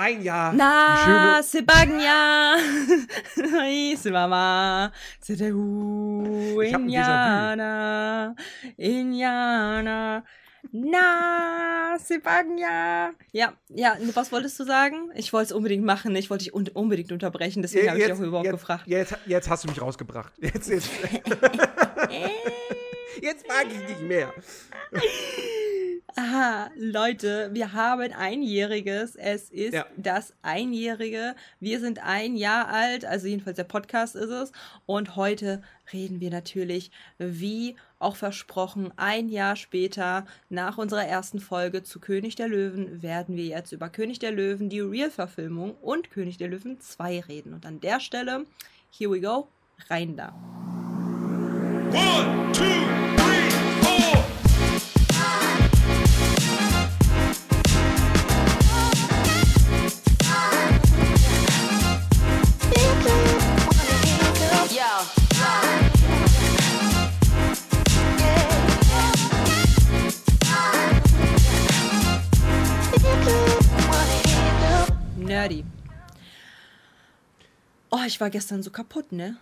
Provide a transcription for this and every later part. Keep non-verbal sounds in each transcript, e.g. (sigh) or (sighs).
ein Jahr. Na, Sebagna. Mama. Indiana. Indiana. Na, Sebagna. Ja, ja, was wolltest du sagen? Ich wollte es unbedingt machen. Ich wollte dich un unbedingt unterbrechen. Deswegen habe ich dich auch überhaupt jetzt, gefragt. Jetzt, jetzt hast du mich rausgebracht. Jetzt, jetzt. (laughs) jetzt mag ich nicht mehr. (laughs) Aha, Leute, wir haben einjähriges. Es ist ja. das Einjährige. Wir sind ein Jahr alt, also jedenfalls der Podcast ist es. Und heute reden wir natürlich, wie auch versprochen, ein Jahr später nach unserer ersten Folge zu König der Löwen werden wir jetzt über König der Löwen, die Real-Verfilmung und König der Löwen 2 reden. Und an der Stelle, here we go, rein da. One, two, nerdy. Oh, ich war gestern so kaputt, ne?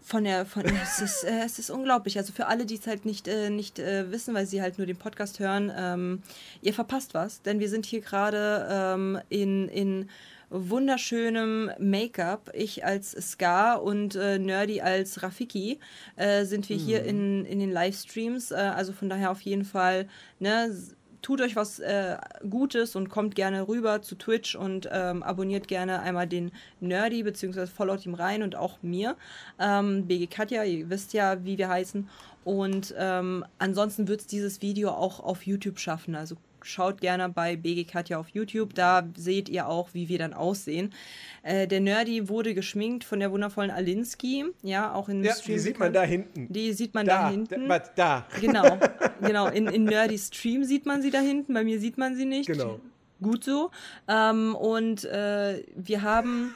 Von der, von, (laughs) es ist, äh, es ist unglaublich. Also für alle, die es halt nicht, äh, nicht äh, wissen, weil sie halt nur den Podcast hören, ähm, ihr verpasst was, denn wir sind hier gerade ähm, in, in wunderschönem Make-up. Ich als Ska und äh, Nerdy als Rafiki äh, sind wir mhm. hier in, in den Livestreams. Äh, also von daher auf jeden Fall, ne, tut euch was äh, Gutes und kommt gerne rüber zu Twitch und ähm, abonniert gerne einmal den Nerdy, beziehungsweise followt ihm rein und auch mir. Ähm, BG Katja, ihr wisst ja, wie wir heißen. Und ähm, ansonsten wird es dieses Video auch auf YouTube schaffen. Also schaut gerne bei BG Katja auf YouTube. Da seht ihr auch, wie wir dann aussehen. Äh, der Nerdy wurde geschminkt von der wundervollen Alinsky. Ja, auch in ja, Stream. Die sieht man da hinten. Die sieht man da, da hinten. Da. da. Genau, genau. In, in Nerdy Stream sieht man sie da hinten. Bei mir sieht man sie nicht. Genau. Gut so. Ähm, und äh, wir haben.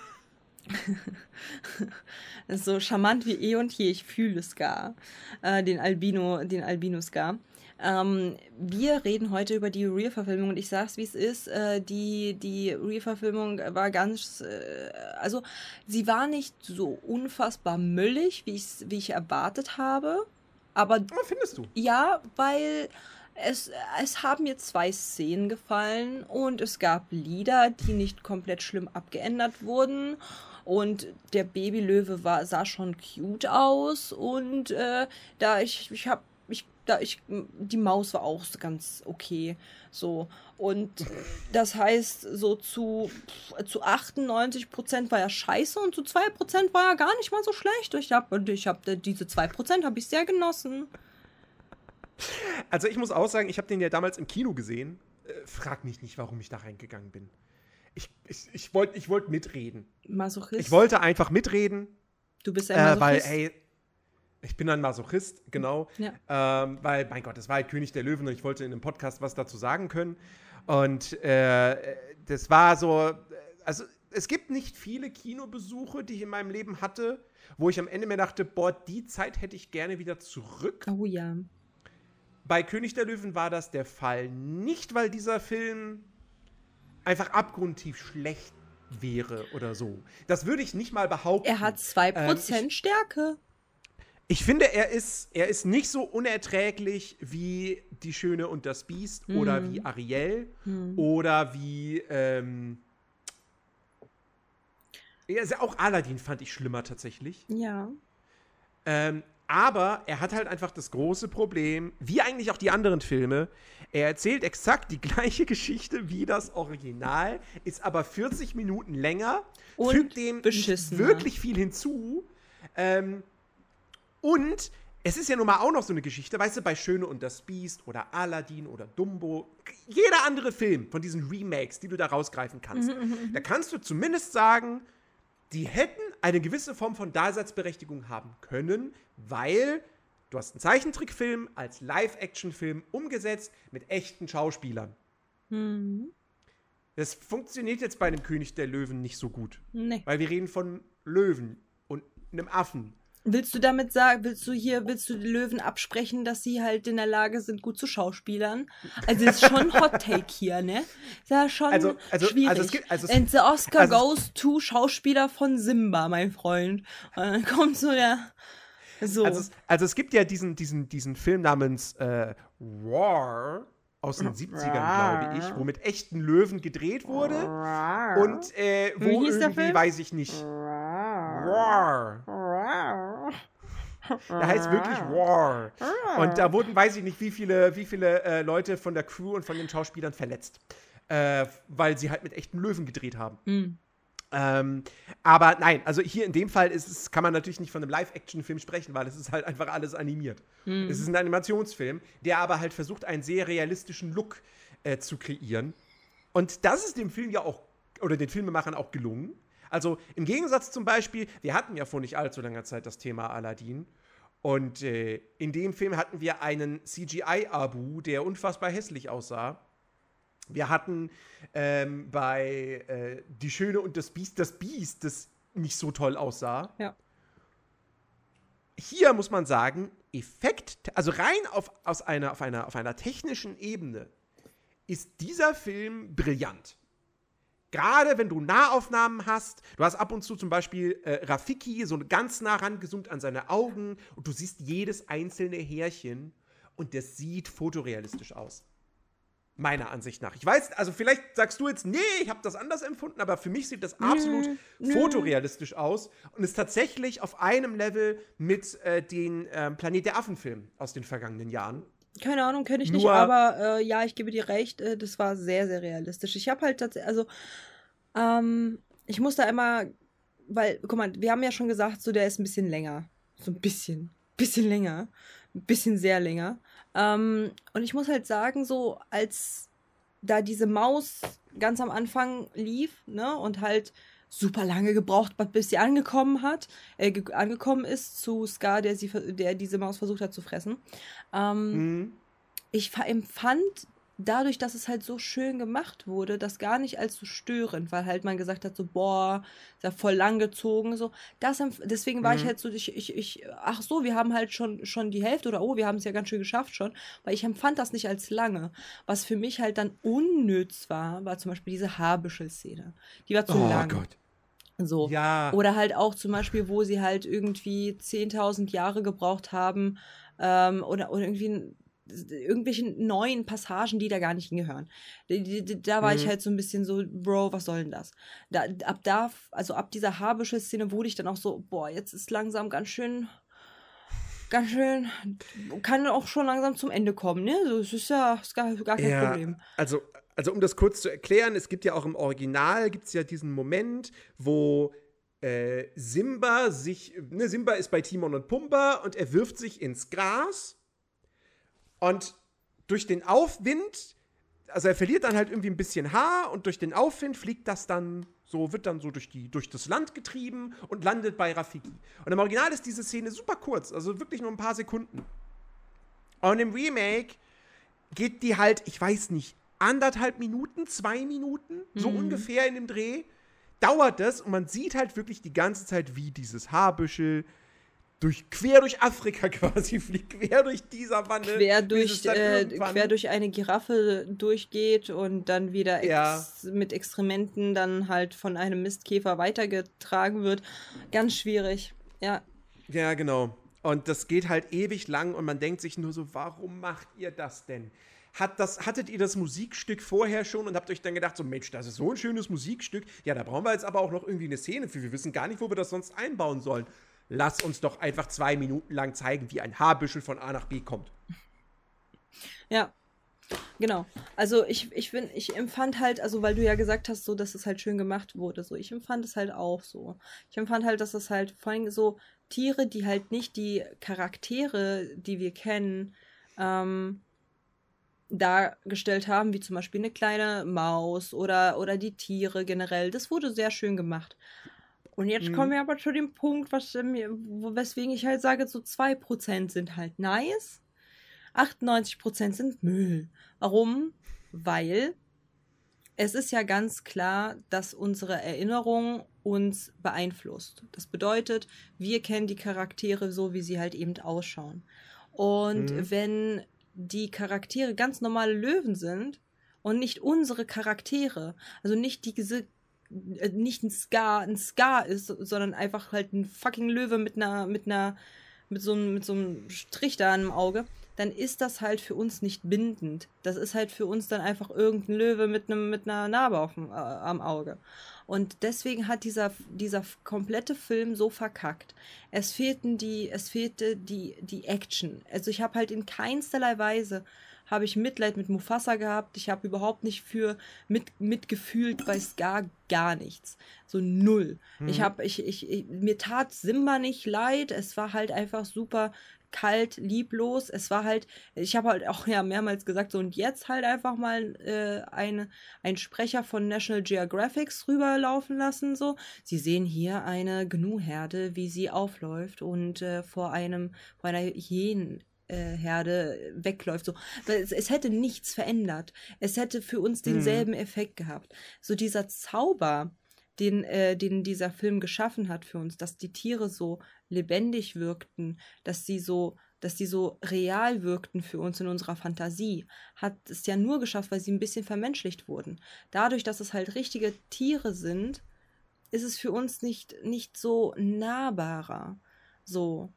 (laughs) so charmant wie eh und je, ich fühle es gar. Äh, den Albino, den Albino-Scar. Ähm, wir reden heute über die Real-Verfilmung und ich sag's wie es ist. Äh, die die Real-Verfilmung war ganz, äh, also sie war nicht so unfassbar müllig, wie ich wie ich erwartet habe. Aber oh, findest du? Ja, weil es, es haben mir zwei Szenen gefallen und es gab Lieder, die nicht komplett schlimm abgeändert wurden. Und der Babylöwe war, sah schon cute aus. Und äh, da ich, ich habe da ich, die Maus war auch ganz okay. So. Und das heißt, so zu, zu 98 Prozent war ja scheiße und zu 2 Prozent war ja gar nicht mal so schlecht. Ich hab, und ich habe diese 2 Prozent habe ich sehr genossen. Also ich muss auch sagen, ich habe den ja damals im Kino gesehen. Äh, frag mich nicht, warum ich da reingegangen bin. Ich, ich, ich wollte ich wollt mitreden. Masochist? Ich wollte einfach mitreden. Du bist Masochist? Äh, weil, ey, ich bin ein Masochist, genau. Ja. Ähm, weil, mein Gott, das war halt König der Löwen und ich wollte in einem Podcast was dazu sagen können. Und äh, das war so, also es gibt nicht viele Kinobesuche, die ich in meinem Leben hatte, wo ich am Ende mir dachte, boah, die Zeit hätte ich gerne wieder zurück. Oh ja. Bei König der Löwen war das der Fall. Nicht, weil dieser Film einfach abgrundtief schlecht wäre oder so. Das würde ich nicht mal behaupten. Er hat 2% ähm, Stärke. Ich finde, er ist, er ist nicht so unerträglich wie Die Schöne und das Biest mhm. oder wie Ariel mhm. oder wie. Ähm, ja, auch Aladdin fand ich schlimmer tatsächlich. Ja. Ähm, aber er hat halt einfach das große Problem, wie eigentlich auch die anderen Filme. Er erzählt exakt die (laughs) gleiche Geschichte wie das Original, ist aber 40 Minuten länger, und fügt dem wirklich viel hinzu. Ähm, und es ist ja nun mal auch noch so eine Geschichte, weißt du, bei Schöne und das Biest oder Aladdin oder Dumbo, jeder andere Film von diesen Remakes, die du da rausgreifen kannst, mhm, mhm, mhm. da kannst du zumindest sagen, die hätten eine gewisse Form von Daseinsberechtigung haben können, weil du hast einen Zeichentrickfilm als Live-Action-Film umgesetzt mit echten Schauspielern. Mhm. Das funktioniert jetzt bei einem König der Löwen nicht so gut. Nee. Weil wir reden von Löwen und einem Affen Willst du damit sagen, willst du hier, willst du die Löwen absprechen, dass sie halt in der Lage sind, gut zu Schauspielern? Also ist schon ein Hot Take hier, ne? Ist ja schon also, also, schwierig. Also es gibt, also And the Oscar also goes to Schauspieler von Simba, mein Freund. Und dann kommt so der. So. Also, also es gibt ja diesen, diesen, diesen Film namens äh, Roar aus den 70ern, glaube ich, wo mit echten Löwen gedreht wurde. Und äh, wo Wie hieß irgendwie, weiß ich nicht. Roar. Der heißt wirklich War. Und da wurden, weiß ich nicht, wie viele, wie viele äh, Leute von der Crew und von den Schauspielern verletzt. Äh, weil sie halt mit echten Löwen gedreht haben. Mhm. Ähm, aber nein, also hier in dem Fall ist es, kann man natürlich nicht von einem Live-Action-Film sprechen, weil es ist halt einfach alles animiert. Mhm. Es ist ein Animationsfilm, der aber halt versucht, einen sehr realistischen Look äh, zu kreieren. Und das ist dem Film ja auch, oder den Filmemachern auch gelungen. Also im Gegensatz zum Beispiel, wir hatten ja vor nicht allzu langer Zeit das Thema Aladdin. Und äh, in dem Film hatten wir einen CGI-Abu, der unfassbar hässlich aussah. Wir hatten ähm, bei äh, Die Schöne und das Biest das Biest, das nicht so toll aussah. Ja. Hier muss man sagen, Effekt, also rein auf, aus einer, auf, einer, auf einer technischen Ebene ist dieser Film brillant. Gerade wenn du Nahaufnahmen hast, du hast ab und zu zum Beispiel äh, Rafiki so ganz nah rangezoomt an seine Augen und du siehst jedes einzelne Härchen und das sieht fotorealistisch aus. Meiner Ansicht nach. Ich weiß, also vielleicht sagst du jetzt, nee, ich habe das anders empfunden, aber für mich sieht das absolut nee, fotorealistisch nee. aus und ist tatsächlich auf einem Level mit äh, den äh, Planet der Affen-Filmen aus den vergangenen Jahren. Keine Ahnung, kenne ich Nur, nicht, aber äh, ja, ich gebe dir recht, äh, das war sehr, sehr realistisch. Ich habe halt tatsächlich, also, ähm, ich muss da immer, weil, guck mal, wir haben ja schon gesagt, so der ist ein bisschen länger. So ein bisschen. Bisschen länger. Ein bisschen sehr länger. Ähm, und ich muss halt sagen, so als da diese Maus ganz am Anfang lief, ne, und halt super lange gebraucht, bis sie angekommen hat, äh, angekommen ist zu Scar, der sie, der diese Maus versucht hat zu fressen. Ähm, mhm. Ich empfand dadurch, dass es halt so schön gemacht wurde, das gar nicht als so störend, weil halt man gesagt hat, so, boah, ist ja voll lang gezogen, so. Das, deswegen war mhm. ich halt so, ich, ich, ich, ach so, wir haben halt schon, schon die Hälfte oder oh, wir haben es ja ganz schön geschafft schon, weil ich empfand das nicht als lange. Was für mich halt dann unnütz war, war zum Beispiel diese Haarbüschel-Szene. Die war zu oh lang. Gott. So. Ja. Oder halt auch zum Beispiel, wo sie halt irgendwie 10.000 Jahre gebraucht haben ähm, oder, oder irgendwie irgendwelchen neuen Passagen, die da gar nicht hingehören. Da war mhm. ich halt so ein bisschen so, Bro, was soll denn das? Da, ab da, also ab dieser Haarbüschel-Szene wurde ich dann auch so, boah, jetzt ist langsam ganz schön, ganz schön, kann auch schon langsam zum Ende kommen, ne? Das ist ja ist gar, gar kein ja, Problem. Also, also um das kurz zu erklären, es gibt ja auch im Original, gibt es ja diesen Moment, wo äh, Simba sich, ne, Simba ist bei Timon und Pumba und er wirft sich ins Gras und durch den Aufwind, also er verliert dann halt irgendwie ein bisschen Haar und durch den Aufwind fliegt das dann so, wird dann so durch, die, durch das Land getrieben und landet bei Rafiki. Und im Original ist diese Szene super kurz, also wirklich nur ein paar Sekunden. Und im Remake geht die halt, ich weiß nicht, anderthalb Minuten, zwei Minuten, so mhm. ungefähr in dem Dreh, dauert das und man sieht halt wirklich die ganze Zeit, wie dieses Haarbüschel durch, quer durch Afrika (laughs) quasi fliegt, quer durch die Savanne. Quer durch, äh, quer durch eine Giraffe durchgeht und dann wieder ex ja. mit Exkrementen dann halt von einem Mistkäfer weitergetragen wird. Ganz schwierig, ja. Ja, genau. Und das geht halt ewig lang und man denkt sich nur so, warum macht ihr das denn? Hat das, hattet ihr das Musikstück vorher schon und habt euch dann gedacht, so Mensch, das ist so ein schönes Musikstück. Ja, da brauchen wir jetzt aber auch noch irgendwie eine Szene für. Wir wissen gar nicht, wo wir das sonst einbauen sollen. Lass uns doch einfach zwei Minuten lang zeigen, wie ein Haarbüschel von A nach B kommt. Ja, Genau. Also ich, ich bin, ich empfand halt, also weil du ja gesagt hast, so, dass es halt schön gemacht wurde, so, ich empfand es halt auch so. Ich empfand halt, dass es halt vor allem so Tiere, die halt nicht die Charaktere, die wir kennen, ähm, dargestellt haben, wie zum Beispiel eine kleine Maus oder, oder die Tiere generell. Das wurde sehr schön gemacht. Und jetzt mhm. kommen wir aber zu dem Punkt, was, weswegen ich halt sage, so 2% sind halt nice, 98% sind Müll. Warum? Weil es ist ja ganz klar, dass unsere Erinnerung uns beeinflusst. Das bedeutet, wir kennen die Charaktere so, wie sie halt eben ausschauen. Und mhm. wenn die Charaktere ganz normale Löwen sind und nicht unsere Charaktere, also nicht diese äh, nicht ein Scar, ein Scar ist, sondern einfach halt ein fucking Löwe mit einer mit einer mit so einem mit so einem Strich da im Auge, dann ist das halt für uns nicht bindend. Das ist halt für uns dann einfach irgendein Löwe mit einem mit einer Narbe auf dem, äh, am Auge. Und deswegen hat dieser, dieser komplette Film so verkackt. Es fehlten die, es fehlte die, die Action. Also ich habe halt in keinsterlei Weise habe ich Mitleid mit Mufasa gehabt. Ich habe überhaupt nicht für mit, mitgefühlt bei Scar gar nichts. So null. Mhm. Ich habe, ich, ich, ich, mir tat Simba nicht leid. Es war halt einfach super kalt, lieblos. Es war halt, ich habe halt auch ja mehrmals gesagt, so und jetzt halt einfach mal äh, eine, ein Sprecher von National Geographics rüberlaufen lassen. So, Sie sehen hier eine Gnu-Herde, wie sie aufläuft und äh, vor einem, vor einer Hyänen Herde wegläuft. So. Es, es, hätte nichts verändert. Es hätte für uns mhm. denselben mhm. Effekt gehabt. So dieser Zauber, den, äh, den dieser Film geschaffen hat für uns, dass die Tiere so lebendig wirkten, dass sie so, dass die so real wirkten für uns in unserer Fantasie, hat es ja nur geschafft, weil sie ein bisschen vermenschlicht wurden. Dadurch, dass es halt richtige Tiere sind, ist es für uns nicht, nicht so nahbarer. So,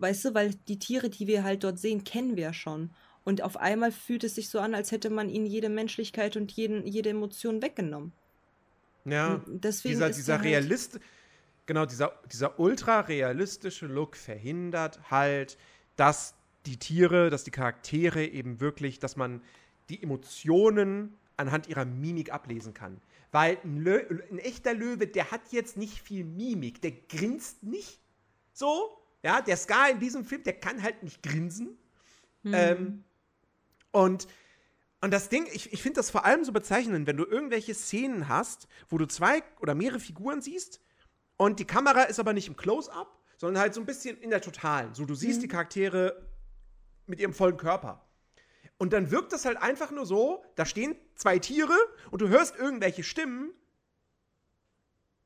weißt du, weil die Tiere, die wir halt dort sehen, kennen wir schon. Und auf einmal fühlt es sich so an, als hätte man ihnen jede Menschlichkeit und jeden, jede Emotion weggenommen. Ja, deswegen dieser, dieser halt Realist, genau, dieser, dieser ultra realistische Look verhindert halt, dass die Tiere, dass die Charaktere eben wirklich, dass man die Emotionen anhand ihrer Mimik ablesen kann. Weil ein, Lö ein echter Löwe, der hat jetzt nicht viel Mimik, der grinst nicht so. Ja, der Scar in diesem Film, der kann halt nicht grinsen. Mhm. Ähm, und und das Ding, ich, ich finde das vor allem so bezeichnend, wenn du irgendwelche Szenen hast, wo du zwei oder mehrere Figuren siehst und die Kamera ist aber nicht im Close-up, sondern halt so ein bisschen in der Totalen. So, du siehst mhm. die Charaktere mit ihrem vollen Körper. Und dann wirkt das halt einfach nur so, da stehen zwei Tiere und du hörst irgendwelche Stimmen,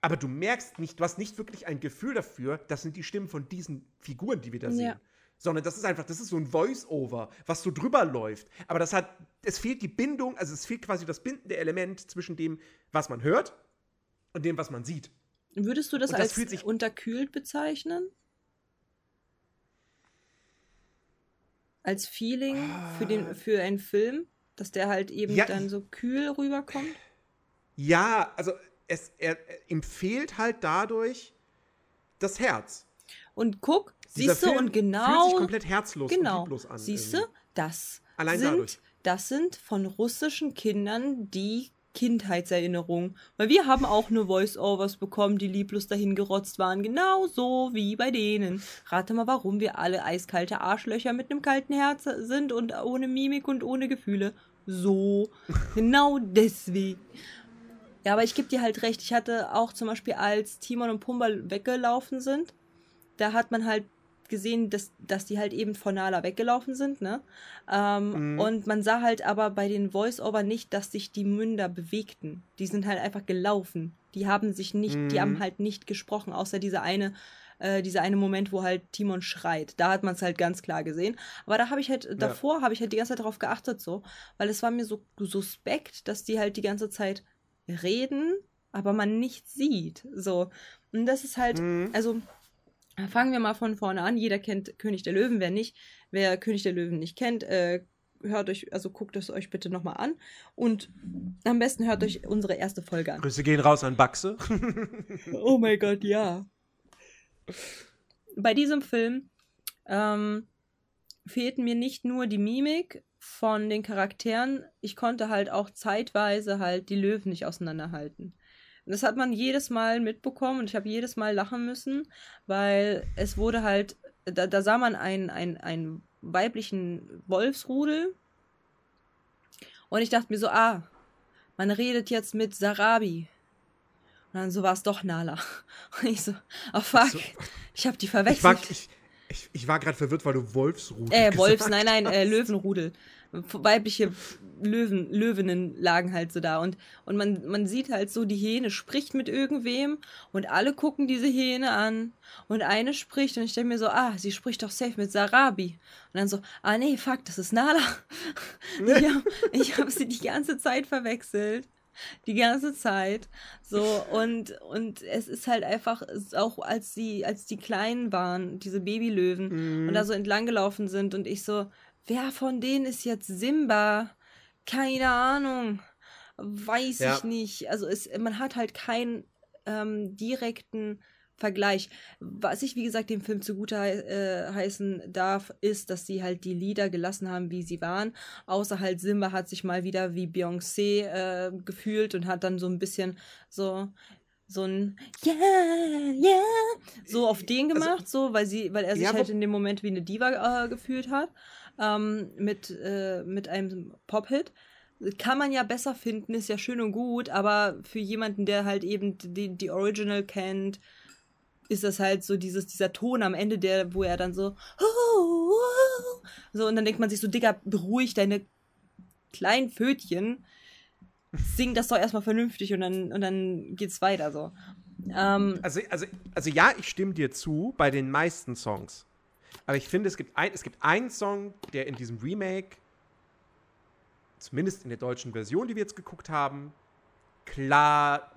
aber du merkst nicht, du hast nicht wirklich ein Gefühl dafür, das sind die Stimmen von diesen Figuren, die wir da sehen. Ja sondern das ist einfach, das ist so ein Voice-Over, was so drüber läuft. Aber das hat, es fehlt die Bindung, also es fehlt quasi das bindende Element zwischen dem, was man hört und dem, was man sieht. Würdest du das, das als unterkühlt bezeichnen? Als Feeling ah. für, den, für einen Film, dass der halt eben ja, dann so kühl rüberkommt? Ja, also es, er, ihm fehlt halt dadurch das Herz. Und guck, siehst du, und genau. Fühlt sich komplett herzlos genau, und lieblos an. Siehst du, das Allein sind, dadurch. das sind von russischen Kindern die Kindheitserinnerungen. Weil wir haben auch nur Voice-Overs bekommen, die lieblos dahin gerotzt waren. Genauso wie bei denen. Rate mal, warum wir alle eiskalte Arschlöcher mit einem kalten Herz sind und ohne Mimik und ohne Gefühle. So. (laughs) genau deswegen. Ja, aber ich gebe dir halt recht. Ich hatte auch zum Beispiel, als Timon und Pumba weggelaufen sind, da hat man halt gesehen, dass, dass die halt eben von Nala weggelaufen sind, ne? Ähm, mhm. Und man sah halt aber bei den Voice-Over nicht, dass sich die Münder bewegten. Die sind halt einfach gelaufen. Die haben sich nicht, mhm. die haben halt nicht gesprochen, außer dieser eine, äh, dieser eine Moment, wo halt Timon schreit. Da hat man es halt ganz klar gesehen. Aber da habe ich halt, ja. davor habe ich halt die ganze Zeit darauf geachtet, so, weil es war mir so suspekt, dass die halt die ganze Zeit reden, aber man nichts sieht. So. Und das ist halt, mhm. also Fangen wir mal von vorne an. Jeder kennt König der Löwen, wer nicht. Wer König der Löwen nicht kennt, äh, hört euch, also guckt es euch bitte nochmal an. Und am besten hört euch unsere erste Folge an. Grüße gehen raus an Baxe. (laughs) oh mein Gott, ja. Bei diesem Film ähm, fehlten mir nicht nur die Mimik von den Charakteren, ich konnte halt auch zeitweise halt die Löwen nicht auseinanderhalten. Und das hat man jedes Mal mitbekommen und ich habe jedes Mal lachen müssen, weil es wurde halt, da, da sah man einen, einen, einen weiblichen Wolfsrudel und ich dachte mir so, ah, man redet jetzt mit Sarabi. Und dann so war es doch Nala. (laughs) Und ich so, oh fuck, so. ich habe die verwechselt. Ich war, ich, ich, ich war gerade verwirrt, weil du Wolfsrudel Äh, Wolfs, nein, nein, äh, Löwenrudel. weibliche Löwen, Löwinnen lagen halt so da. Und, und man, man sieht halt so, die Hähne spricht mit irgendwem und alle gucken diese Hähne an. Und eine spricht und ich denke mir so, ah, sie spricht doch safe mit Sarabi. Und dann so, ah nee, fuck, das ist Nala. (laughs) ich habe ich hab sie die ganze Zeit verwechselt. (laughs) Die ganze Zeit. So, und, und es ist halt einfach, auch als die, als die kleinen waren, diese Babylöwen, mhm. und da so entlang gelaufen sind und ich so, wer von denen ist jetzt Simba? Keine Ahnung. Weiß ja. ich nicht. Also es, man hat halt keinen ähm, direkten Vergleich. Was ich, wie gesagt, dem Film zugute äh, heißen darf, ist, dass sie halt die Lieder gelassen haben, wie sie waren. Außer halt Simba hat sich mal wieder wie Beyoncé äh, gefühlt und hat dann so ein bisschen so so ein Yeah, yeah, so auf den also gemacht, also, so, weil sie, weil er sich ja, halt in dem Moment wie eine Diva äh, gefühlt hat, ähm, mit, äh, mit einem Pop-Hit kann man ja besser finden, ist ja schön und gut, aber für jemanden, der halt eben die, die Original kennt, ist das halt so dieses, dieser Ton am Ende, der, wo er dann so, so, und dann denkt man sich so, Digga, beruhig deine kleinen Pfötchen, sing das doch erstmal vernünftig und dann, und dann geht's weiter so. Ähm, also, also, also ja, ich stimme dir zu bei den meisten Songs. Aber ich finde, es gibt, ein, es gibt einen Song, der in diesem Remake, zumindest in der deutschen Version, die wir jetzt geguckt haben, klar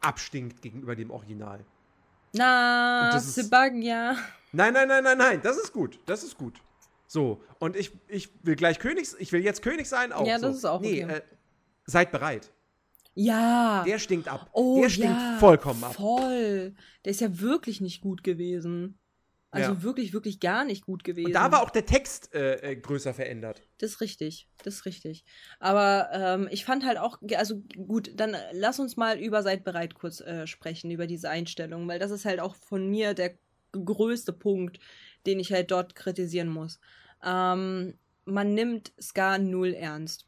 abstinkt gegenüber dem Original. Na, Sebagna. Nein, nein, nein, nein, nein, das ist gut. Das ist gut. So, und ich, ich will gleich König, ich will jetzt König sein auch. Ja, so. das ist auch nee, okay. Äh, seid bereit. Ja. Der stinkt ab. Oh, der stinkt ja, vollkommen ab. Voll. Der ist ja wirklich nicht gut gewesen. Also ja. wirklich, wirklich gar nicht gut gewesen. Und da war auch der Text äh, äh, größer verändert. Das ist richtig, das ist richtig. Aber ähm, ich fand halt auch, also gut, dann lass uns mal über Seid bereit kurz äh, sprechen, über diese Einstellung, weil das ist halt auch von mir der größte Punkt, den ich halt dort kritisieren muss. Ähm, man nimmt Ska null ernst.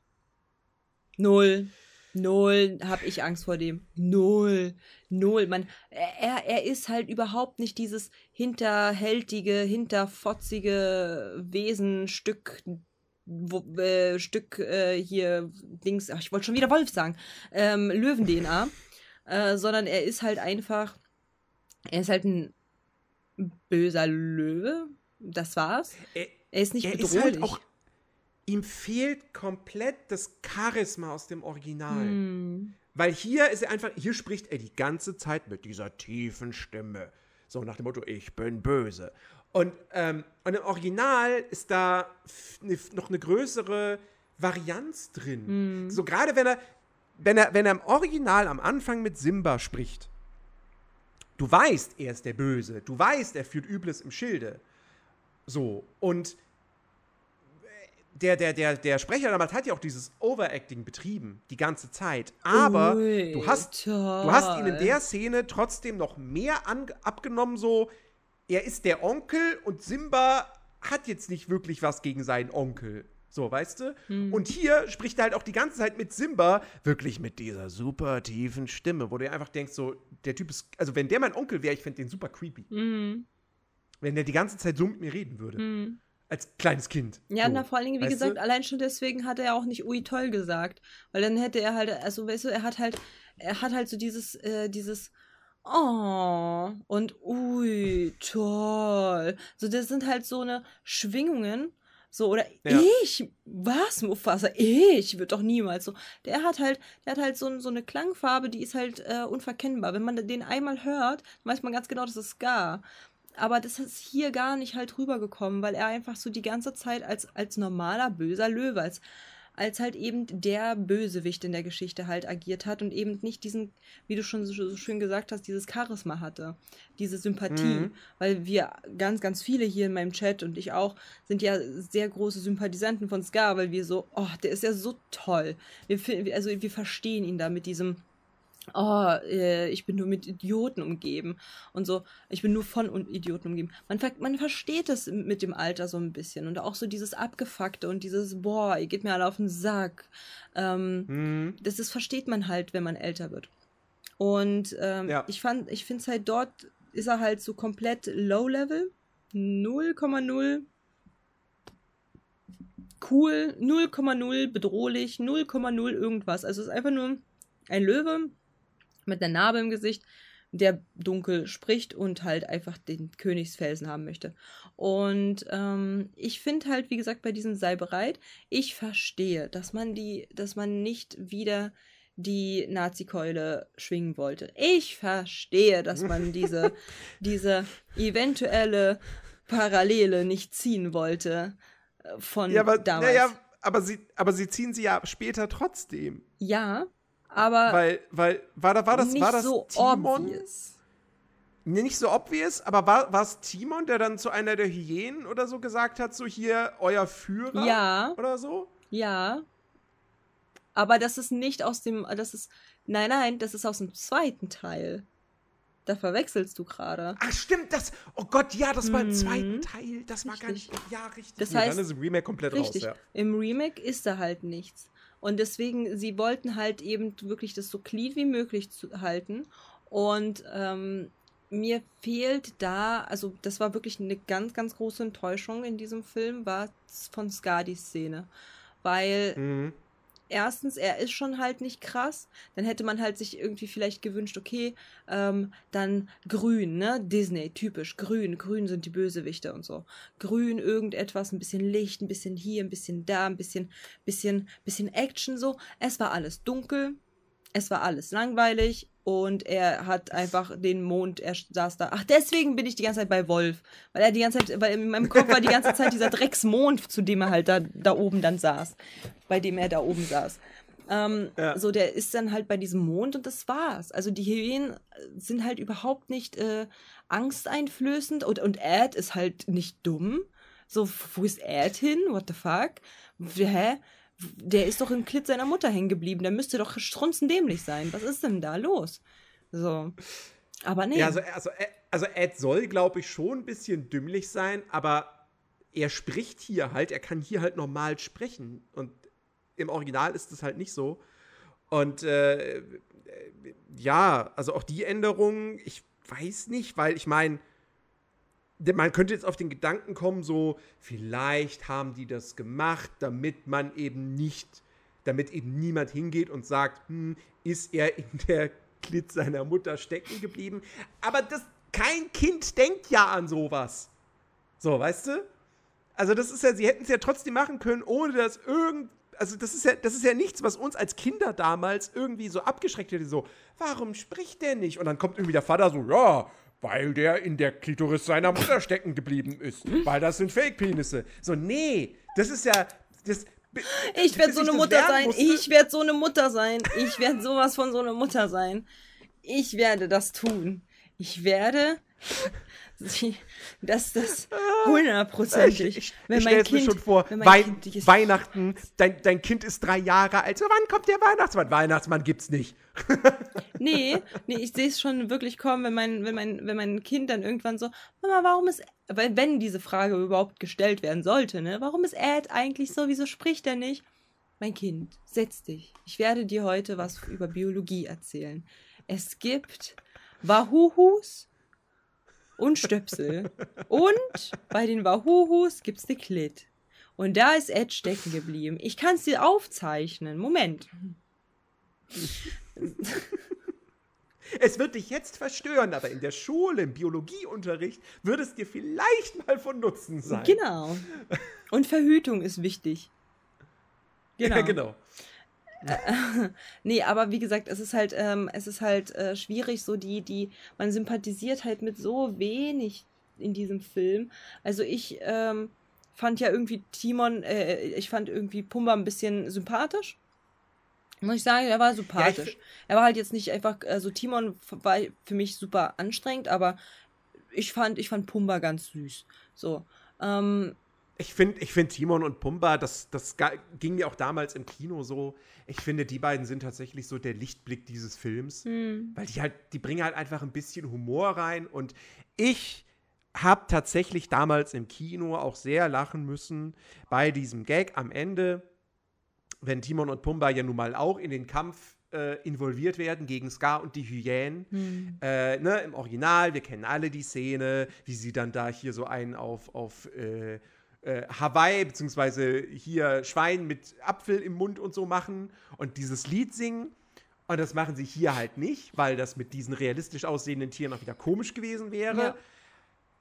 Null. Null habe ich Angst vor dem. Null. Null. Man, er, er ist halt überhaupt nicht dieses hinterhältige, hinterfotzige Wesenstück, wo, äh, Stück äh, hier, Dings, ach, ich wollte schon wieder Wolf sagen, ähm, Löwen-DNA, äh, sondern er ist halt einfach, er ist halt ein böser Löwe. Das war's. Er, er ist nicht er bedrohlich. Ist halt auch ihm fehlt komplett das Charisma aus dem Original. Mm. Weil hier ist er einfach, hier spricht er die ganze Zeit mit dieser tiefen Stimme. So nach dem Motto, ich bin böse. Und, ähm, und im Original ist da ne, noch eine größere Varianz drin. Mm. So gerade wenn er, wenn er, wenn er im Original am Anfang mit Simba spricht, du weißt, er ist der Böse. Du weißt, er führt Übles im Schilde. So. Und der, der, der, der Sprecher damals hat ja auch dieses Overacting betrieben, die ganze Zeit. Aber Ui, du, hast, du hast ihn in der Szene trotzdem noch mehr an, abgenommen, so, er ist der Onkel und Simba hat jetzt nicht wirklich was gegen seinen Onkel. So, weißt du? Hm. Und hier spricht er halt auch die ganze Zeit mit Simba, wirklich mit dieser super tiefen Stimme, wo du einfach denkst, so, der Typ ist, also wenn der mein Onkel wäre, ich fände den super creepy. Hm. Wenn der die ganze Zeit so mit mir reden würde. Hm als kleines Kind. Ja, so. na vor allen Dingen, wie gesagt, du? allein schon deswegen hat er auch nicht ui toll gesagt. Weil dann hätte er halt, also weißt du, er hat halt, er hat halt so dieses, äh, dieses Oh und ui toll. So, das sind halt so eine Schwingungen. So, oder ja. ich, was, Mufasa, ich, wird doch niemals so. Der hat halt, der hat halt so, so eine Klangfarbe, die ist halt äh, unverkennbar. Wenn man den einmal hört, weiß man ganz genau, das ist Ska aber das ist hier gar nicht halt rübergekommen, weil er einfach so die ganze Zeit als, als normaler, böser Löwe, als, als halt eben der Bösewicht in der Geschichte halt agiert hat und eben nicht diesen, wie du schon so, schön gesagt hast, dieses Charisma hatte, diese Sympathie, mhm. weil wir ganz, ganz viele hier in meinem Chat und ich auch sind ja sehr große Sympathisanten von Scar, weil wir so, oh, der ist ja so toll. Wir, also wir verstehen ihn da mit diesem oh, äh, ich bin nur mit Idioten umgeben und so, ich bin nur von Idioten umgeben. Man, man versteht es mit dem Alter so ein bisschen und auch so dieses Abgefuckte und dieses, boah, ihr geht mir alle auf den Sack. Ähm, mhm. das, das versteht man halt, wenn man älter wird. Und ähm, ja. ich fand, ich finde es halt dort ist er halt so komplett low level, 0,0 cool, 0,0 bedrohlich, 0,0 irgendwas. Also es ist einfach nur ein Löwe mit einer Narbe im Gesicht, der dunkel spricht und halt einfach den Königsfelsen haben möchte. Und ähm, ich finde halt, wie gesagt, bei diesem Sei bereit, ich verstehe, dass man die, dass man nicht wieder die Nazi-Keule schwingen wollte. Ich verstehe, dass man (laughs) diese, diese eventuelle Parallele nicht ziehen wollte äh, von ja, aber, damals. Naja, aber sie, aber sie ziehen sie ja später trotzdem. Ja, aber weil, weil war, da, war das, nicht war das so Timon? obvious. Nee, nicht so obvious, aber war, war es Timon, der dann zu einer der Hyänen oder so gesagt hat, so hier euer Führer Ja. oder so? Ja. Aber das ist nicht aus dem, das ist, nein, nein, das ist aus dem zweiten Teil. Da verwechselst du gerade. Ach stimmt, das, oh Gott, ja, das war im Mhm. zweiten Teil, das war gar Richtig. nicht, ja, richtig. Das heißt- dann ist im Remake komplett Richtig. raus, Im Remake ist da halt nichts. Und deswegen, sie wollten halt eben wirklich das so clean wie möglich zu halten. Und ähm, mir fehlt da, also das war wirklich eine ganz, ganz große Enttäuschung in diesem Film, war von Skadis Szene. Weil. Mhm. Erstens, er ist schon halt nicht krass. Dann hätte man halt sich irgendwie vielleicht gewünscht, okay, ähm, dann grün, ne? Disney, typisch, grün. Grün sind die Bösewichte und so. Grün, irgendetwas, ein bisschen Licht, ein bisschen hier, ein bisschen da, ein bisschen, bisschen, bisschen Action so. Es war alles dunkel. Es war alles langweilig und er hat einfach den Mond, er saß da. Ach, deswegen bin ich die ganze Zeit bei Wolf. Weil er die ganze Zeit, weil in meinem Kopf war die ganze Zeit dieser Drecksmond, zu dem er halt da, da oben dann saß. Bei dem er da oben saß. Ähm, Ja. So, der ist dann halt bei diesem Mond und das war's. Also die Hyänen sind halt überhaupt nicht äh, angsteinflößend und, und Ed ist halt nicht dumm. So, wo ist Ed hin? What the fuck? Hä? Der ist doch im Klit seiner Mutter hängen geblieben. Der müsste doch strunzendämlich sein. Was ist denn da los? So. Aber nee. Ja, also, also, also Ed soll, glaube ich, schon ein bisschen dümmlich sein, aber er spricht hier halt, er kann hier halt normal sprechen. Und im Original ist es halt nicht so. Und äh, äh, ja, also auch die Änderungen, ich weiß nicht, weil ich meine, man könnte jetzt auf den Gedanken kommen, so, vielleicht haben die das gemacht, damit man eben nicht, damit eben niemand hingeht und sagt, hm, ist er in der Klit seiner Mutter stecken geblieben. Aber das, kein Kind denkt ja an sowas. So, weißt du? Also, das ist ja, sie hätten es ja trotzdem machen können, ohne dass irgend. Also, das ist ja, das ist ja nichts, was uns als Kinder damals irgendwie so abgeschreckt hätte. So, warum spricht der nicht? Und dann kommt irgendwie der Vater so, ja, weil der in der Klitoris seiner Mutter stecken geblieben ist. Weil das sind Fake-Penisse. So, nee, das ist ja. Das, Ich werde so eine Mutter sein. musste- Ich werde so eine Mutter sein. Ich werde sowas von so einer Mutter sein. Ich werde das tun. Ich werde sie- das das (laughs) hundertprozentig. Ich, ich, Wenn ich mein mir Kind- schon vor, Wei Kind Weihnachten, dein, dein Kind ist drei Jahre alt. So, wann kommt der Weihnachtsmann? Weihnachtsmann gibt's nicht. (laughs) Nee, nee, ich sehe es schon wirklich kommen, wenn mein, wenn mein, wenn mein Kind dann irgendwann so, Mama, warum ist, weil wenn diese Frage überhaupt gestellt werden sollte, ne, warum ist Ed eigentlich so, wieso spricht er nicht? Mein Kind, setz dich. Ich werde dir heute was über Biologie erzählen. Es gibt Wahuhus und Stöpsel. Und bei den Wahuhus gibt's eine Klit. Und da ist Ed stecken geblieben. Ich kann es dir aufzeichnen. Moment. Es wird dich jetzt verstören, aber in der Schule, im Biologieunterricht, wird es dir vielleicht mal von Nutzen sein. Genau. Und Verhütung ist wichtig. Genau. (laughs) Ja, genau. (laughs) Nee, aber wie gesagt, es ist halt, ähm, es ist halt äh, schwierig, so die, die, man sympathisiert halt mit so wenig in diesem Film. Also ich ähm, fand ja irgendwie Timon, äh, ich fand irgendwie Pumba ein bisschen sympathisch. Muss ich sagen, er war sympathisch. fi- er war halt jetzt nicht einfach, also Timon war für mich super anstrengend, aber ich fand, ich fand Pumba ganz süß. So. Ähm, Ich finde ich find Timon und Pumba, das, das ging mir auch damals im Kino so. Ich finde, die beiden sind tatsächlich so der Lichtblick dieses Films. hm. Weil die halt, die bringen halt einfach ein bisschen Humor rein. Und ich habe tatsächlich damals im Kino auch sehr lachen müssen bei diesem Gag am Ende, wenn Timon und Pumba ja nun mal auch in den Kampf äh, involviert werden gegen Scar und die Hyänen. Hm. Äh, ne, Im Original, wir kennen alle die Szene, wie sie dann da hier so einen auf, auf äh, äh, Hawaii, beziehungsweise hier Schwein mit Apfel im Mund und so machen und dieses Lied singen. Und das machen sie hier halt nicht, weil das mit diesen realistisch aussehenden Tieren auch wieder komisch gewesen wäre. Ja.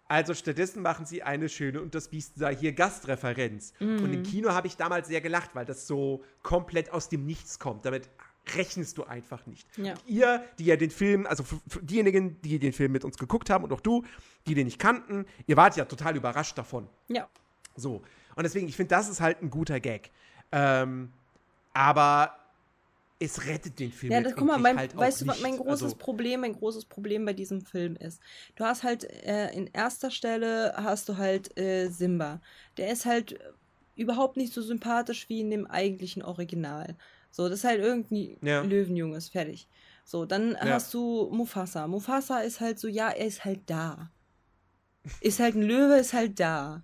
Also stattdessen machen sie eine schöne und das Biest sei hier Gastreferenz. Mm. Und im Kino habe ich damals sehr gelacht, weil das so komplett aus dem Nichts kommt. Damit rechnest du einfach nicht. Ja. Ihr, die ja den Film, also diejenigen, die den Film mit uns geguckt haben und auch du, die den nicht kannten, ihr wart ja total überrascht davon. Ja. So. Und deswegen, ich finde, das ist halt ein guter Gag. Ähm, aber es rettet den Film. Ja, das, guck mal, mein, halt weißt du, was mein großes also, Problem, mein großes Problem bei diesem Film ist? Du hast halt äh, in erster Stelle hast du halt äh, Simba. Der ist halt überhaupt nicht so sympathisch wie in dem eigentlichen Original. So, das ist halt irgendwie ja. Löwenjunges, fertig. So, dann ja. hast du Mufasa. Mufasa ist halt so, ja, er ist halt da. Ist halt ein Löwe, ist halt da.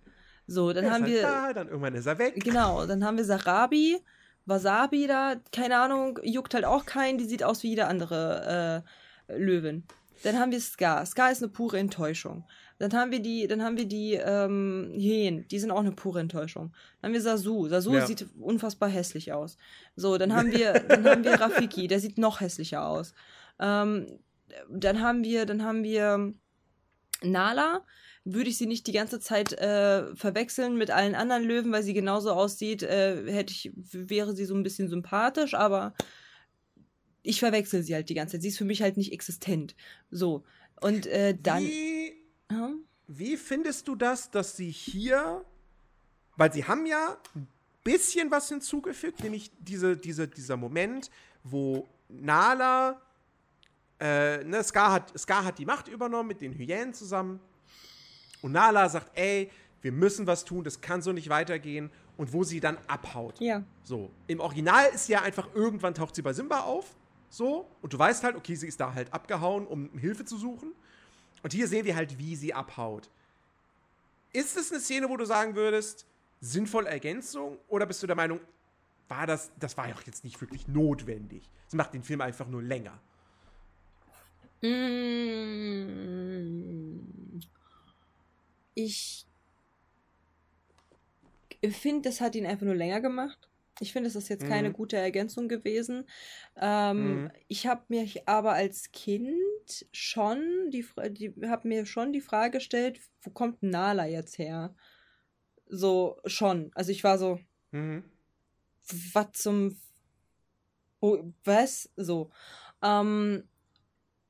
So, dann haben halt wir. Da, dann irgendwann ist er weg. Genau, dann haben wir Sarabi, Wasabi da, keine Ahnung, juckt halt auch keinen, die sieht aus wie jede andere äh, Löwin. Dann haben wir Scar. Scar ist eine pure Enttäuschung. Dann haben wir die, dann haben wir die ähm, Hyänen, die sind auch eine pure Enttäuschung. Dann haben wir Sasu. Sasu ja. sieht unfassbar hässlich aus. So, dann haben wir, dann haben wir (laughs) Rafiki, der sieht noch hässlicher aus. Ähm, dann haben wir, dann haben wir Nala. Würde ich sie nicht die ganze Zeit äh, verwechseln mit allen anderen Löwen, weil sie genauso aussieht, äh, hätte ich, wäre sie so ein bisschen sympathisch, aber ich verwechsel sie halt die ganze Zeit. Sie ist für mich halt nicht existent. So. Und äh, dann. Wie hm? Wie findest du das, dass sie hier, weil sie haben ja ein bisschen was hinzugefügt, nämlich diese, diese, dieser Moment, wo Nala, äh, ne, Scar hat, Scar hat die Macht übernommen mit den Hyänen zusammen und Nala sagt, ey, wir müssen was tun, das kann so nicht weitergehen und wo sie dann abhaut. Ja. So, im Original ist ja einfach irgendwann taucht sie bei Simba auf, so und du weißt halt, okay, sie ist da halt abgehauen, um Hilfe zu suchen. Und hier sehen wir halt, wie sie abhaut. Ist es eine Szene, wo du sagen würdest, sinnvolle Ergänzung? Oder bist du der Meinung, war das, das war ja auch jetzt nicht wirklich notwendig? Es macht den Film einfach nur länger. Mm. Ich finde, das hat ihn einfach nur länger gemacht. Ich finde, das ist jetzt keine mhm. gute Ergänzung gewesen. Ähm, mhm. Ich habe mir aber als Kind schon die, die habe mir schon die Frage gestellt, wo kommt Nala jetzt her? So schon. Also ich war so, mhm. was zum, oh, was so. Ähm,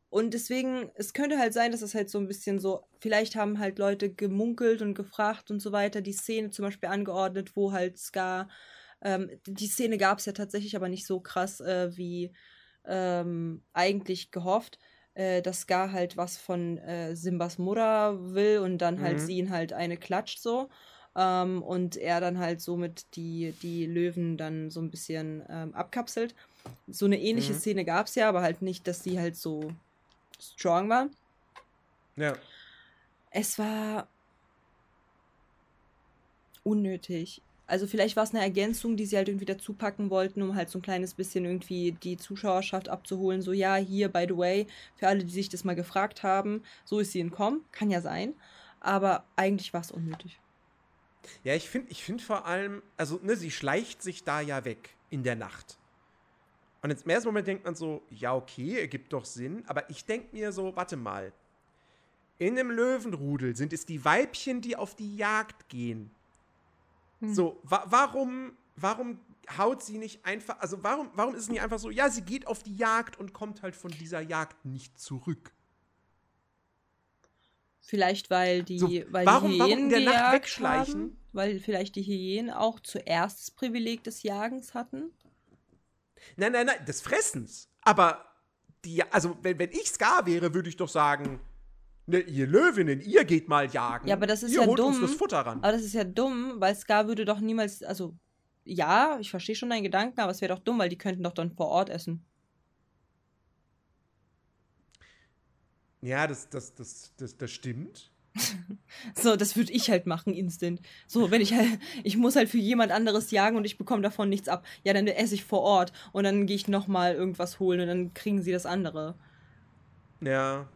und deswegen, es könnte halt sein, dass es halt so ein bisschen so, vielleicht haben halt Leute gemunkelt und gefragt und so weiter, die Szene zum Beispiel angeordnet, wo halt Scar ähm, die Szene gab es ja tatsächlich aber nicht so krass äh, wie ähm, eigentlich gehofft, äh, dass Scar halt was von äh, Simbas Mutter will und dann halt mhm. sie ihn halt eine klatscht so. Ähm, und er dann halt somit die, die Löwen dann so ein bisschen ähm, abkapselt. So eine ähnliche mhm. Szene gab es ja, aber halt nicht, dass sie halt so strong war. Ja. Es war unnötig. Also vielleicht war es eine Ergänzung, die sie halt irgendwie dazu packen wollten, um halt so ein kleines bisschen irgendwie die Zuschauerschaft abzuholen. So, ja, hier, by the way, für alle, die sich das mal gefragt haben, so ist sie entkommen. Kann ja sein. Aber eigentlich war es unnötig. Ja, ich finde ich find vor allem, also, ne, sie schleicht sich da ja weg in der Nacht. Und jetzt im ersten Moment denkt man so, ja, okay, ergibt doch Sinn. Aber ich denke mir so, warte mal. In einem Löwenrudel sind es die Weibchen, die auf die Jagd gehen. Hm. So, wa warum, warum haut sie nicht einfach, also warum, warum ist es nicht einfach so, ja, sie geht auf die Jagd und kommt halt von dieser Jagd nicht zurück? Vielleicht, weil die, so, weil warum, die Hyänen warum in der Nacht wegschleichen? Haben, weil vielleicht die Hyänen auch zuerst das Privileg des Jagens hatten? Nein, nein, nein, des Fressens. Aber die, also wenn, wenn ich Scar wäre, würde ich doch sagen, Ne, ihr Löwinnen, ihr geht mal jagen. Ja, aber das ist ihr ja holt dumm. Uns das Futter ran. Aber das ist ja dumm, weil Scar würde doch niemals, also ja, ich verstehe schon deinen Gedanken, aber es wäre doch dumm, weil die könnten doch dann vor Ort essen. Ja, das, das, das, das, das stimmt. (laughs) so, das würde ich halt machen, instant. So, wenn ich halt, ich muss halt für jemand anderes jagen und ich bekomme davon nichts ab. Ja, dann esse ich vor Ort und dann gehe ich nochmal irgendwas holen und dann kriegen sie das andere. Ja,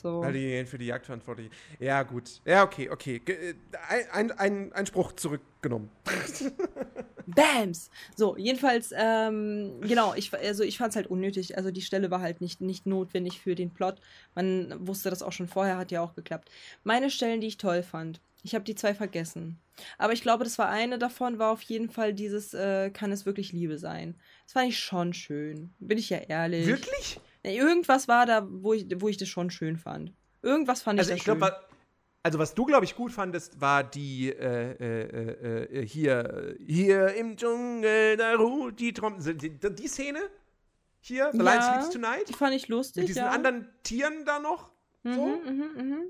So. Weil die für die Jagd verantwortlich Ja, gut. Ja, okay, okay. Äh, Ein, ein, ein Spruch zurückgenommen. (laughs) Bams! So, jedenfalls, ähm, genau, ich, also ich fand es halt unnötig. Also die Stelle war halt nicht, nicht notwendig für den Plot. Man wusste das auch schon vorher, hat ja auch geklappt. Meine Stellen, die ich toll fand, ich habe die zwei vergessen. Aber ich glaube, das war eine davon, war auf jeden Fall dieses, äh, kann es wirklich Liebe sein? Das fand ich schon schön. Bin ich ja ehrlich. Wirklich? Irgendwas war da, wo ich, wo ich das schon schön fand. Irgendwas fand Also ich ich da schön. Also was du, glaube ich, gut fandest, war die äh, äh, äh, äh, hier, hier im Dschungel, da ruht die Trommel. Die, die, die Szene hier, The Lion Ja, Sleeps Tonight, die fand ich lustig, mit diesen ja. anderen Tieren da noch. Mhm, So. mhm, mhm.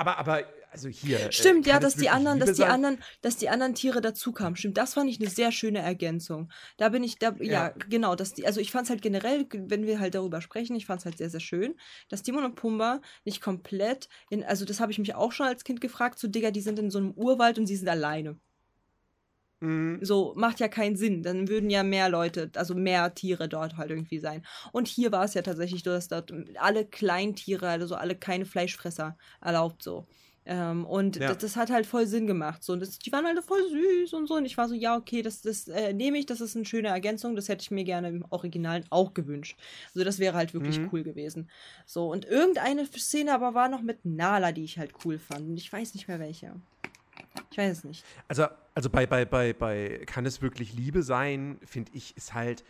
Aber, aber, also hier. Stimmt, äh, ja, kann dass die anderen, dass Liebe die sein? anderen, dass die anderen Tiere dazukamen. Stimmt, das fand ich eine sehr schöne Ergänzung. Da bin ich, da, ja, Ja. genau, dass die, also ich fand es halt generell, wenn wir halt darüber sprechen, ich fand es halt sehr, sehr schön, dass Timon und Pumba nicht komplett in, also das habe ich mich auch schon als Kind gefragt, so Digga, die sind in so einem Urwald und sie sind alleine. Mhm. So, macht ja keinen Sinn. Dann würden ja mehr Leute, also mehr Tiere dort halt irgendwie sein. Und hier war es ja tatsächlich so, dass dort alle Kleintiere, also alle keine Fleischfresser erlaubt so. Ähm, und Ja. das, das hat halt voll Sinn gemacht. So. Und das, die waren alle voll süß und so. Und ich war so, ja, okay, das, das äh, nehme ich, das ist eine schöne Ergänzung. Das hätte ich mir gerne im Originalen auch gewünscht. Also das wäre halt wirklich Mhm. cool gewesen. So, und irgendeine Szene aber war noch mit Nala, die ich halt cool fand. Und ich weiß nicht mehr welche. Ich weiß es nicht. Also, also bei, bei, bei, bei Kann es wirklich Liebe sein, finde ich, ist halt,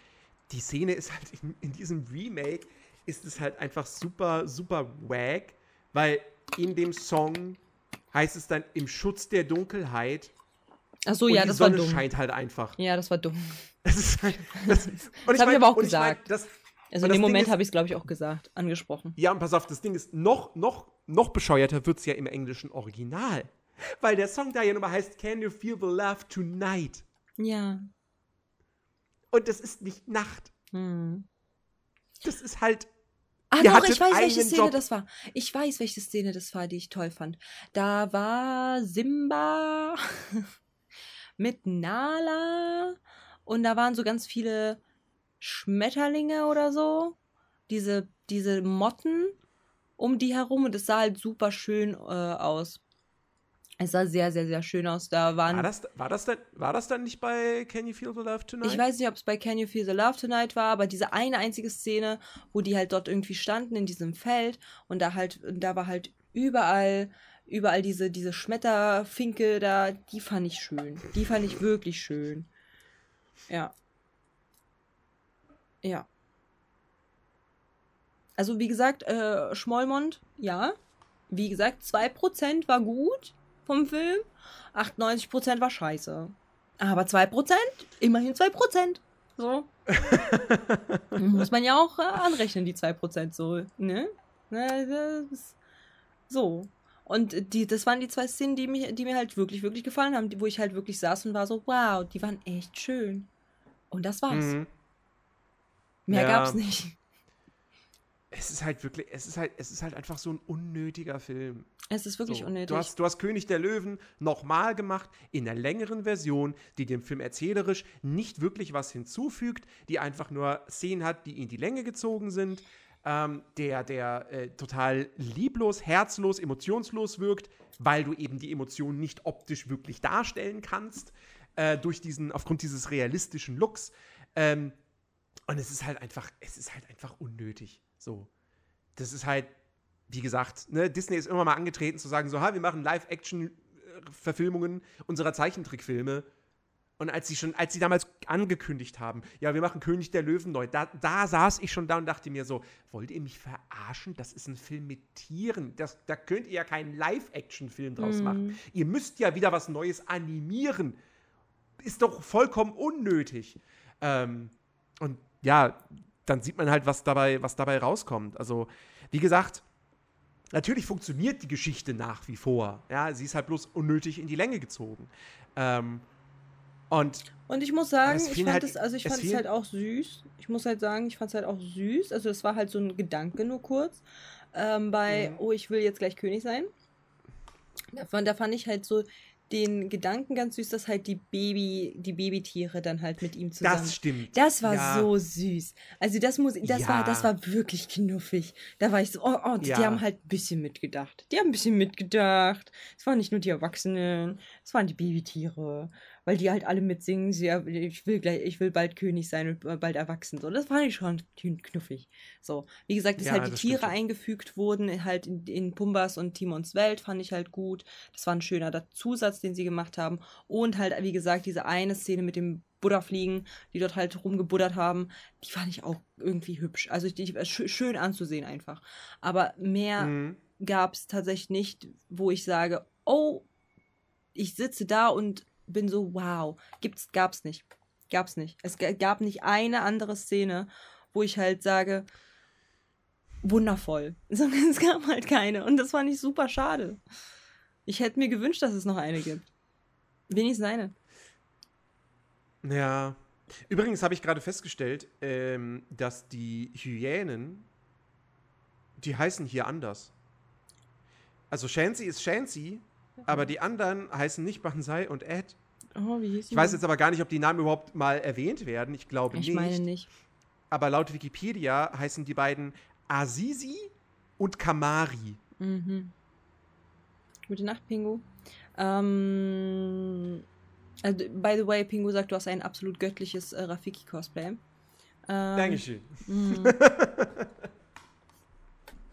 die Szene ist halt in, in diesem Remake, ist es halt einfach super, super wack, weil in dem Song heißt es dann im Schutz der Dunkelheit Ach so, ja, die das war Sonne dumm. scheint halt einfach. Ja, das war dumm. (laughs) Das ist halt, das, (laughs) Das hab ich aber auch und ich mein, gesagt. das, Also in dem Moment habe ich es, glaube ich, auch gesagt, angesprochen. ja, und pass auf, das Ding ist, noch, noch, noch bescheuerter wird es ja im englischen Original. Weil der Song da ja nur mal heißt Can you feel the love tonight? Ja. Und das ist nicht Nacht. Hm. Das ist halt Ah, doch, ich weiß, welche Szene Job. das war. Ich weiß, welche Szene das war, die ich toll fand. Da war Simba (laughs) mit Nala und da waren so ganz viele Schmetterlinge oder so. Diese, diese Motten um die herum und es sah halt super schön äh, aus. Es sah sehr, sehr, sehr schön aus. Da waren War das, war, das dann, war das dann nicht bei Can You Feel the Love Tonight? Ich weiß nicht, ob es bei Can You Feel the Love Tonight war, aber diese eine einzige Szene, wo die halt dort irgendwie standen in diesem Feld und da halt, da war halt überall, überall diese, diese Schmetterfinke da, die fand ich schön. Die fand ich wirklich schön. Ja. Ja. Also wie gesagt, äh, Schmollmond, ja. Wie gesagt, 2% war gut vom Film, 98% war scheiße. Aber 2%, immerhin 2%. So. (laughs) Muss man ja auch äh, anrechnen, die 2%, so, ne? ne so. Und die, das waren die zwei Szenen, die, mich, die mir halt wirklich, wirklich gefallen haben, die, wo ich halt wirklich saß und war so, wow, die waren echt schön. Und das war's. Mhm. Mehr Ja. gab's nicht. Es ist halt wirklich, es ist halt, es ist halt einfach so ein unnötiger Film. Es ist wirklich So, unnötig. Du hast, du hast König der Löwen nochmal gemacht, in einer längeren Version, die dem Film erzählerisch nicht wirklich was hinzufügt, die einfach nur Szenen hat, die in die Länge gezogen sind, ähm, der, der äh, total lieblos, herzlos, emotionslos wirkt, weil du eben die Emotionen nicht optisch wirklich darstellen kannst, äh, durch diesen, aufgrund dieses realistischen Looks. Ähm, und es ist halt einfach, es ist halt einfach unnötig. So. Das ist halt, wie gesagt, ne, Disney ist immer mal angetreten zu sagen, so, ha, wir machen Live-Action-Verfilmungen unserer Zeichentrickfilme. Und als sie schon, als sie damals angekündigt haben, ja, wir machen König der Löwen neu, da, da saß ich schon da und dachte mir so, wollt ihr mich verarschen? Das ist ein Film mit Tieren. Das, da könnt ihr ja keinen Live-Action-Film draus Mhm. machen. Ihr müsst ja wieder was Neues animieren. Ist doch vollkommen unnötig. Ähm, und ja, dann sieht man halt, was dabei, was dabei rauskommt. Also, wie gesagt, natürlich funktioniert die Geschichte nach wie vor. Ja, sie ist halt bloß unnötig in die Länge gezogen. Ähm, und Und ich muss sagen, ich fand halt- es, also ich es fand es halt auch süß. Ich muss halt sagen, ich fand es halt auch süß. Also es war halt so ein Gedanke nur kurz. Ähm, bei, Mhm. oh, ich will jetzt gleich König sein. Da fand, da fand ich halt so den Gedanken ganz süß, dass halt die Baby, die Babytiere dann halt mit ihm zusammen. Das stimmt. Das war Ja. so süß. Also das muss, das Ja. war, das war wirklich knuffig. Da war ich so, oh, oh, die, die Ja. haben halt ein bisschen mitgedacht. Die haben ein bisschen mitgedacht. Es waren nicht nur die Erwachsenen, es waren die Babytiere, weil die halt alle mitsingen. Sie, ich will gleich, ich will bald König sein und äh, bald erwachsen. So, das fand ich schon knuffig. So, wie gesagt, dass Ja, halt die das Tiere eingefügt wurden, halt in, in Pumbas und Timons Welt, fand ich halt gut. Das war ein schöner Zusatz, den sie gemacht haben. Und halt, wie gesagt, diese eine Szene mit dem Buddha-Fliegen, die dort halt rumgebuddert haben, die fand ich auch irgendwie hübsch. Also die, die, schö- schön anzusehen einfach. Aber mehr Mhm. gab es tatsächlich nicht, wo ich sage, oh, ich sitze da und bin so, wow. Gibt's, gab's nicht. Gab's nicht. Es gab nicht eine andere Szene, wo ich halt sage, wundervoll. (laughs) Es gab halt keine. Und das fand ich super schade. Ich hätte mir gewünscht, dass es noch eine gibt. Wenigstens eine. Ja. Übrigens habe ich gerade festgestellt, ähm, dass die Hyänen, die heißen hier anders. Also Shancy ist Shancy, aber die anderen heißen nicht Banzai und Ed. Oh, wie hieß Ich weiß jetzt aber gar nicht, ob die Namen überhaupt mal erwähnt werden. Ich glaube Ich nicht. meine nicht. Aber laut Wikipedia heißen die beiden Azizi und Kamari. Mhm. Gute Nacht, Pingu. Ähm, also, by the way, Pingu sagt, du hast ein absolut göttliches äh, Rafiki-Cosplay. Ähm, Dankeschön. (laughs)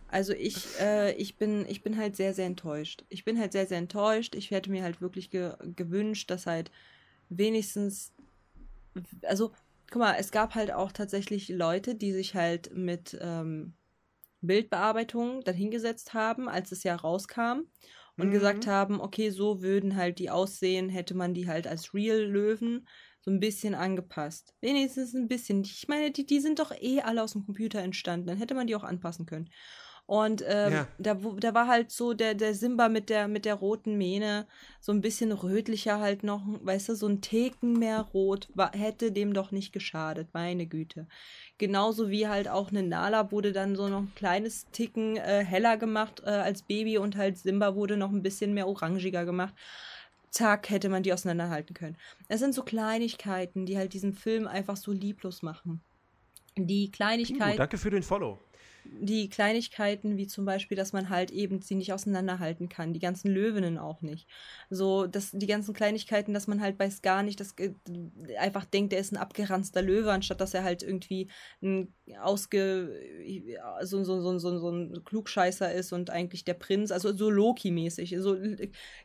Also ich, äh, ich, bin, ich bin halt sehr, sehr enttäuscht. Ich bin halt sehr, sehr enttäuscht. Ich hätte mir halt wirklich ge gewünscht, dass halt wenigstens, also guck mal, es gab halt auch tatsächlich Leute, die sich halt mit ähm, Bildbearbeitung dann hingesetzt haben, als es ja rauskam und Mhm. gesagt haben, okay, so würden halt die aussehen, hätte man die halt als Real-Löwen so ein bisschen angepasst. Wenigstens ein bisschen. Ich meine, die, die sind doch eh alle aus dem Computer entstanden. Dann hätte man die auch anpassen können. Und ähm, Ja. da, da war halt so der, der Simba mit der, mit der roten Mähne, so ein bisschen rötlicher halt noch, weißt du, so ein Theken mehr rot, war, hätte dem doch nicht geschadet, meine Güte. Genauso wie halt auch eine Nala wurde dann so noch ein kleines Ticken äh, heller gemacht äh, als Baby und halt Simba wurde noch ein bisschen mehr orangiger gemacht. Zack, hätte man die auseinanderhalten können. Es sind so Kleinigkeiten, die halt diesen Film einfach so lieblos machen. Die Kleinigkeiten danke für den Follow. Die Kleinigkeiten, wie zum Beispiel, dass man halt eben sie nicht auseinanderhalten kann, die ganzen Löwinnen auch nicht. So, dass die ganzen Kleinigkeiten, dass man halt bei Scar nicht das einfach denkt, er ist ein abgeranzter Löwe, anstatt dass er halt irgendwie ein ausge so, so, so, so, so ein Klugscheißer ist und eigentlich der Prinz, also so Loki-mäßig. So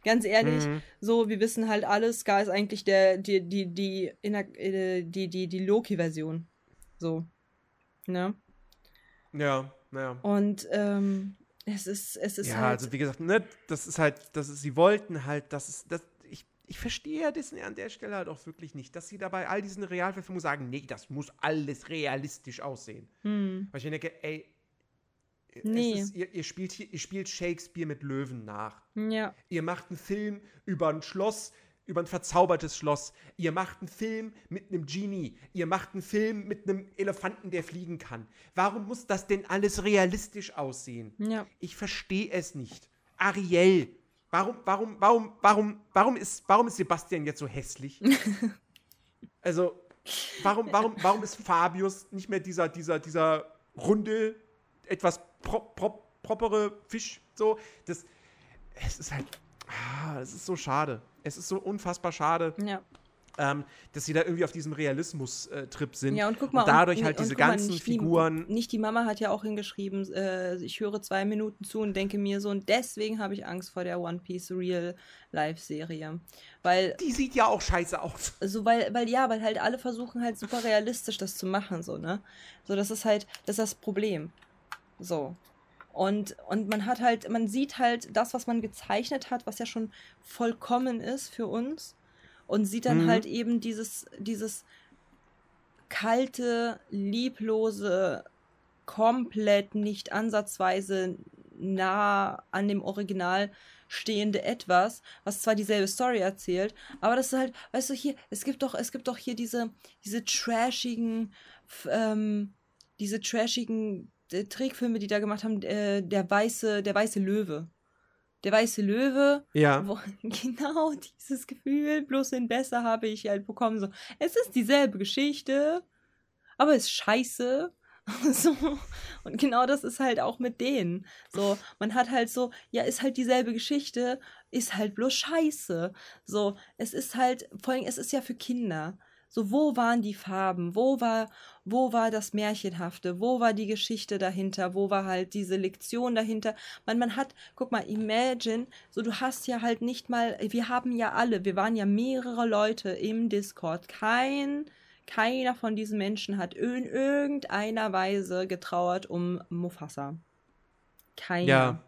ganz ehrlich, Mhm. so, wir wissen halt alles, Scar ist eigentlich der, die, die, die, inner- äh, die, die, die Loki-Version. So. Ne? Ja, naja. Und ähm, es ist, es ist ja, halt. also wie gesagt, ne, das ist halt, das ist, sie wollten halt, das ist, das, ich, ich verstehe ja Disney an der Stelle halt auch wirklich nicht, dass sie dabei all diesen Realverfilmungen sagen, nee, das muss alles realistisch aussehen. hm, Weil ich mir denke, ey, Nee. ist, ihr, ihr, spielt hier, ihr spielt Shakespeare mit Löwen nach. ja, Ihr macht einen Film über ein Schloss, über ein verzaubertes Schloss. Ihr macht einen Film mit einem Genie. Ihr macht einen Film mit einem Elefanten, der fliegen kann. Warum muss das denn alles realistisch aussehen? ja. Ich verstehe es nicht. Ariel. Warum, warum, warum, warum, warum ist, warum ist Sebastian jetzt so hässlich? (laughs) also, warum, warum, warum ist Fabius nicht mehr dieser, dieser, dieser runde, etwas pro, pro, propere Fisch? So, das, es ist halt, ah, es ist so schade. Es ist so unfassbar schade, Ja. ähm, dass sie da irgendwie auf diesem Realismus-Trip sind. ja, und guck mal. und dadurch und, halt und diese guck mal, ganzen nicht Figuren. Die, nicht die Mama hat ja auch hingeschrieben, äh, ich höre zwei Minuten zu und denke mir so, und deswegen habe ich Angst vor der One Piece Real Live-Serie. Weil Die sieht ja auch scheiße aus. so weil weil ja weil halt alle versuchen halt super realistisch das zu machen so ne so das ist halt das ist das Problem so und und man hat halt man sieht halt das was man gezeichnet hat was ja schon vollkommen ist für uns und sieht dann Mhm. halt eben dieses dieses kalte lieblose komplett nicht ansatzweise nah an dem Original stehende etwas, was zwar dieselbe Story erzählt, aber das ist halt, weißt du, hier, es gibt doch, es gibt doch hier diese, diese trashigen, ähm, diese trashigen äh, Trickfilme, die da gemacht haben, äh, der weiße, der weiße Löwe. Der weiße Löwe. Ja. Wo, (laughs) genau dieses Gefühl, bloß in besser habe ich halt bekommen. So, es ist dieselbe Geschichte, aber es ist scheiße. (laughs) So. Und genau das ist halt auch mit denen. So, man hat halt so, ja, ist halt dieselbe Geschichte, ist halt bloß scheiße. So, es ist halt, vor allem, es ist ja für Kinder. So, wo waren die Farben? Wo war, wo war das Märchenhafte? Wo war die Geschichte dahinter? Wo war halt diese Lektion dahinter? Man, man hat, guck mal, imagine, so du hast ja halt nicht mal, wir haben ja alle, wir waren ja mehrere Leute im Discord. Kein, keiner von diesen Menschen hat in irgendeiner Weise getrauert um Mufasa. Keiner. Ja.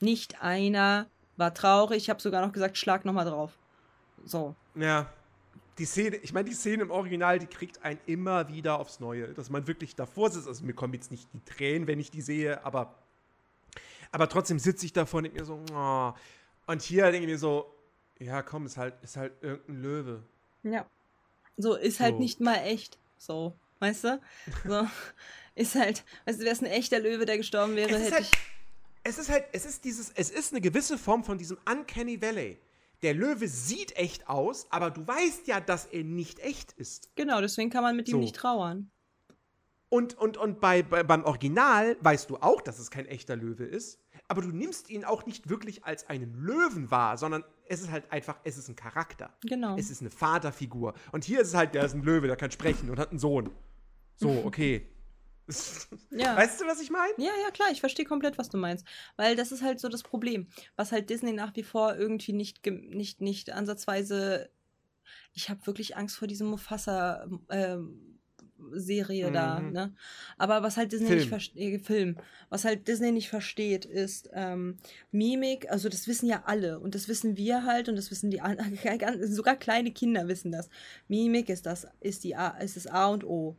Nicht einer war traurig. Ich habe sogar noch gesagt, schlag nochmal drauf. So. Ja. Die Szene, ich meine, die Szene im Original, die kriegt einen immer wieder aufs Neue. Dass man wirklich davor sitzt. Also mir kommen jetzt nicht die Tränen, wenn ich die sehe, aber, aber trotzdem sitze ich davor und denke mir so, oh. und hier denke ich mir so, ja, komm, ist halt, ist halt irgendein Löwe. Ja. So, ist halt So. nicht mal echt. So, weißt du? So, (laughs) ist halt, weißt du, wäre es ein echter Löwe, der gestorben wäre, Es ist hätte halt, ich. es ist halt, es ist dieses, es ist eine gewisse Form von diesem Uncanny Valley. Der Löwe sieht echt aus, aber du weißt ja, dass er nicht echt ist. Genau, deswegen kann man mit ihm So. nicht trauern. Und, und, und bei, bei, beim Original weißt du auch, dass es kein echter Löwe ist, aber du nimmst ihn auch nicht wirklich als einen Löwen wahr, sondern es ist halt einfach, es ist ein Charakter. Genau. Es ist eine Vaterfigur. Und hier ist es halt, der ist ein Löwe, der kann sprechen und hat einen Sohn. So, okay. (laughs) Ja. Weißt du, was ich meine? Ja, ja, klar, ich verstehe komplett, was du meinst. Weil das ist halt so das Problem, was halt Disney nach wie vor irgendwie nicht, nicht, nicht ansatzweise. Ich habe wirklich Angst vor diesem Mufasa-Serie da, Mhm. ne? Aber was halt Disney Film. nicht versteht, Film, was halt Disney nicht versteht, ist ähm, Mimik, also das wissen ja alle und das wissen wir halt und das wissen die an- (laughs) sogar kleine Kinder wissen das. Mimik ist das, ist die A, ist das A und O.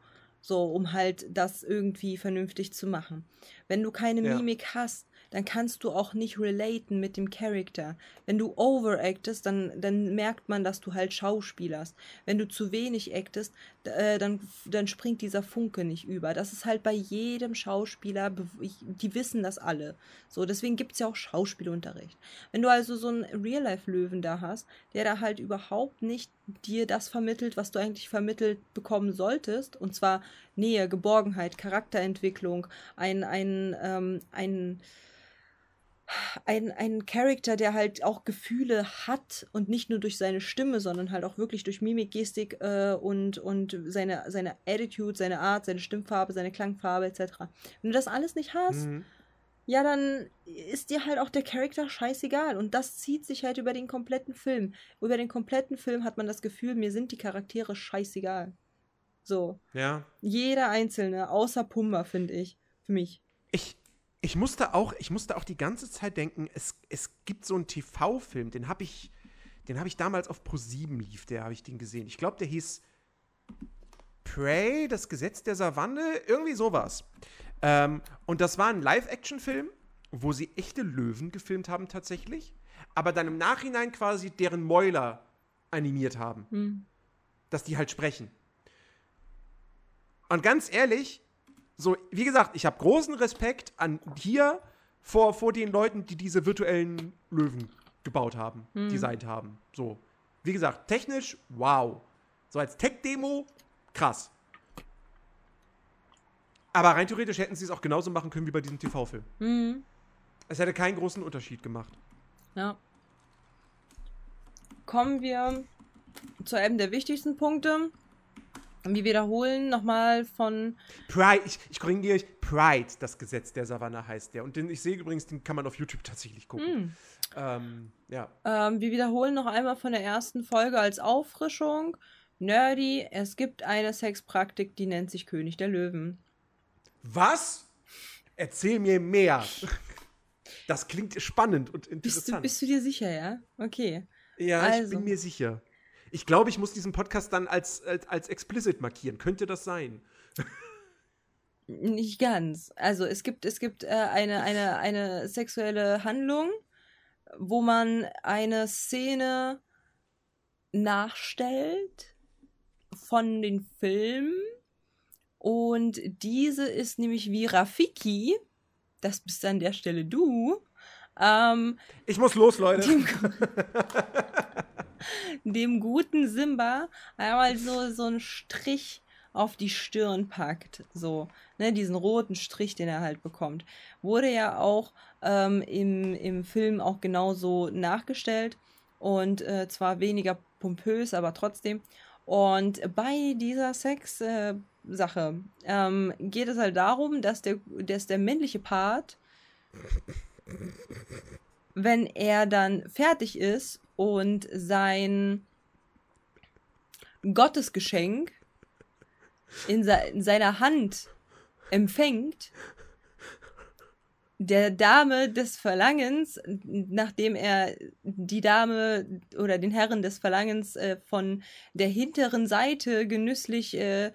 So, um halt das irgendwie vernünftig zu machen. Wenn du keine Ja. Mimik hast, dann kannst du auch nicht relaten mit dem Charakter. Wenn du overactest, dann, dann merkt man, dass du halt schauspielerst. Wenn du zu wenig actest, äh, dann, dann springt dieser Funke nicht über. Das ist halt bei jedem Schauspieler, die wissen das alle. So, deswegen gibt es ja auch Schauspielunterricht. Wenn du also so einen Real-Life-Löwen da hast, der da halt überhaupt nicht dir das vermittelt, was du eigentlich vermittelt bekommen solltest, und zwar Nähe, Geborgenheit, Charakterentwicklung, ein, ein, ähm, ein, ein, ein Charakter, der halt auch Gefühle hat und nicht nur durch seine Stimme, sondern halt auch wirklich durch Mimik, Gestik äh, und, und seine, seine Attitude, seine Art, seine Stimmfarbe, seine Klangfarbe etc. Wenn du das alles nicht hast, Mhm. Ja, dann ist dir halt auch der Charakter scheißegal. Und das zieht sich halt über den kompletten Film. Über den kompletten Film hat man das Gefühl, mir sind die Charaktere scheißegal. So. Ja. Jeder einzelne, außer Pumba, finde ich. Für mich. Ich, ich, musste auch, ich musste auch die ganze Zeit denken, es, es gibt so einen TV-Film, den habe ich, den habe ich damals auf Pro7 lief, der habe ich den gesehen. Ich glaube, der hieß Prey, das Gesetz der Savanne, irgendwie sowas. Ähm, und das war ein Live-Action-Film, wo sie echte Löwen gefilmt haben tatsächlich, aber dann im Nachhinein quasi deren Mäuler animiert haben, Hm. dass die halt sprechen. Und ganz ehrlich, so, wie gesagt, ich habe großen Respekt an hier vor, vor den Leuten, die diese virtuellen Löwen gebaut haben, designt haben. So, wie gesagt, technisch, wow. So als Tech-Demo, krass. Aber rein theoretisch hätten sie es auch genauso machen können wie bei diesem TV-Film. Hm. Es hätte keinen großen Unterschied gemacht. Ja. Kommen wir zu einem der wichtigsten Punkte. Wir wiederholen nochmal von Pride, ich, ich korrigiere euch, Pride, das Gesetz der Savanne heißt der. Und den, ich sehe übrigens, den kann man auf YouTube tatsächlich gucken. Ähm, ja. Ähm, wir wiederholen noch einmal von der ersten Folge als Auffrischung. Nerdy, es gibt eine Sexpraktik, die nennt sich König der Löwen. Was? Erzähl mir mehr. Das klingt spannend und Bist du, interessant. bist du dir sicher, ja? Okay. ja, ich also. bin mir sicher. Ich glaube, ich muss diesen Podcast dann als, als, als explicit markieren. Könnte das sein? Nicht ganz. Also es gibt, es gibt äh, eine, eine, eine sexuelle Handlung, wo man eine Szene nachstellt von den Filmen. Und diese ist nämlich wie Rafiki, das bist an der Stelle du, Ähm, ich muss los, Leute. Dem, (laughs) dem guten Simba einmal so, so einen Strich auf die Stirn packt. So, ne, diesen roten Strich, den er halt bekommt. Wurde ja auch ähm, im, im Film auch genauso nachgestellt. Und äh, zwar weniger pompös, aber trotzdem. Und bei dieser Sex-Sache äh, ähm, geht es halt darum, dass der, dass der männliche Part, wenn er dann fertig ist und sein Gottesgeschenk in, se in seiner Hand empfängt, der Dame des Verlangens, nachdem er die Dame oder den Herren des Verlangens äh, von der hinteren Seite genüsslich äh,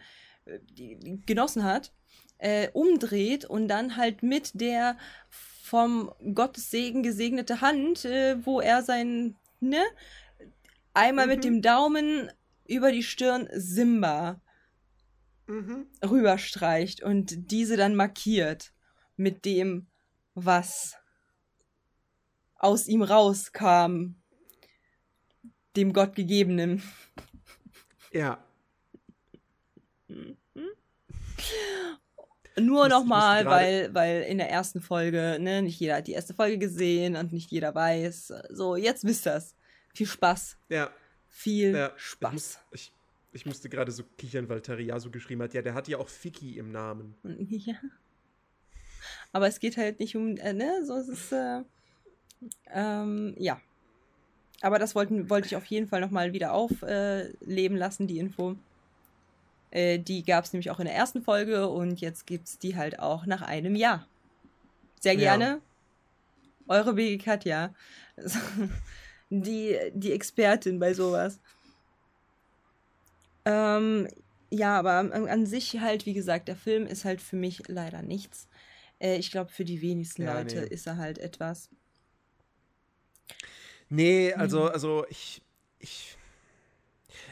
genossen hat, äh, umdreht und dann halt mit der vom Gottessegen gesegnete Hand, äh, wo er sein, ne, einmal mhm. mit dem Daumen über die Stirn Simba mhm. rüberstreicht und diese dann markiert mit dem, was aus ihm rauskam, dem Gottgegebenen. Ja. Nur nochmal, weil, weil in der ersten Folge, ne, nicht jeder hat die erste Folge gesehen und nicht jeder weiß. So, jetzt wisst ihr's. Viel Spaß. Ja. Viel ja. Spaß. Ich, ich, ich musste gerade so kichern, weil Taria so geschrieben hat, ja, der hat ja auch Fiki im Namen. (laughs) Ja. Aber es geht halt nicht um, äh, ne, so ist es, äh, ähm, ja. Aber das wollten, wollte ich auf jeden Fall nochmal wieder aufleben äh, lassen, die Info. Äh, die gab es nämlich auch in der ersten Folge und jetzt gibt es die halt auch nach einem Jahr. Sehr gerne. Ja. Eure Baby Katja. (laughs) die, die Expertin bei sowas. Ähm, ja, aber an, sich halt, wie gesagt, der Film ist halt für mich leider nichts. Äh, ich glaube, für die wenigsten ja, Leute nee. ist er halt etwas. Nee, also, mhm. also ich, ich,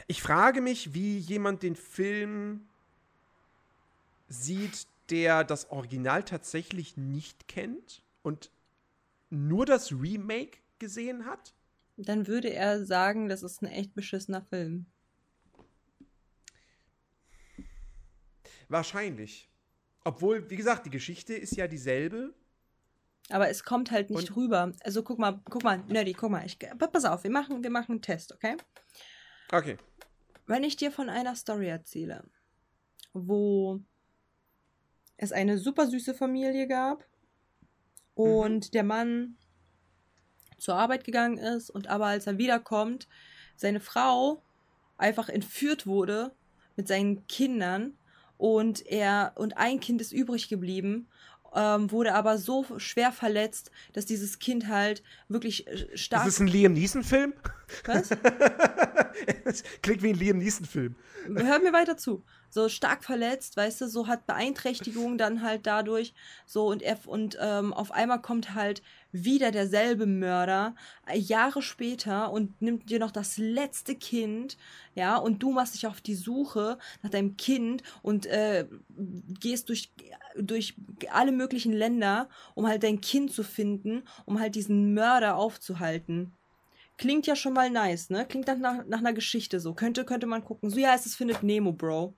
ich frage mich, wie jemand den Film sieht, der das Original tatsächlich nicht kennt und nur das Remake gesehen hat. Dann würde er sagen, das ist ein echt beschissener Film. Wahrscheinlich. Obwohl, wie gesagt, die Geschichte ist ja dieselbe. Aber es kommt halt nicht Und rüber. Also guck mal, guck mal, Nerdy, guck mal. Ich, pass auf, wir machen, wir machen einen Test, okay? Okay. Wenn ich dir von einer Story erzähle, wo es eine super süße Familie gab und mhm. der Mann zur Arbeit gegangen ist und aber als er wiederkommt, seine Frau einfach entführt wurde mit seinen Kindern und er und ein Kind ist übrig geblieben ähm, wurde aber so schwer verletzt, dass dieses Kind halt wirklich äh, stark. Ist das ein Liam Neeson-Film? Was? (laughs) klingt wie ein Liam Neeson-Film. Hör mir weiter zu. So stark verletzt, weißt du, so hat Beeinträchtigungen dann halt dadurch. So und er und ähm, auf einmal kommt halt wieder derselbe Mörder äh, Jahre später und nimmt dir noch das letzte Kind, ja, und du machst dich auf die Suche nach deinem Kind und äh, gehst durch durch alle möglichen Länder, um halt dein Kind zu finden, um halt diesen Mörder aufzuhalten. Klingt ja schon mal nice, ne? Klingt nach, nach, nach einer Geschichte so. Könnte, könnte man gucken. So, ja, es ist Findet Nemo, Bro.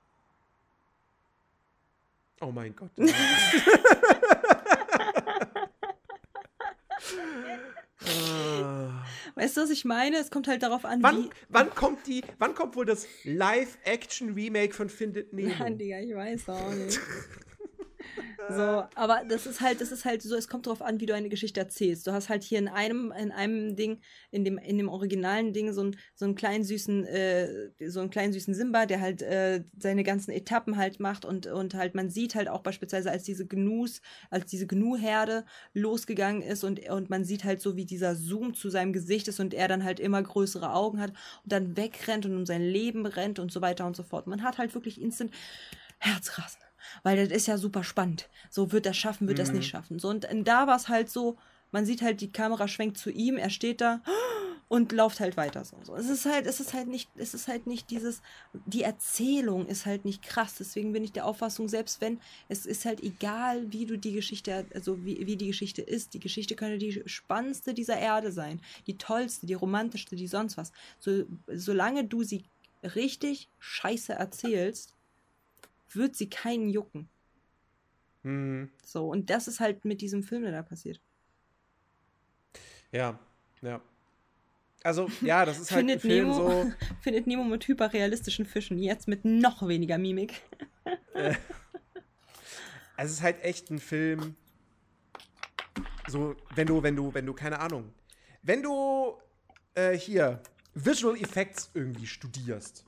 Oh mein Gott. (laughs) Weißt du, was ich meine? Es kommt halt darauf an, wann, wie. Wann kommt die, wann kommt wohl das Live-Action-Remake von Findet Nemo? Ja, Digga, ich weiß auch nicht. (laughs) So, aber das ist halt, das ist halt so, es kommt darauf an, wie du eine Geschichte erzählst. Du hast halt hier in einem, in einem Ding, in dem, in dem originalen Ding so, ein, so einen kleinen süßen, äh, so einen kleinen süßen Simba, der halt äh, seine ganzen Etappen halt macht und, und halt, man sieht halt auch beispielsweise, als diese Gnus, als diese Gnu-Herde losgegangen ist und, und man sieht halt so, wie dieser Zoom zu seinem Gesicht ist und er dann halt immer größere Augen hat und dann wegrennt und um sein Leben rennt und so weiter und so fort. Man hat halt wirklich instant Herzrasen weil das ist ja super spannend. So wird er schaffen, wird mhm. das nicht schaffen. So und da war es halt so, man sieht halt die Kamera schwenkt zu ihm, er steht da und lauft halt weiter so. so. Es ist halt, es ist halt nicht, es ist halt nicht dieses, die Erzählung ist halt nicht krass. Deswegen bin ich der Auffassung, selbst wenn, es ist halt egal, wie du die Geschichte, also wie, wie die Geschichte ist. Die Geschichte könnte die spannendste dieser Erde sein, die tollste, die romantischste, die sonst was. So, solange du sie richtig scheiße erzählst, wird sie keinen jucken. Mhm. So, und das ist halt mit diesem Film, der da passiert. Ja, ja. Also, ja, das ist halt findet ein Film Nemo, so. (laughs) Findet Nemo mit hyperrealistischen Fischen, jetzt mit noch weniger Mimik. Äh, es ist halt echt ein Film. So, wenn du, wenn du, wenn du, keine Ahnung. Wenn du äh, hier Visual Effects irgendwie studierst.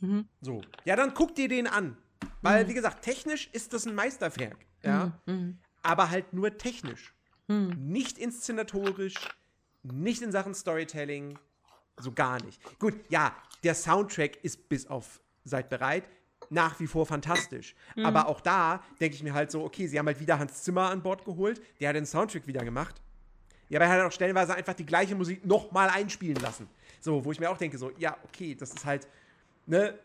Mhm. So. Ja, dann guck dir den an. Weil, wie gesagt, technisch ist das ein Meisterwerk. Ja. Mhm. Aber halt nur technisch. Mhm. Nicht inszenatorisch, nicht in Sachen Storytelling, so gar nicht. Gut, ja, der Soundtrack ist bis auf Seid bereit nach wie vor fantastisch. Mhm. Aber auch da denke ich mir halt so, okay, sie haben halt wieder Hans Zimmer an Bord geholt, der hat den Soundtrack wieder gemacht. Ja, aber er hat auch stellenweise einfach die gleiche Musik nochmal einspielen lassen. So, wo ich mir auch denke, so, ja, okay, das ist halt, ne,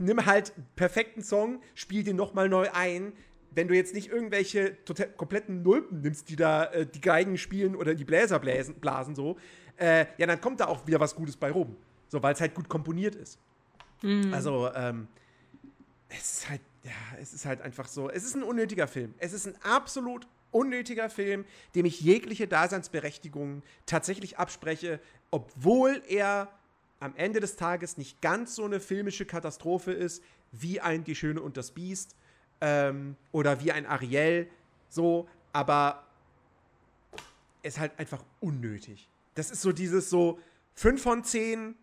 nimm halt einen perfekten Song, spiel den nochmal neu ein. Wenn du jetzt nicht irgendwelche kompletten Nulpen nimmst, die da äh, die Geigen spielen oder die Bläser bläsen, blasen, so, äh, ja, dann kommt da auch wieder was Gutes bei rum. So, weil es halt gut komponiert ist. Mhm. Also, ähm, es ist halt, ja, es ist halt einfach so, es ist ein unnötiger Film. Es ist ein absolut unnötiger Film, dem ich jegliche Daseinsberechtigung tatsächlich abspreche, obwohl er am Ende des Tages nicht ganz so eine filmische Katastrophe ist wie ein Die Schöne und das Biest ähm, oder wie ein Ariel, so, aber ist halt einfach unnötig. Das ist so dieses so 5 von 10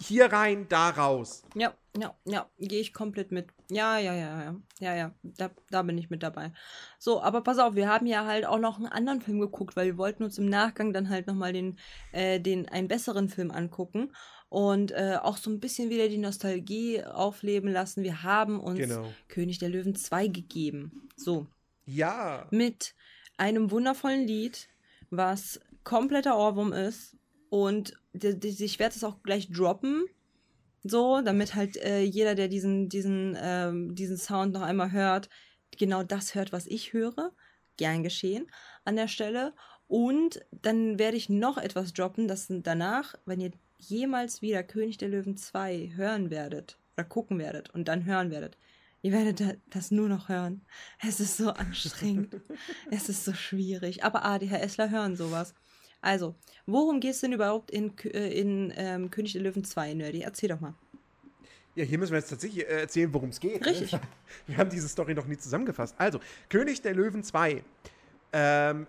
hier rein, da raus. Ja, ja, ja, gehe ich komplett mit. Ja, ja, ja, ja, ja, ja, da, da bin ich mit dabei. So, aber pass auf, wir haben ja halt auch noch einen anderen Film geguckt, weil wir wollten uns im Nachgang dann halt nochmal den, äh, den, einen besseren Film angucken und äh, auch so ein bisschen wieder die Nostalgie aufleben lassen. Wir haben uns Genau. König der Löwen 2 gegeben. So, Ja. mit einem wundervollen Lied, was kompletter Ohrwurm ist. Und ich werde es auch gleich droppen. So, damit halt äh, jeder, der diesen, diesen, ähm, diesen Sound noch einmal hört, genau das hört, was ich höre. Gern geschehen an der Stelle. Und dann werde ich noch etwas droppen, das danach, wenn ihr jemals wieder König der Löwen 2 hören werdet oder gucken werdet und dann hören werdet, ihr werdet da- das nur noch hören. Es ist so anstrengend. (laughs) es ist so schwierig. Aber ADHSler hören sowas. Also, worum geht es denn überhaupt in, äh, in ähm, König der Löwen 2, Nerdy? Erzähl doch mal. Ja, hier müssen wir jetzt tatsächlich äh, erzählen, worum es geht. ne? Richtig. (laughs) Wir haben diese Story noch nie zusammengefasst. Also, König der Löwen 2 ähm,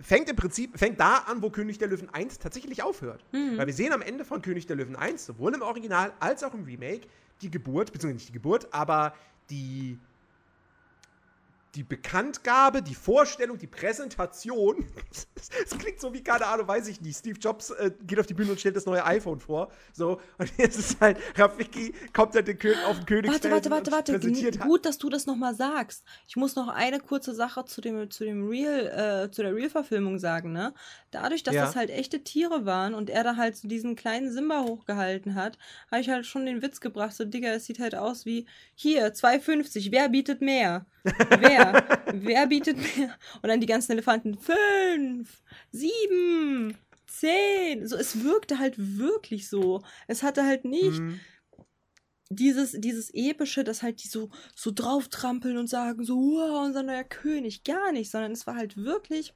fängt im Prinzip, fängt da an, wo König der Löwen 1 tatsächlich aufhört. Weil wir sehen am Ende von König der Löwen 1, sowohl im Original als auch im Remake, die Geburt, beziehungsweise nicht die Geburt, aber die, die Bekanntgabe, die Vorstellung, die Präsentation. (laughs) Es klingt so wie, keine Ahnung, weiß ich nicht. Steve Jobs äh, geht auf die Bühne und stellt das neue iPhone vor. So, und jetzt ist halt, Rafiki kommt halt den Kö auf den Königsfeld Warte, warte, warte, warte. Gut, dass du das nochmal sagst. Ich muss noch eine kurze Sache zu dem, zu dem Real, äh, zu der Real-Verfilmung sagen, ne? Dadurch, dass Ja. das halt echte Tiere waren und er da halt so diesen kleinen Simba hochgehalten hat, habe ich halt schon den Witz gebracht, so, Digga, es sieht halt aus wie, hier, 2,50, wer bietet mehr? Wer? (laughs) wer bietet mehr? Und dann die ganzen Elefanten, fünf, sieben, zehn. So, es wirkte halt wirklich so. Es hatte halt nicht, Mhm. dieses, dieses epische, dass halt die so, so drauf trampeln und sagen so, wow, unser neuer König, gar nicht, sondern es war halt wirklich,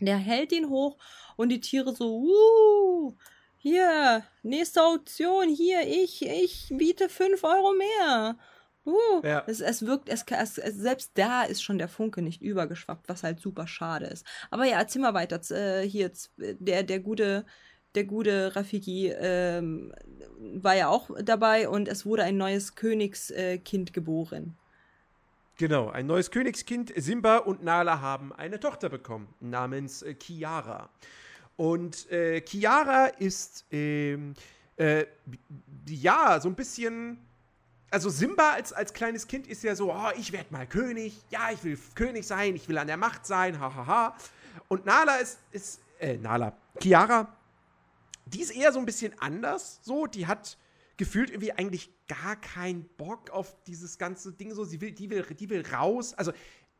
der hält ihn hoch und die Tiere so, uh, hier, nächste Auktion, hier, ich, ich biete 5 Euro mehr. Uh, Ja. es, es wirkt, es, es, selbst da ist schon der Funke nicht übergeschwappt, was halt super schade ist. Aber ja, erzähl mal weiter. Äh, hier, der, der gute, der gute Rafiki ähm, war ja auch dabei und es wurde ein neues Königskind äh, geboren. Genau, ein neues Königskind. Simba und Nala haben eine Tochter bekommen, namens äh, Chiara. Und äh, Chiara ist, ähm, äh, ja, so ein bisschen. Also Simba als, als kleines Kind ist ja so, oh, ich werde mal König, ja, ich will König sein, ich will an der Macht sein, hahaha. Und Nala ist, ist äh, Nala, Chiara die ist eher so ein bisschen anders. So, die hat gefühlt irgendwie eigentlich gar keinen Bock auf dieses ganze Ding. So, sie will, die will, die will raus. Also,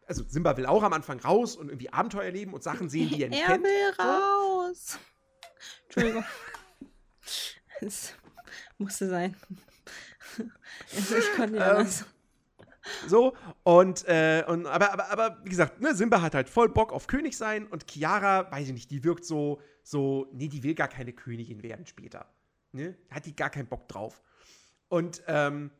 also Simba will auch am Anfang raus und irgendwie Abenteuer erleben und Sachen sehen, die er nicht er kennt. Er will raus. Entschuldigung. (laughs) es musste sein. (laughs) Also ich konnte nicht Ähm. So, und, äh, und aber, aber, aber wie gesagt, ne, Simba hat halt voll Bock auf König sein und Chiara, weiß ich nicht, die wirkt so, so, nee, die will gar keine Königin werden später. Ne? Hat die gar keinen Bock drauf. Und, ähm,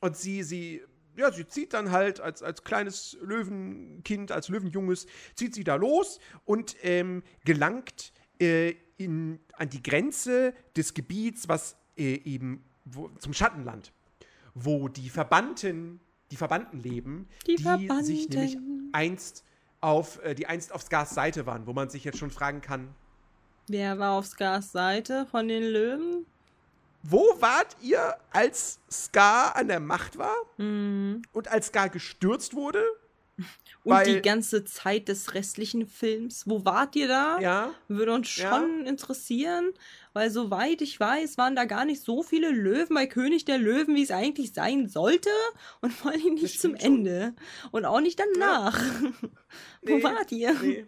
und sie, sie, ja, sie zieht dann halt als, als kleines Löwenkind, als Löwenjunges, zieht sie da los und ähm, gelangt äh, in, an die Grenze des Gebiets, was äh, eben wo, zum Schattenland, wo die Verbannten, die Verbannten leben, Die sich Verbannten. nämlich einst auf, äh, die einst auf Skars Seite waren, wo man sich jetzt schon fragen kann, Wer war auf Skars Seite von den Löwen? wo wart ihr, als Scar an der Macht war Mhm. und als Scar gestürzt wurde? (laughs) Und Weil- die ganze Zeit des restlichen Films. Wo wart ihr da? Ja. Würde uns Ja. schon interessieren, weil soweit ich weiß, waren da gar nicht so viele Löwen bei König der Löwen, wie es eigentlich sein sollte. Und vor allem nicht Das zum schon. Ende. Und auch nicht danach. (laughs) Wo Nee, wart ihr? Nee.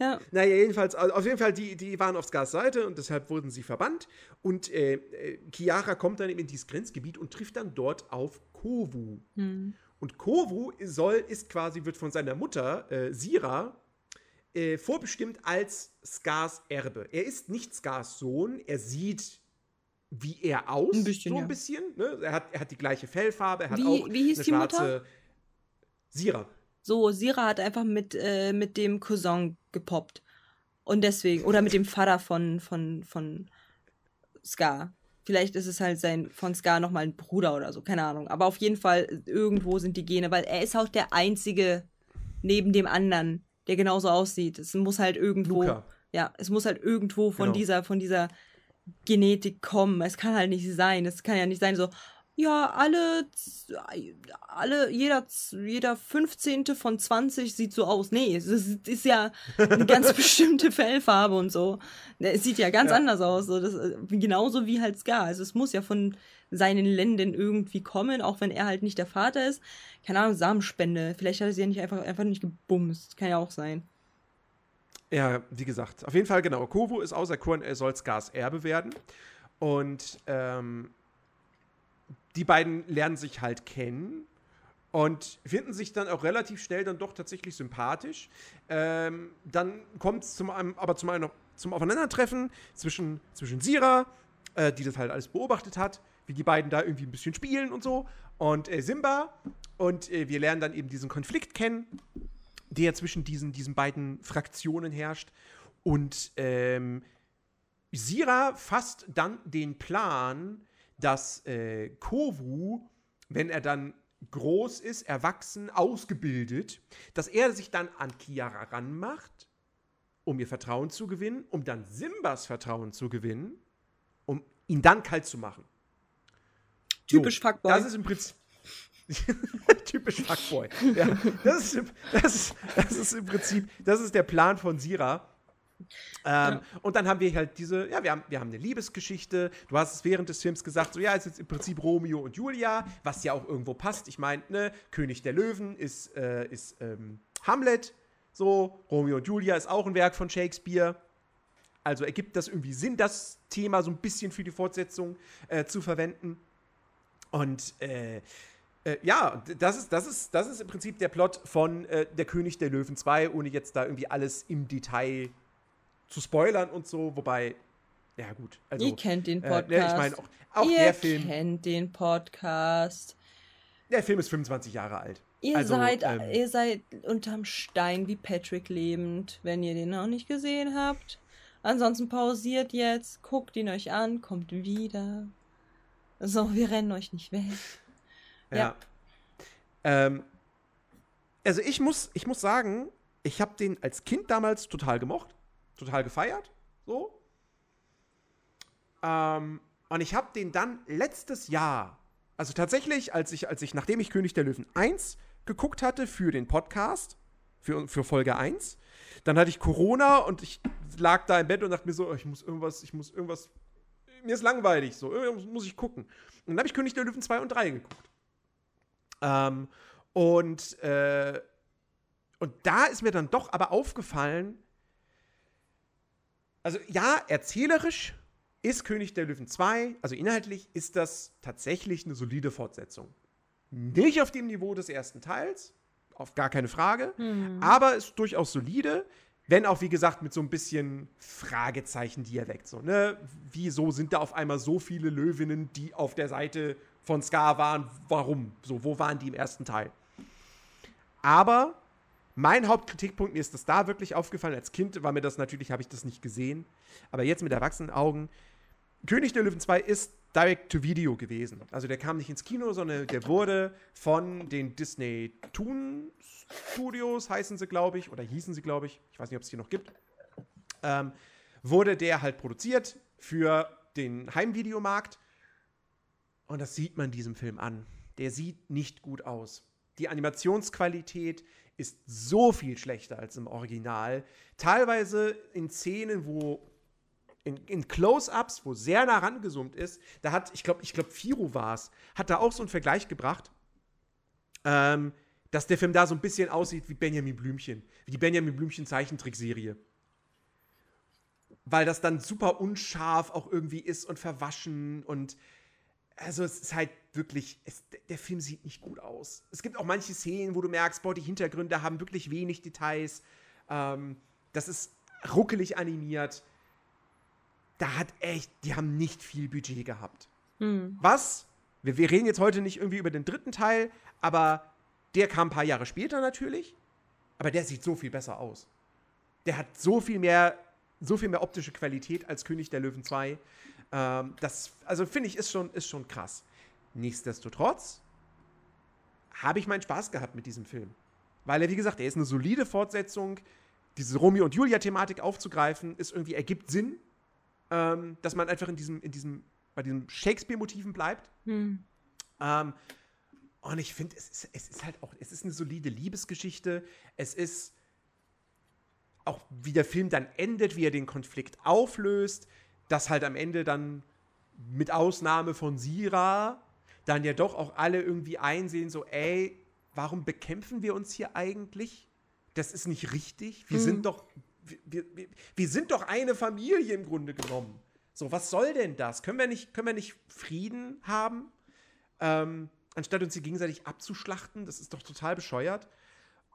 Ja. Naja, jedenfalls, also auf jeden Fall, die, die waren auf Skars Seite und deshalb wurden sie verbannt. Und äh, äh, Chiara kommt dann eben in dieses Grenzgebiet und trifft dann dort auf Kovu. Hm. Und Kovu soll, ist quasi, wird von seiner Mutter, äh, Sira, äh, vorbestimmt als Skars Erbe. Er ist nicht Skars Sohn, er sieht wie er aus, Ein bisschen, so ein ja. bisschen. Ne? Er, hat, er hat die gleiche Fellfarbe, er hat Wie- auch wie hieß eine die Mutter? schwarze Sira. So, Sira hat einfach mit, äh, mit dem Cousin gepoppt. Und deswegen, oder mit dem Vater von, von, von Scar. Vielleicht ist es halt sein von Scar nochmal ein Bruder oder so, keine Ahnung. Aber auf jeden Fall, irgendwo sind die Gene, weil er ist auch der Einzige neben dem anderen, der genauso aussieht. Es muss halt irgendwo. Luca. Ja, es muss halt irgendwo von Genau. dieser, von dieser Genetik kommen. Es kann halt nicht sein. Es kann ja nicht sein, so, ja, alle, alle, jeder, jeder 15. von 20 sieht so aus. Nee, es ist, ist ja eine (laughs) ganz bestimmte Fellfarbe und so. Ne, Es sieht ja ganz Ja. anders aus. So, das, äh, genauso wie halt Scar. Also es muss ja von seinen Lenden irgendwie kommen, auch wenn er halt nicht der Vater ist. Keine Ahnung, Samenspende. Vielleicht hat er sie ja nicht einfach, einfach nicht gebumst. Kann ja auch sein. Ja, wie gesagt, auf jeden Fall, genau. Kovu ist auserkoren, er soll Skars Erbe werden. Und ähm, die beiden lernen sich halt kennen und finden sich dann auch relativ schnell dann doch tatsächlich sympathisch. Ähm, dann kommt es zum, aber zum, zum Aufeinandertreffen zwischen, zwischen Sira, äh, die das halt alles beobachtet hat, wie die beiden da irgendwie ein bisschen spielen und so, und äh, Simba. Und äh, wir lernen dann eben diesen Konflikt kennen der zwischen diesen, diesen beiden Fraktionen herrscht. Und ähm, Sira fasst dann den Plan, dass äh, Kovu, wenn er dann groß ist, erwachsen, ausgebildet, dass er sich dann an Chiara ranmacht, um ihr Vertrauen zu gewinnen, um dann Simbas Vertrauen zu gewinnen, um ihn dann kalt zu machen. Typisch So, Fuckboy. Das ist im Prinzip. (laughs) Typisch Fuckboy. Ja, das, ist, das, ist, das ist im Prinzip, das ist der Plan von Sira. Ähm, Und dann haben wir halt diese, ja, wir haben, wir haben eine Liebesgeschichte. Du hast es während des Films gesagt, so ja, es ist jetzt im Prinzip Romeo und Julia, was ja auch irgendwo passt. Ich meine, ne, König der Löwen ist, äh, ist ähm, Hamlet, so, Romeo und Julia ist auch ein Werk von Shakespeare. Also ergibt das irgendwie Sinn, das Thema so ein bisschen für die Fortsetzung äh, zu verwenden. Und äh, äh, ja, das ist, das, ist, das ist im Prinzip der Plot von äh, Der König der Löwen 2, ohne jetzt da irgendwie alles im Detail zu spoilern und so, wobei, ja gut. Also, Ihr kennt den äh, Podcast. ne, ich meine, auch, auch Ihr der Film, kennt den Podcast. der Film ist 25 Jahre alt. Ihr Also, seid, ähm, ihr seid unterm Stein wie Patrick lebend, wenn ihr den noch nicht gesehen habt. Ansonsten pausiert jetzt, guckt ihn euch an, kommt wieder. So, wir rennen euch nicht weg. Ja. Ja. Ähm, also ich muss, ich muss sagen, ich habe den als Kind damals total gemocht, total gefeiert, so. Ähm, und ich habe den dann letztes Jahr, also tatsächlich, als ich, als ich, nachdem ich König der Löwen 1 geguckt hatte für den Podcast, für, für Folge 1, dann hatte ich Corona und ich lag da im Bett und dachte mir so, oh, ich muss irgendwas, ich muss irgendwas, mir ist langweilig, so, irgendwas muss ich gucken. Und dann habe ich König der Löwen 2 und 3 geguckt. Ähm, und, äh, und da ist mir dann doch aber aufgefallen, also ja, erzählerisch ist König der Löwen 2, also inhaltlich ist das tatsächlich eine solide Fortsetzung. Nicht auf dem Niveau des ersten Teils, auf gar keine Frage, hm. aber ist durchaus solide, wenn auch, wie gesagt, mit so ein bisschen Fragezeichen-Dialekt. So, ne? Wieso sind da auf einmal so viele Löwinnen, die auf der Seite von Scar waren? Warum? So, wo waren die im ersten Teil? Aber mein Hauptkritikpunkt, mir ist das da wirklich aufgefallen. Als Kind war mir das natürlich, habe ich das nicht gesehen. Aber jetzt mit erwachsenen Augen, König der Löwen 2 ist Direct-to-Video gewesen. Also der kam nicht ins Kino, sondern der wurde von den Disney Toon Studios, heißen sie, glaube ich, oder hießen sie, glaube ich, ich weiß nicht, ob es die noch gibt, ähm, wurde der halt produziert für den Heimvideomarkt. Und das sieht man diesem Film an. Der sieht nicht gut aus. Die Animationsqualität ist so viel schlechter als im Original. Teilweise in Szenen, wo in, in Close-ups, wo sehr nah rangezoomt ist, da hat, ich glaube, ich glaube, Firo war es, hat da auch so einen Vergleich gebracht, ähm, dass der Film da so ein bisschen aussieht wie Benjamin Blümchen, wie die Benjamin Blümchen Zeichentrickserie. Weil das dann super unscharf auch irgendwie ist und verwaschen und also es ist halt wirklich, es, der Film sieht nicht gut aus. Es gibt auch manche Szenen, wo du merkst, boah, die Hintergründe haben wirklich wenig Details. Ähm, das ist ruckelig animiert da hat echt, die haben nicht viel Budget gehabt. Mhm. Was? Wir, wir reden jetzt heute nicht irgendwie über den dritten Teil, aber der kam ein paar Jahre später natürlich. Aber der sieht so viel besser aus. Der hat so viel mehr, so viel mehr optische Qualität als König der Löwen 2. Ähm, das, also finde ich, ist schon, ist schon krass. Nichtsdestotrotz habe ich meinen Spaß gehabt mit diesem Film. Weil er, wie gesagt, er ist eine solide Fortsetzung. Diese Romeo und Julia-Thematik aufzugreifen, ist irgendwie, ergibt Sinn ähm, dass man einfach in diesem, in diesem, bei diesen Shakespeare-Motiven bleibt. Hm. Ähm, und ich finde, es ist, es ist halt auch, es ist eine solide Liebesgeschichte. Es ist auch, wie der Film dann endet, wie er den Konflikt auflöst, dass halt am Ende dann mit Ausnahme von Sira dann ja doch auch alle irgendwie einsehen, so, ey, warum bekämpfen wir uns hier eigentlich? Das ist nicht richtig. Wir mhm. sind doch wir, wir, wir sind doch eine Familie im Grunde genommen. So, was soll denn das? Können wir nicht, können wir nicht Frieden haben? Ähm, anstatt uns hier gegenseitig abzuschlachten? Das ist doch total bescheuert.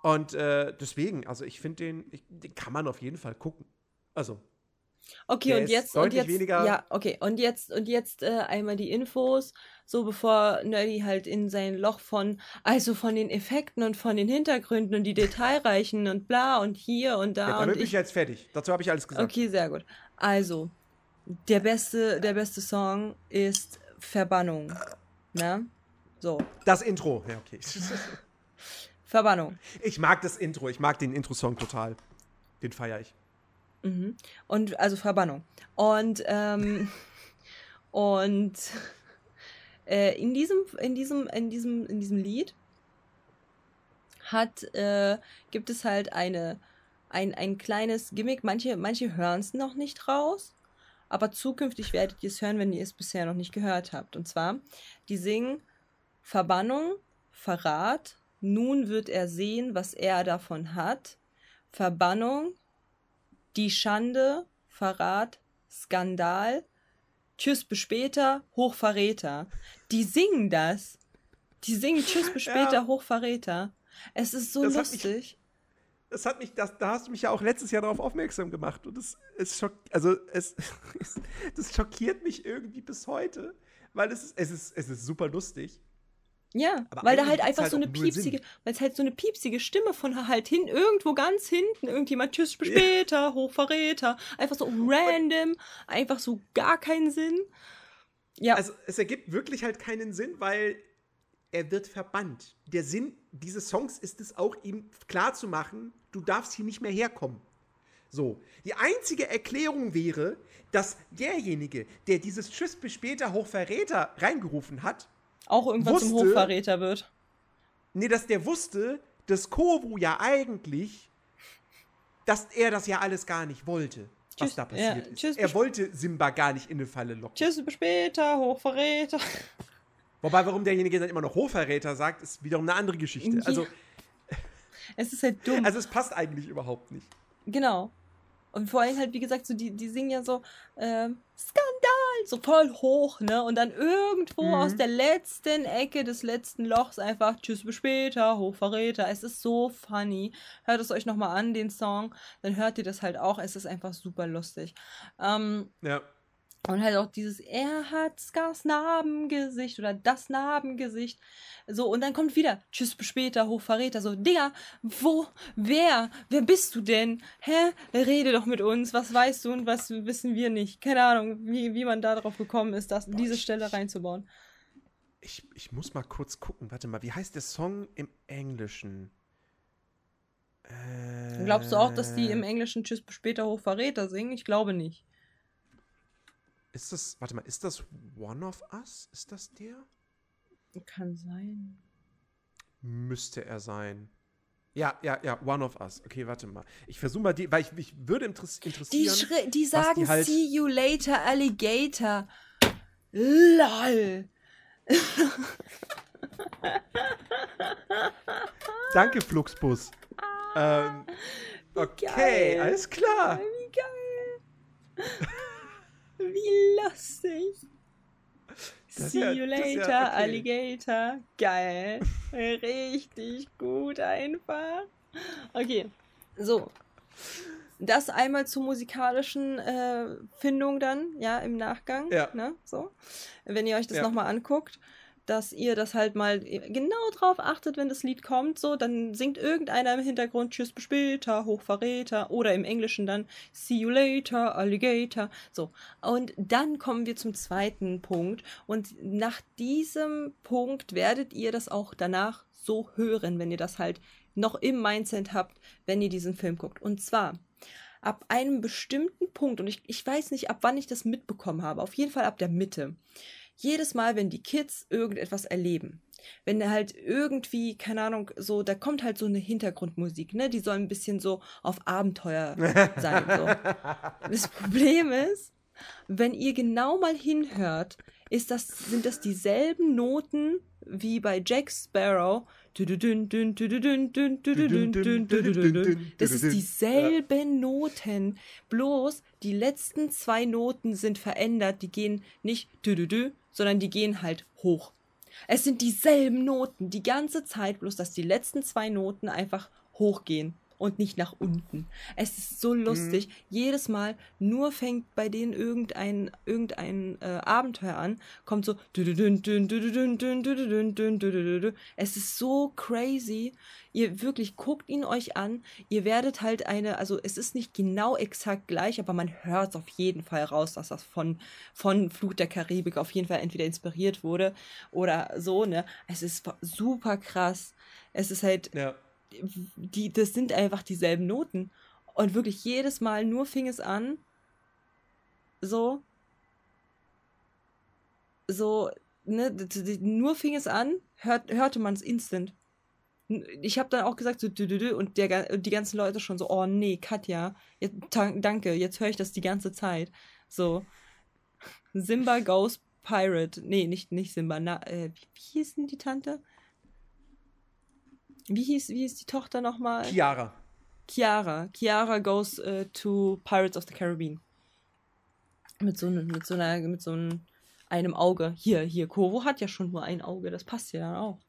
Und äh, deswegen, also ich finde den, den kann man auf jeden Fall gucken. Also, Okay, und jetzt, und jetzt, weniger ja, okay, und jetzt, und jetzt äh, einmal die Infos, so bevor Nerdy halt in sein Loch von, also von den Effekten und von den Hintergründen und die Detailreichen und bla und hier und da. Ja, damit und bin ich jetzt fertig. Dazu habe ich alles gesagt. Okay, sehr gut. Also, der beste, der beste Song ist Verbannung. Ne? So. Das Intro, ja, okay. Verbannung. Ich mag das Intro, ich mag den Intro-Song total. Den feiere ich. Mhm. Und also Verbannung. Und, ähm, (laughs) und äh, in, diesem, in, diesem, in, diesem, in diesem Lied hat, äh, gibt es halt eine, ein, ein kleines Gimmick. Manche, manche hören es noch nicht raus, aber zukünftig werdet ihr es hören, wenn ihr es bisher noch nicht gehört habt. Und zwar, die singen Verbannung, Verrat, nun wird er sehen, was er davon hat. Verbannung, die Schande, Verrat, Skandal, Tschüss bis später, Hochverräter. Die singen das. Die singen Tschüss bis später, ja. Hochverräter. Es ist so das lustig. Hat mich, das hat mich, das, da hast du mich ja auch letztes Jahr darauf aufmerksam gemacht. Und es, es schock, also (laughs) es, das schockiert mich irgendwie bis heute, weil es ist, es ist, es ist super lustig. Ja, aber weil da halt einfach halt so eine piepsige, weil es halt so eine piepsige Stimme von halt hin, irgendwo ganz hinten, irgendjemand, tschüss, bis später, ja. Hochverräter, einfach so random, einfach so gar keinen Sinn. Ja. Also es ergibt wirklich halt keinen Sinn, weil er wird verbannt. Der Sinn dieses Songs ist es auch, ihm klarzumachen, du darfst hier nicht mehr herkommen. So. Die einzige Erklärung wäre, dass derjenige, der dieses Tschüss bis später Hochverräter reingerufen hat, auch irgendwann wusste, zum Hochverräter wird. Nee, dass der wusste, dass Kovu ja eigentlich, dass er das ja alles gar nicht wollte. was Tschüss, da passiert ja, ist. er wollte Simba gar nicht in eine Falle locken. Tschüss, bis später, Hochverräter. Wobei, warum derjenige dann immer noch Hochverräter sagt, ist wiederum eine andere Geschichte. Ja. Also, Es ist halt dumm. also es passt eigentlich überhaupt nicht. Genau. Und vor allem halt, wie gesagt, so die, die singen ja so, ähm, Skandal, so voll hoch, ne? Und dann irgendwo Mhm. aus der letzten Ecke des letzten Lochs einfach, tschüss, bis später, Hochverräter. Es ist so funny. Hört es euch nochmal an, den Song. Dann hört ihr das halt auch. Es ist einfach super lustig. Ähm, Ja. Und halt auch dieses, er hat das Narbengesicht oder das Narbengesicht. So, und dann kommt wieder, tschüss, bis später, Hochverräter. So, Digga, wo, wer, wer bist du denn? Hä? Rede doch mit uns, was weißt du und was wissen wir nicht? Keine Ahnung, wie, wie man da drauf gekommen ist, das, diese ich- Stelle reinzubauen. Ich, ich muss mal kurz gucken. Warte mal, wie heißt der Song im Englischen? Äh, Glaubst du auch, dass die im Englischen tschüss, bis später, Hochverräter singen? Ich glaube nicht. Ist das, warte mal, ist das One of Us? Ist das der? Kann sein. Müsste er sein. Ja, ja, ja, One of Us. Okay, warte mal. Ich versuche mal die, weil ich mich würde interess Die, interessieren. Schri die sagen, die halt- see you later, Alligator. LOL. (laughs) Danke, Fluxbus. ähm, okay, geil. alles klar. Wie geil. Wie lustig. Das See ja- you ist ja later, okay. Alligator. Geil. Richtig gut einfach. Okay, so. Das einmal zur musikalischen äh, Findung dann, ja, im Nachgang. Ja. Ne, so. Wenn ihr euch das Ja. nochmal anguckt, dass ihr das halt mal genau drauf achtet, wenn das Lied kommt, so, dann singt irgendeiner im Hintergrund Tschüss, bis später, Hochverräter oder im Englischen dann See you later, Alligator. So. Und dann kommen wir zum zweiten Punkt. Und nach diesem Punkt werdet ihr das auch danach so hören, wenn ihr das halt noch im Mindset habt, wenn ihr diesen Film guckt. Und zwar ab einem bestimmten Punkt, und ich, ich weiß nicht, ab wann ich das mitbekommen habe, auf jeden Fall ab der Mitte. Jedes Mal, wenn die Kids irgendetwas erleben, wenn halt irgendwie, keine Ahnung, so, da kommt halt so eine Hintergrundmusik, ne? Die soll ein bisschen so auf Abenteuer sein. So. (laughs) Das Problem ist, wenn ihr genau mal hinhört, ist das, sind das dieselben Noten wie bei Jack Sparrow. Das ist dieselben Noten, bloß die letzten zwei Noten sind verändert. Die gehen nicht sondern die gehen halt hoch. Es sind dieselben Noten die ganze Zeit, bloß dass die letzten zwei Noten einfach hochgehen und nicht nach unten. Es ist so lustig. Jedes Mal nur fängt bei denen irgendein, irgendein äh, Abenteuer an, kommt so. Es ist so crazy. Ihr wirklich guckt ihn euch an. Ihr werdet halt eine, also es ist nicht genau exakt gleich, aber man hört es auf jeden Fall raus, dass das von, von Flut der Karibik auf jeden Fall entweder inspiriert wurde oder so, ne? Es ist super krass. Es ist halt, Ja. Die, das sind einfach dieselben Noten. Und wirklich jedes Mal nur fing es an, so, so, ne, nur fing es an, hört, hörte man es instant. Ich habe dann auch gesagt, so, dü, dü, dü, und, der, die ganzen Leute schon so, oh nee, Katja, jetzt, danke, jetzt höre ich das die ganze Zeit. So, Simba goes Pirate. Nee, nicht, nicht Simba, na, äh, wie, wie hieß denn die Tante? Wie hieß, wie hieß die Tochter nochmal? Chiara. Chiara. Chiara goes äh, to Pirates of the Caribbean. Mit so, mit so einer, mit so einem, einem Auge. Hier, hier, Koro hat ja schon nur ein Auge, das passt ja dann auch.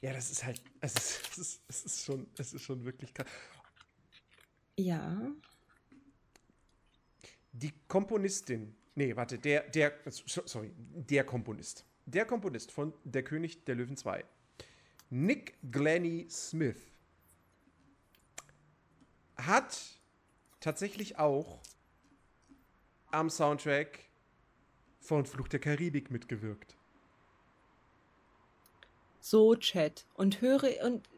Ja, das ist halt, es ist, es ist, es ist schon, es ist schon wirklich krass. Ja. Die Komponistin, nee, warte, der, der, so- sorry, der Komponist. Der Komponist von Der König der Löwen 2. Nick Glennie Smith hat tatsächlich auch am Soundtrack von Fluch der Karibik mitgewirkt. So, Chat. Und höre, und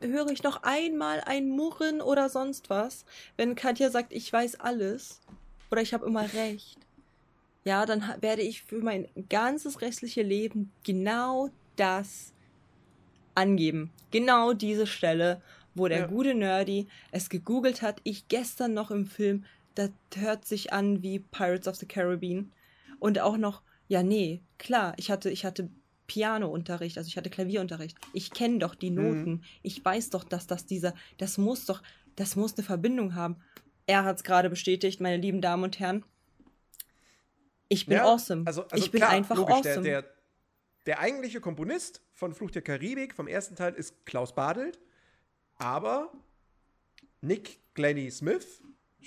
höre ich noch einmal ein Murren oder sonst was, wenn Katja sagt, ich weiß alles oder ich habe immer recht. Ja, dann werde ich für mein ganzes restliche Leben genau das angeben. Genau diese Stelle, wo der Ja. gute Nerdy es gegoogelt hat, ich gestern noch im Film das hört sich an wie Pirates of the Caribbean. Und auch noch, ja, nee, klar, ich hatte, ich hatte Pianounterricht, also ich hatte Klavierunterricht. Ich kenne doch die Noten. Mhm. Ich weiß doch, dass das dieser, das muss doch, das muss eine Verbindung haben. Er hat es gerade bestätigt, meine lieben Damen und Herren. Ich bin ja, awesome. Also, also ich bin klar, einfach logisch, awesome. Der, der, der eigentliche Komponist von Fluch der Karibik vom ersten Teil ist Klaus Badelt, aber Nick Glenny Smith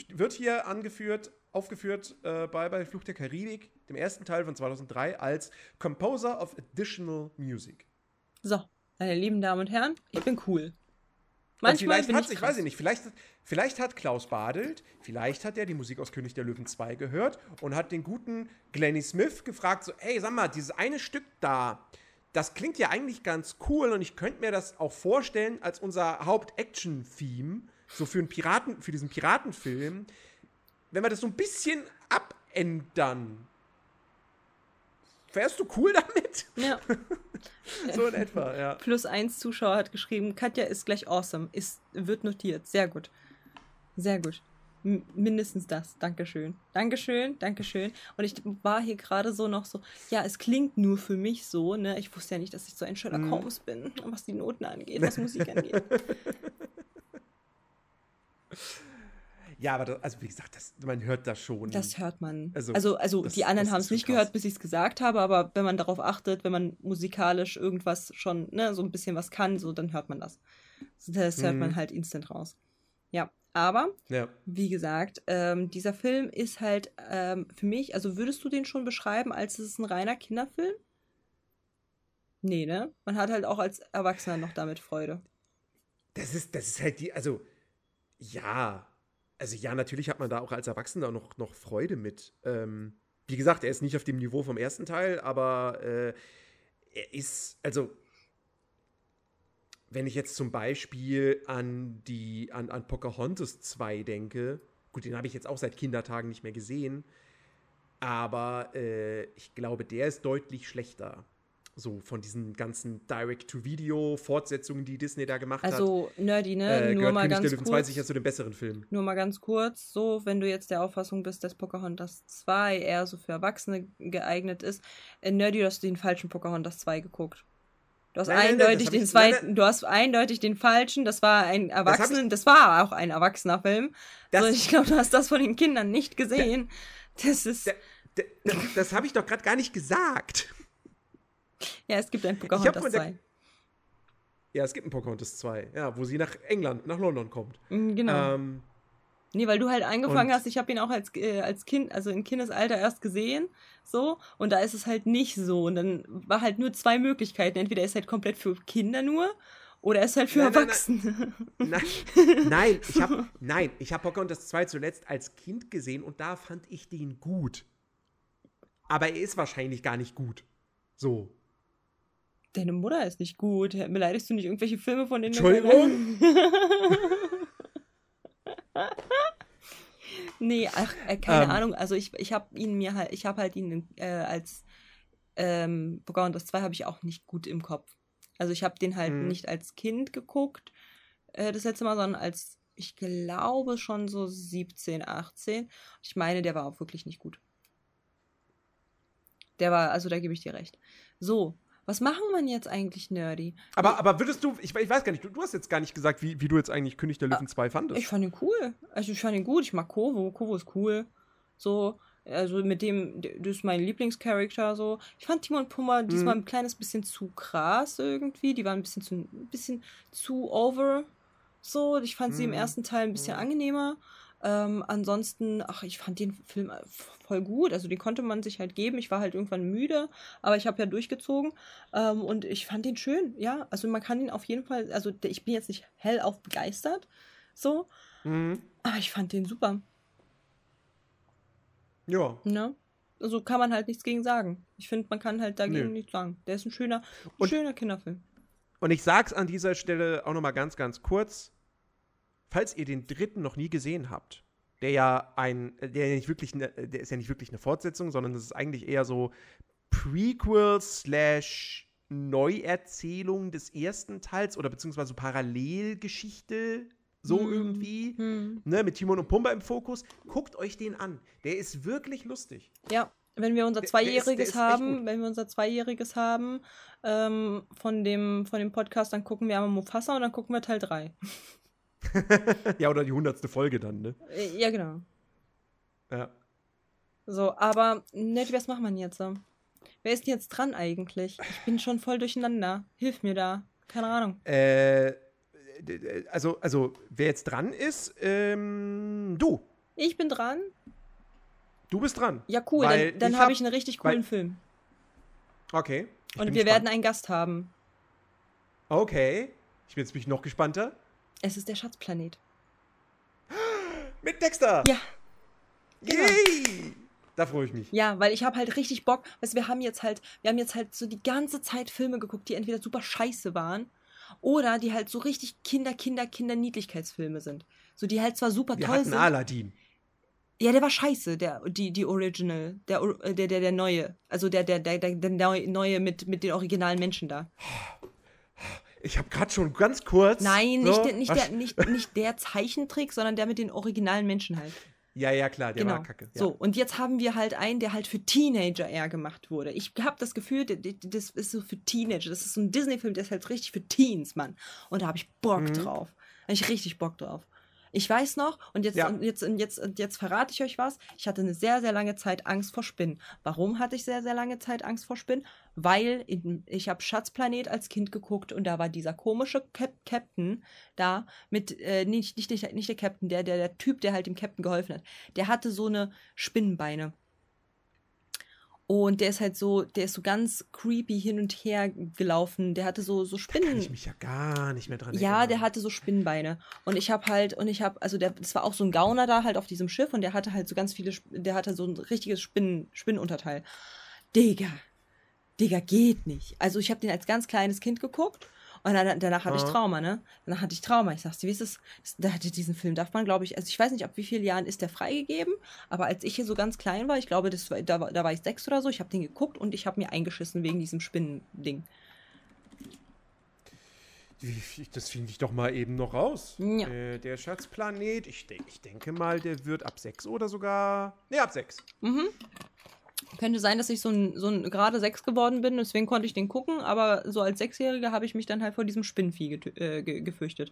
wird hier angeführt, aufgeführt äh, bei, bei Fluch der Karibik, dem ersten Teil von 2003, als Composer of Additional Music. So, meine lieben Damen und Herren, ich bin cool. Manchmal vielleicht hat, ich, ich weiß nicht, vielleicht, vielleicht hat Klaus Badelt, vielleicht hat er die Musik aus König der Löwen 2 gehört und hat den guten Glenny Smith gefragt, so, ey, sag mal, dieses eine Stück da, das klingt ja eigentlich ganz cool und ich könnte mir das auch vorstellen als unser Haupt-Action-Theme, so für einen Piraten, für diesen Piratenfilm, wenn wir das so ein bisschen abändern. Wärst du cool damit? Ja. (laughs) so in etwa, ja. Plus eins Zuschauer hat geschrieben, Katja ist gleich awesome. Ist, wird notiert. Sehr gut. Sehr gut. M mindestens das. Dankeschön. Dankeschön, Dankeschön. Und ich war hier gerade so noch so, ja, es klingt nur für mich so, ne? Ich wusste ja nicht, dass ich so ein Sherlock mm. Holmes bin, was die Noten angeht, was Musik angeht. (laughs) Ja, aber das, also wie gesagt, das, man hört das schon. Das hört man. Also, also, also das, die anderen haben es nicht krass. gehört, bis ich es gesagt habe, aber wenn man darauf achtet, wenn man musikalisch irgendwas schon, ne, so ein bisschen was kann, so, dann hört man das. Das hört mhm. man halt instant raus. Ja, aber, ja. wie gesagt, ähm, dieser Film ist halt ähm, für mich, also würdest du den schon beschreiben, als es ist ein reiner Kinderfilm? Nee, ne? Man hat halt auch als Erwachsener noch damit Freude. Das ist, das ist halt die, also, ja, also ja, natürlich hat man da auch als Erwachsener noch, noch Freude mit. Ähm, wie gesagt, er ist nicht auf dem Niveau vom ersten Teil, aber äh, er ist, also wenn ich jetzt zum Beispiel an die, an, an Pocahontas 2 denke, gut, den habe ich jetzt auch seit Kindertagen nicht mehr gesehen, aber äh, ich glaube, der ist deutlich schlechter so von diesen ganzen Direct-to-Video-Fortsetzungen, die Disney da gemacht also, hat. Also nerdy, ne? Äh, nur mal König ganz der kurz. 2 sicher zu den besseren Filmen. Nur mal ganz kurz, so, wenn du jetzt der Auffassung bist, dass Pocahontas 2 eher so für Erwachsene geeignet ist, äh, nerdy, du hast den falschen Pocahontas 2 geguckt. Du hast nein, eindeutig nein, nein, den zweiten, du hast eindeutig den falschen, das war ein Erwachsenen, das, das war auch ein erwachsener Film. Das, also ich glaube, du hast das von den Kindern nicht gesehen. Das ist. Das, das, das habe ich doch gerade gar nicht gesagt. Ja, es gibt ein Pocahontas 2. Ja, es gibt ein Pocahontas 2, ja, wo sie nach England, nach London kommt. Mhm, genau. Ähm, nee, weil du halt angefangen hast, ich habe ihn auch als, äh, als Kind, also in Kindesalter erst gesehen, so, und da ist es halt nicht so. Und dann war halt nur zwei Möglichkeiten. Entweder ist halt komplett für Kinder nur oder ist halt für nein, Erwachsene. Nein, nein, (laughs) nein ich habe nein, ich habe Pocahontas 2 zuletzt als Kind gesehen und da fand ich den gut. Aber er ist wahrscheinlich gar nicht gut. So deine Mutter ist nicht gut. Beleidigst du nicht irgendwelche Filme von denen? Entschuldigung? (laughs) nee, ach, äh, keine. Ähm. Ahnung. Also ich, ich habe ihn mir halt, ich habe halt ihn äh, als ähm, Pocahontas 2 habe ich auch nicht gut im Kopf. Also ich habe den halt hm. nicht als Kind geguckt, äh, das letzte Mal, sondern als, ich glaube, schon so 17, 18. Ich meine, der war auch wirklich nicht gut. Der war, also da gebe ich dir recht. So, was machen wir jetzt eigentlich nerdy? Aber, aber würdest du, ich, ich weiß gar nicht, du, du, hast jetzt gar nicht gesagt, wie, wie du jetzt eigentlich König der Löwen 2 fandest. Ich fand ihn cool. Also ich fand ihn gut. Ich mag Kovo. Kovo ist cool. So, also mit dem, das ist mein Lieblingscharakter so. Ich fand Timon und Pumba diesmal mhm. ein kleines bisschen zu krass irgendwie. Die waren ein bisschen zu, ein bisschen zu over. So, ich fand mhm. sie im mhm. ersten Teil ein bisschen mhm. angenehmer. Ähm, ansonsten, ach, ich fand den Film äh, voll gut. Also den konnte man sich halt geben. Ich war halt irgendwann müde, aber ich habe ja durchgezogen. Ähm, und ich fand den schön, ja. Also man kann ihn auf jeden Fall, also ich bin jetzt nicht hellauf begeistert, so. Mhm. Aber ich fand den super. Ja. Ne? Also kann man halt nichts gegen sagen. Ich finde, man kann halt dagegen nee. nichts sagen. Der ist ein schöner, ein schöner Kinderfilm. Und ich sag's an dieser Stelle auch nochmal ganz, ganz kurz falls ihr den dritten noch nie gesehen habt, der ja ein, der nicht wirklich, ne, der ist ja nicht wirklich eine Fortsetzung, sondern das ist eigentlich eher so Prequel slash Neuerzählung des ersten Teils oder beziehungsweise Parallelgeschichte so Hm. irgendwie, Hm. ne, mit Timon und Pumba im Fokus. Guckt euch den an. Der ist wirklich lustig. Ja, wenn wir unser Der- der ist- der Zweijähriges haben, wenn wir unser Zweijähriges haben ähm, von, dem, von dem Podcast, dann gucken wir einmal Mufasa und dann gucken wir Teil 3. (laughs) ja, oder die hundertste Folge dann, ne? Äh, Ja, genau. Ja. So, aber nett, was macht man jetzt so? Wer ist denn jetzt dran eigentlich? Ich bin schon voll durcheinander. Hilf mir da. Keine Ahnung. Äh, also, also, wer jetzt dran ist, ähm, du. Ich bin dran. Du bist dran. Ja, cool. Weil Dann, dann habe hab- ich einen richtig weil- coolen Film. Okay. Und wir gespannt. werden einen Gast haben. Okay. Ich bin jetzt bin ich noch gespannter. Es ist der Schatzplanet. Mit Dexter. Ja, genau. Yay! Da freue ich mich. Ja, weil ich habe halt richtig Bock. Weißt, wir haben jetzt halt, wir haben jetzt halt so die ganze Zeit Filme geguckt, die entweder super scheiße waren oder die halt so richtig Kinder, Kinder, Kinder Niedlichkeitsfilme sind. So die halt zwar super Wir toll hatten sind. Aladdin. Ja, der war scheiße, der die die Original, der äh, der der, der neue, also der der der der, der neu- neue mit mit den originalen Menschen da. (sighs) Ich habe gerade schon ganz kurz. Nein, so, nicht der, nicht der nicht nicht der Zeichentrick, sondern der mit den originalen Menschen halt. Ja, ja, klar, der genau. war kacke. Ja. So, und jetzt haben wir halt einen, der halt für Teenager eher gemacht wurde. Ich habe das Gefühl, das ist so für Teenager. Das ist so ein Disney-Film, der ist halt richtig für Teens, Mann. Und da habe ich Bock Mhm. drauf. Da habe ich richtig Bock drauf. Ich weiß noch, und jetzt, Ja. und jetzt, und jetzt, und jetzt verrate ich euch was. Ich hatte eine sehr, sehr lange Zeit Angst vor Spinnen. Warum hatte ich sehr, sehr lange Zeit Angst vor Spinnen? Weil in, ich habe Schatzplanet als Kind geguckt und da war dieser komische Cap Captain da mit, äh, nicht, nicht, nicht, nicht der Captain, der, der, der Typ, der halt dem Captain geholfen hat. Der hatte so eine Spinnenbeine. Und der ist halt so, der ist so ganz creepy hin und her gelaufen. Der hatte so, so Kann Spinnen. ich mich ja gar nicht mehr dran Ja, erinnern. der hatte so Spinnenbeine. Und ich habe halt, und ich habe, also der, das war auch so ein Gauner da halt auf diesem Schiff und der hatte halt so ganz viele, der hatte so ein richtiges Spinnen, Spinnenunterteil. Digga, Digga, geht nicht. Also ich habe den als ganz kleines Kind geguckt und dann, danach hatte ich. Trauma, ne? Danach hatte ich Trauma. Ich sag's dir, wie ist das? das da, diesen Film darf man, glaube ich, also ich weiß nicht, ab wie vielen Jahren ist der freigegeben, aber als ich hier so ganz klein war, ich glaube, das war, da, war- da war ich sechs oder so, ich habe den geguckt und ich habe mir eingeschissen wegen diesem Spinnending. Das finde ich doch mal eben noch raus. Ja. Äh, der Schatzplanet, ich, denk, ich denke mal, der wird ab 6 oder sogar. Ne, ab 6. Mhm. Könnte sein, dass ich so ein, so ein gerade sechs geworden bin, deswegen konnte ich den gucken, aber so als Sechsjährige habe ich mich dann halt vor diesem Spinnenvieh getö- äh, ge gefürchtet.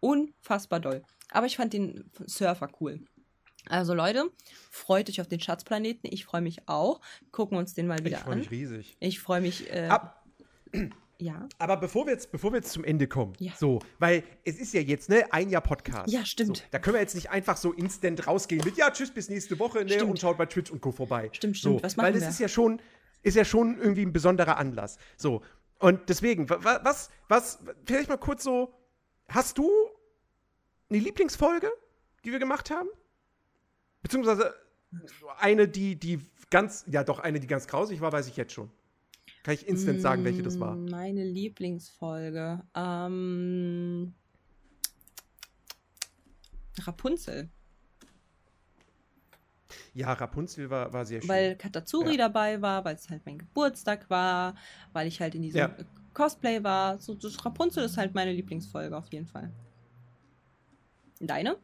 Unfassbar doll. Aber ich fand den Surfer cool. Also Leute, freut euch auf den Schatzplaneten. Ich freue mich auch. Gucken uns den mal Ich wieder freue an. mich riesig. Ich freue mich. Äh, Ab, ja. aber bevor wir, jetzt, bevor wir jetzt zum Ende kommen, Ja. so, weil es ist ja jetzt, ne, ein Jahr Podcast. Ja, stimmt. So, da können wir jetzt nicht einfach so instant rausgehen mit, ja, tschüss, bis nächste Woche, ne, und schaut bei Twitch und Co. vorbei. Stimmt, stimmt. So, Was Weil machen das wir? ist ja schon, ist ja schon irgendwie ein besonderer Anlass. So, und deswegen, wa- wa- was, was, vielleicht mal kurz so, hast du eine Lieblingsfolge, die wir gemacht haben? Beziehungsweise eine, die, die ganz, ja doch, eine, die ganz grausig war, weiß ich jetzt schon. Kann ich instant sagen, welche das war. Mm, Meine Lieblingsfolge. Ähm, Rapunzel. Ja, Rapunzel war, war sehr schön. Weil Katazuri Ja. dabei war, weil es halt mein Geburtstag war, weil ich halt in diesem Ja. Cosplay war. So, Rapunzel ist halt meine Lieblingsfolge auf jeden Fall. Deine?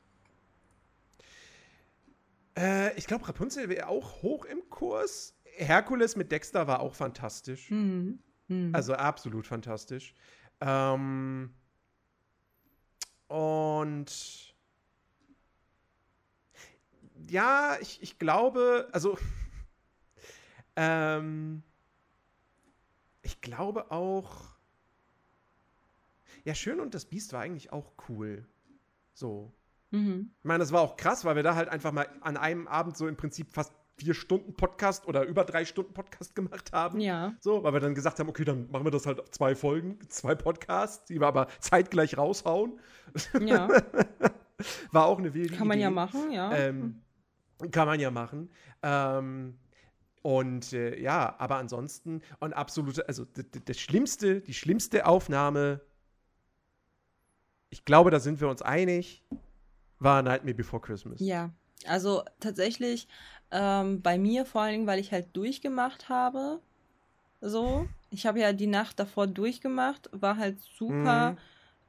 äh, ich glaube, Rapunzel wäre auch hoch im Kurs. Herkules mit Dexter war auch fantastisch. Mhm. Mhm. Also absolut fantastisch. Ähm, und ja, ich, ich glaube, also (laughs) ähm, ich glaube auch, ja, Schön und das Biest war eigentlich auch cool. So. Mhm. Ich meine, das war auch krass, weil wir da halt einfach mal an einem Abend so im Prinzip fast vier Stunden Podcast oder über drei Stunden Podcast gemacht haben. Ja. So, weil wir dann gesagt haben, okay, dann machen wir das halt auf zwei Folgen, zwei Podcasts, die wir aber zeitgleich raushauen. Ja. (laughs) War auch eine wilde Kann man Idee. ja machen, ja. Ähm, kann man ja machen. Ähm, und äh, ja, aber ansonsten, und absolute, also das Schlimmste, die schlimmste Aufnahme, ich glaube, da sind wir uns einig, war Nightmare Before Christmas. Ja, also tatsächlich ähm, bei mir vor allen Dingen, weil ich halt durchgemacht habe. So, ich habe ja die Nacht davor durchgemacht, war halt super Mhm.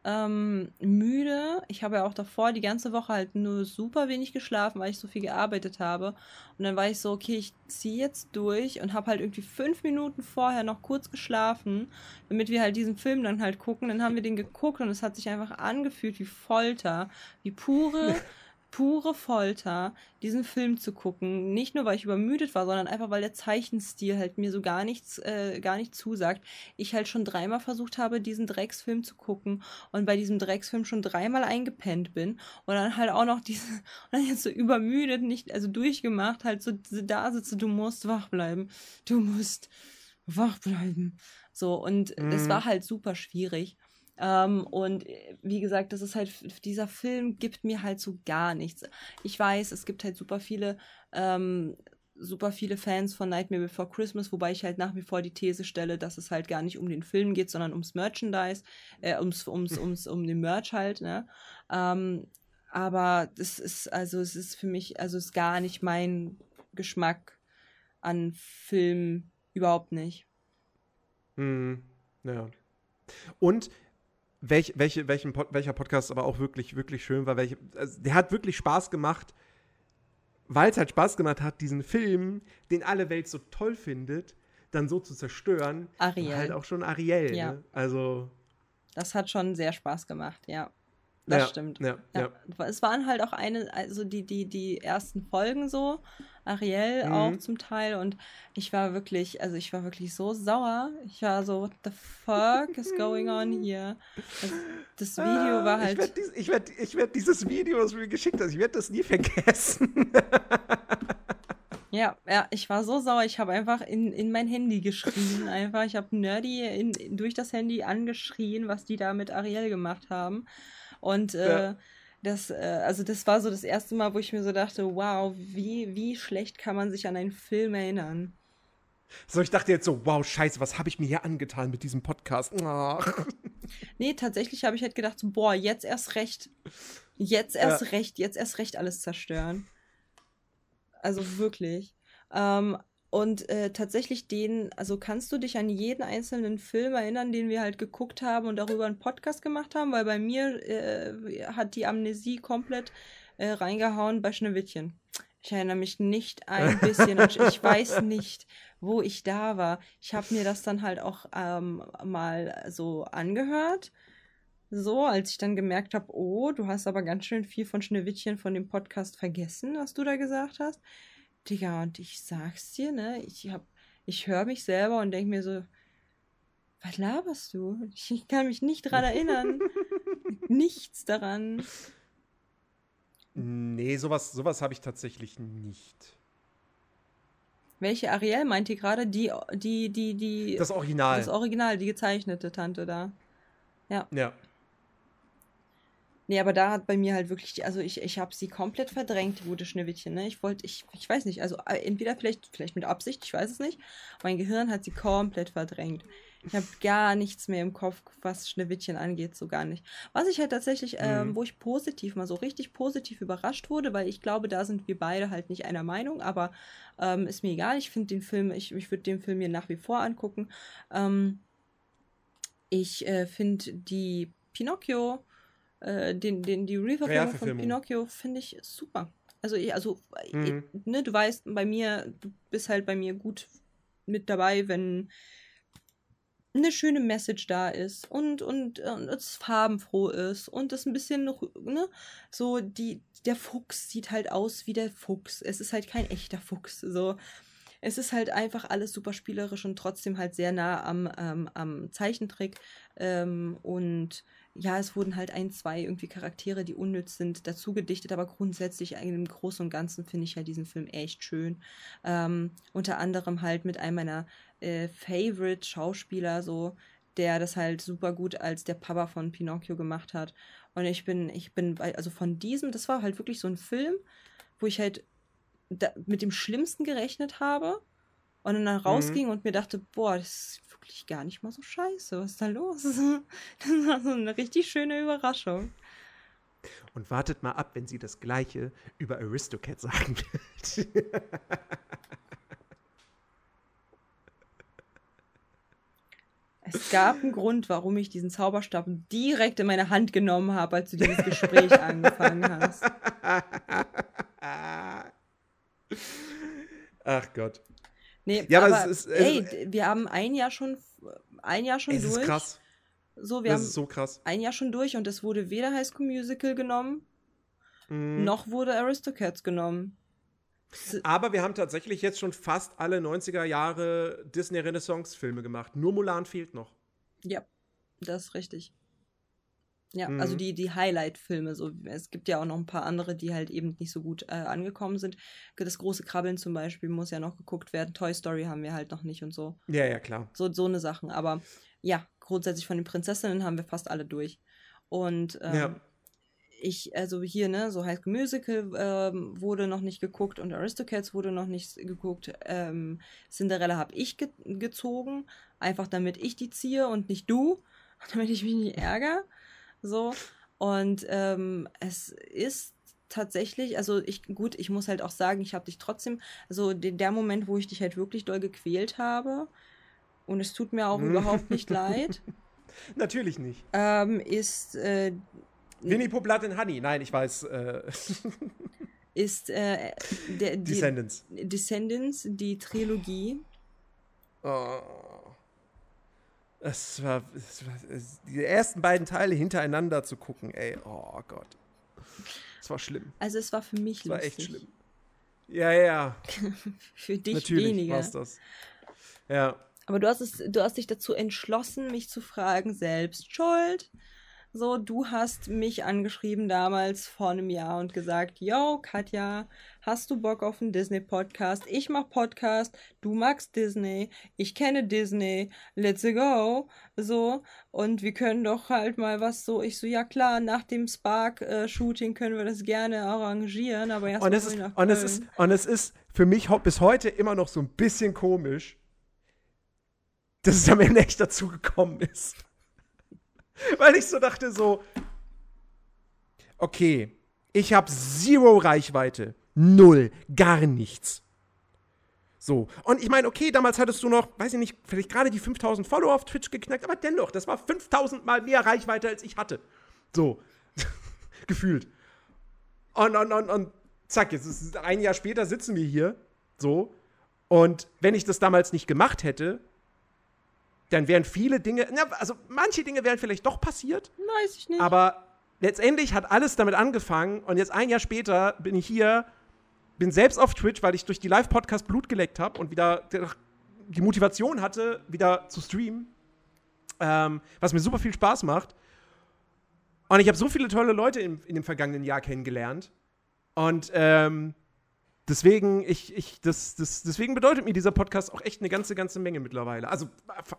ähm, müde. Ich habe ja auch davor die ganze Woche halt nur super wenig geschlafen, weil ich so viel gearbeitet habe. Und dann war ich so, okay, ich ziehe jetzt durch und habe halt irgendwie fünf Minuten vorher noch kurz geschlafen, damit wir halt diesen Film dann halt gucken. Dann haben wir den geguckt und es hat sich einfach angefühlt wie Folter, wie pure (laughs) pure Folter, diesen Film zu gucken. Nicht nur, weil ich übermüdet war, sondern einfach, weil der Zeichenstil halt mir so gar nichts, äh, gar nicht zusagt. Ich halt schon dreimal versucht habe, diesen Drecksfilm zu gucken und bei diesem Drecksfilm schon dreimal eingepennt bin und dann halt auch noch diese, (laughs) und dann jetzt so übermüdet, nicht, also durchgemacht, halt so da sitze, du musst wach bleiben. Du musst wach bleiben. So, und mhm. das war halt super schwierig. Ähm, und äh, wie gesagt, das ist halt, dieser Film gibt mir halt so gar nichts. Ich weiß, es gibt halt super viele, ähm, super viele Fans von Nightmare Before Christmas, wobei ich halt nach wie vor die These stelle, dass es halt gar nicht um den Film geht, sondern ums Merchandise, äh, ums, ums, ums, um den Merch halt, ne? Ähm, aber das ist, also es ist für mich, also es ist gar nicht mein Geschmack an Film, überhaupt nicht. Hm, ja. Und welch, welche, welchen welcher Podcast aber auch wirklich, wirklich schön war. Welche, also der hat wirklich Spaß gemacht, weil es halt Spaß gemacht hat, diesen Film, den alle Welt so toll findet, dann so zu zerstören. Ariel. Halt auch schon Ariel. Ja. Ne? Also. Das hat schon sehr Spaß gemacht, ja. Das ja, stimmt. Ja, ja. Es waren halt auch eine, also die, die, die ersten Folgen so, Ariel mhm. auch zum Teil und ich war wirklich, also ich war wirklich so sauer. Ich war so, what the fuck is going on (laughs) here? Also das Video ah, war halt. Ich werde dies, ich werd, ich werd dieses Video, was du mir geschickt hast, ich werde das nie vergessen. Ja, ja, ich war so sauer. Ich habe einfach in, in mein Handy geschrien. Einfach, ich habe Nerdy in, durch das Handy angeschrien, was die da mit Ariel gemacht haben. Und äh, ja. das, äh, also das war so das erste Mal, wo ich mir so dachte, wow, wie, wie schlecht kann man sich an einen Film erinnern? So, ich dachte jetzt so, wow, scheiße, was habe ich mir hier angetan mit diesem Podcast? Ach. (laughs) Nee, tatsächlich habe ich halt gedacht, so, boah, jetzt erst recht. Jetzt erst ja. recht, jetzt erst recht alles zerstören. Also wirklich. Ähm, und äh, tatsächlich den, also kannst du dich an jeden einzelnen Film erinnern, den wir halt geguckt haben und darüber einen Podcast gemacht haben? Weil bei mir äh, hat die Amnesie komplett äh, reingehauen bei Schneewittchen. Ich erinnere mich nicht ein (laughs) bisschen. ich weiß nicht, wo ich da war. Ich habe mir das dann halt auch ähm, mal so angehört. So, als ich dann gemerkt habe, oh, du hast aber ganz schön viel von Schneewittchen von dem Podcast vergessen, was du da gesagt hast. Digga, und ich sag's dir, ne? Ich hab, ich höre mich selber und denke mir so, was laberst du? Ich kann mich nicht dran erinnern. (laughs) Nichts daran. Nee, sowas, sowas habe ich tatsächlich nicht. Welche Ariel meint ihr gerade? Die, die, die, die. Das Original. Das Original, die gezeichnete Tante da. Ja. Ja. Nee, aber da hat bei mir halt wirklich, also ich, ich habe sie komplett verdrängt, die gute Schneewittchen. Ne? Ich wollte, ich, ich weiß nicht, also äh, entweder vielleicht, vielleicht mit Absicht, ich weiß es nicht. Mein Gehirn hat sie komplett verdrängt. Ich habe gar nichts mehr im Kopf, was Schneewittchen angeht, so gar nicht. Was ich halt tatsächlich, ähm, mhm. wo ich positiv, mal so richtig positiv überrascht wurde, weil ich glaube, da sind wir beide halt nicht einer Meinung, aber ähm, ist mir egal. Ich finde den Film, ich, ich würde den Film mir nach wie vor angucken. Ähm, ich äh, finde die Pinocchio äh, den, den, die Reverfilmung von Pinocchio finde ich super. Also, ich, also mhm. ich, ne, du weißt, bei mir, du bist halt bei mir gut mit dabei, wenn eine schöne Message da ist und, und, und es farbenfroh ist und es ein bisschen, ne, so die, der Fuchs sieht halt aus wie der Fuchs. Es ist halt kein echter Fuchs. So, es ist halt einfach alles super spielerisch und trotzdem halt sehr nah am, ähm, am Zeichentrick. Ähm, und ja, es wurden halt ein, zwei irgendwie Charaktere, die unnütz sind, dazu gedichtet, aber grundsätzlich im Großen und Ganzen finde ich halt diesen Film echt schön. Ähm, unter anderem halt mit einem meiner äh, Favorite Schauspieler, so, der das halt super gut als der Papa von Pinocchio gemacht hat. Und ich bin, ich bin, also von diesem, das war halt wirklich so ein Film, wo ich halt da, mit dem Schlimmsten gerechnet habe und dann mhm. rausging mhm. und mir dachte, boah, das ist wirklich gar nicht mal so scheiße. Was ist da los? (laughs) Das war so eine richtig schöne Überraschung. Und wartet mal ab, wenn sie das Gleiche über Aristocat sagen wird. Es gab einen Grund, warum ich diesen Zauberstab direkt in meine Hand genommen habe, als du dieses Gespräch (laughs) angefangen hast. Ach Gott. Nee, ja, aber, aber es ist, ey, wir haben ein Jahr schon, ein Jahr schon es durch. Ist krass. So, wir das haben ist so krass. ein Jahr schon durch und es wurde weder High School Musical genommen, Mhm. noch wurde Aristocats genommen. Aber wir haben tatsächlich jetzt schon fast alle 90er Jahre Disney Renaissance-Filme gemacht. Nur Mulan fehlt noch. Ja, das ist richtig. Ja, Mhm. also die, die Highlight-Filme. So. Es gibt ja auch noch ein paar andere, die halt eben nicht so gut äh, angekommen sind. Das große Krabbeln zum Beispiel muss ja noch geguckt werden. Toy Story haben wir halt noch nicht und so. Ja, ja, klar. So, so eine Sachen. Aber ja, grundsätzlich von den Prinzessinnen haben wir fast alle durch. Und ähm, Ja. ich, also hier, ne, so High School Musical ähm, wurde noch nicht geguckt und Aristocats wurde noch nicht geguckt. Ähm, Cinderella habe ich ge gezogen, einfach damit ich die ziehe und nicht du, (laughs) damit ich mich nicht ärgere. So. Und ähm, es ist tatsächlich, also ich, gut, ich muss halt auch sagen, ich habe dich trotzdem, also den, der Moment, wo ich dich halt wirklich doll gequält habe, und es tut mir auch Mhm. überhaupt nicht (laughs) leid, Natürlich nicht. ähm, ist äh, Winnie Pooh Blood and Honey. Nein, ich weiß. Äh, (laughs) ist äh, der, die, Descendants. Descendants, die Trilogie. Oh. Es war, es war es, die ersten beiden Teile hintereinander zu gucken, ey. Oh Gott. Es war schlimm. Also es war für mich Es war lustig. echt schlimm. Ja, ja. (laughs) Für dich Natürlich weniger. war's das. Ja. Aber du hast, es, du hast dich dazu entschlossen, mich zu fragen, selbst schuld. So, du hast mich angeschrieben damals vor einem Jahr und gesagt, yo, Katja, hast du Bock auf einen Disney-Podcast? Ich mach Podcast, du magst Disney, ich kenne Disney, let's go. So, und wir können doch halt mal was so, ich so, ja klar, nach dem Spark-Shooting können wir das gerne arrangieren, aber erst Und es, ist, nach und, es ist, und es ist für mich bis heute immer noch so ein bisschen komisch, dass es am Ende echt dazu gekommen ist. (laughs) Weil ich so dachte, so, okay, ich habe zero Reichweite, null, gar nichts. So, und ich meine, okay, damals hattest du noch, weiß ich nicht, vielleicht gerade die 5000 Follower auf Twitch geknackt, aber dennoch, das war 5000 mal mehr Reichweite, als ich hatte. So, (laughs) gefühlt. Und, und, und, und zack, jetzt ist ein Jahr später sitzen wir hier, so. Und wenn ich das damals nicht gemacht hätte, dann wären viele Dinge, na, also manche Dinge wären vielleicht doch passiert, Weiß ich nicht. aber letztendlich hat alles damit angefangen und jetzt ein Jahr später bin ich hier, bin selbst auf Twitch, weil ich durch die Live-Podcast Blut geleckt habe und wieder die Motivation hatte, wieder zu streamen, ähm, was mir super viel Spaß macht. Und ich habe so viele tolle Leute in, in dem vergangenen Jahr kennengelernt. Und ähm, deswegen, ich, ich, das, das, deswegen bedeutet mir dieser Podcast auch echt eine ganze, ganze Menge mittlerweile. Also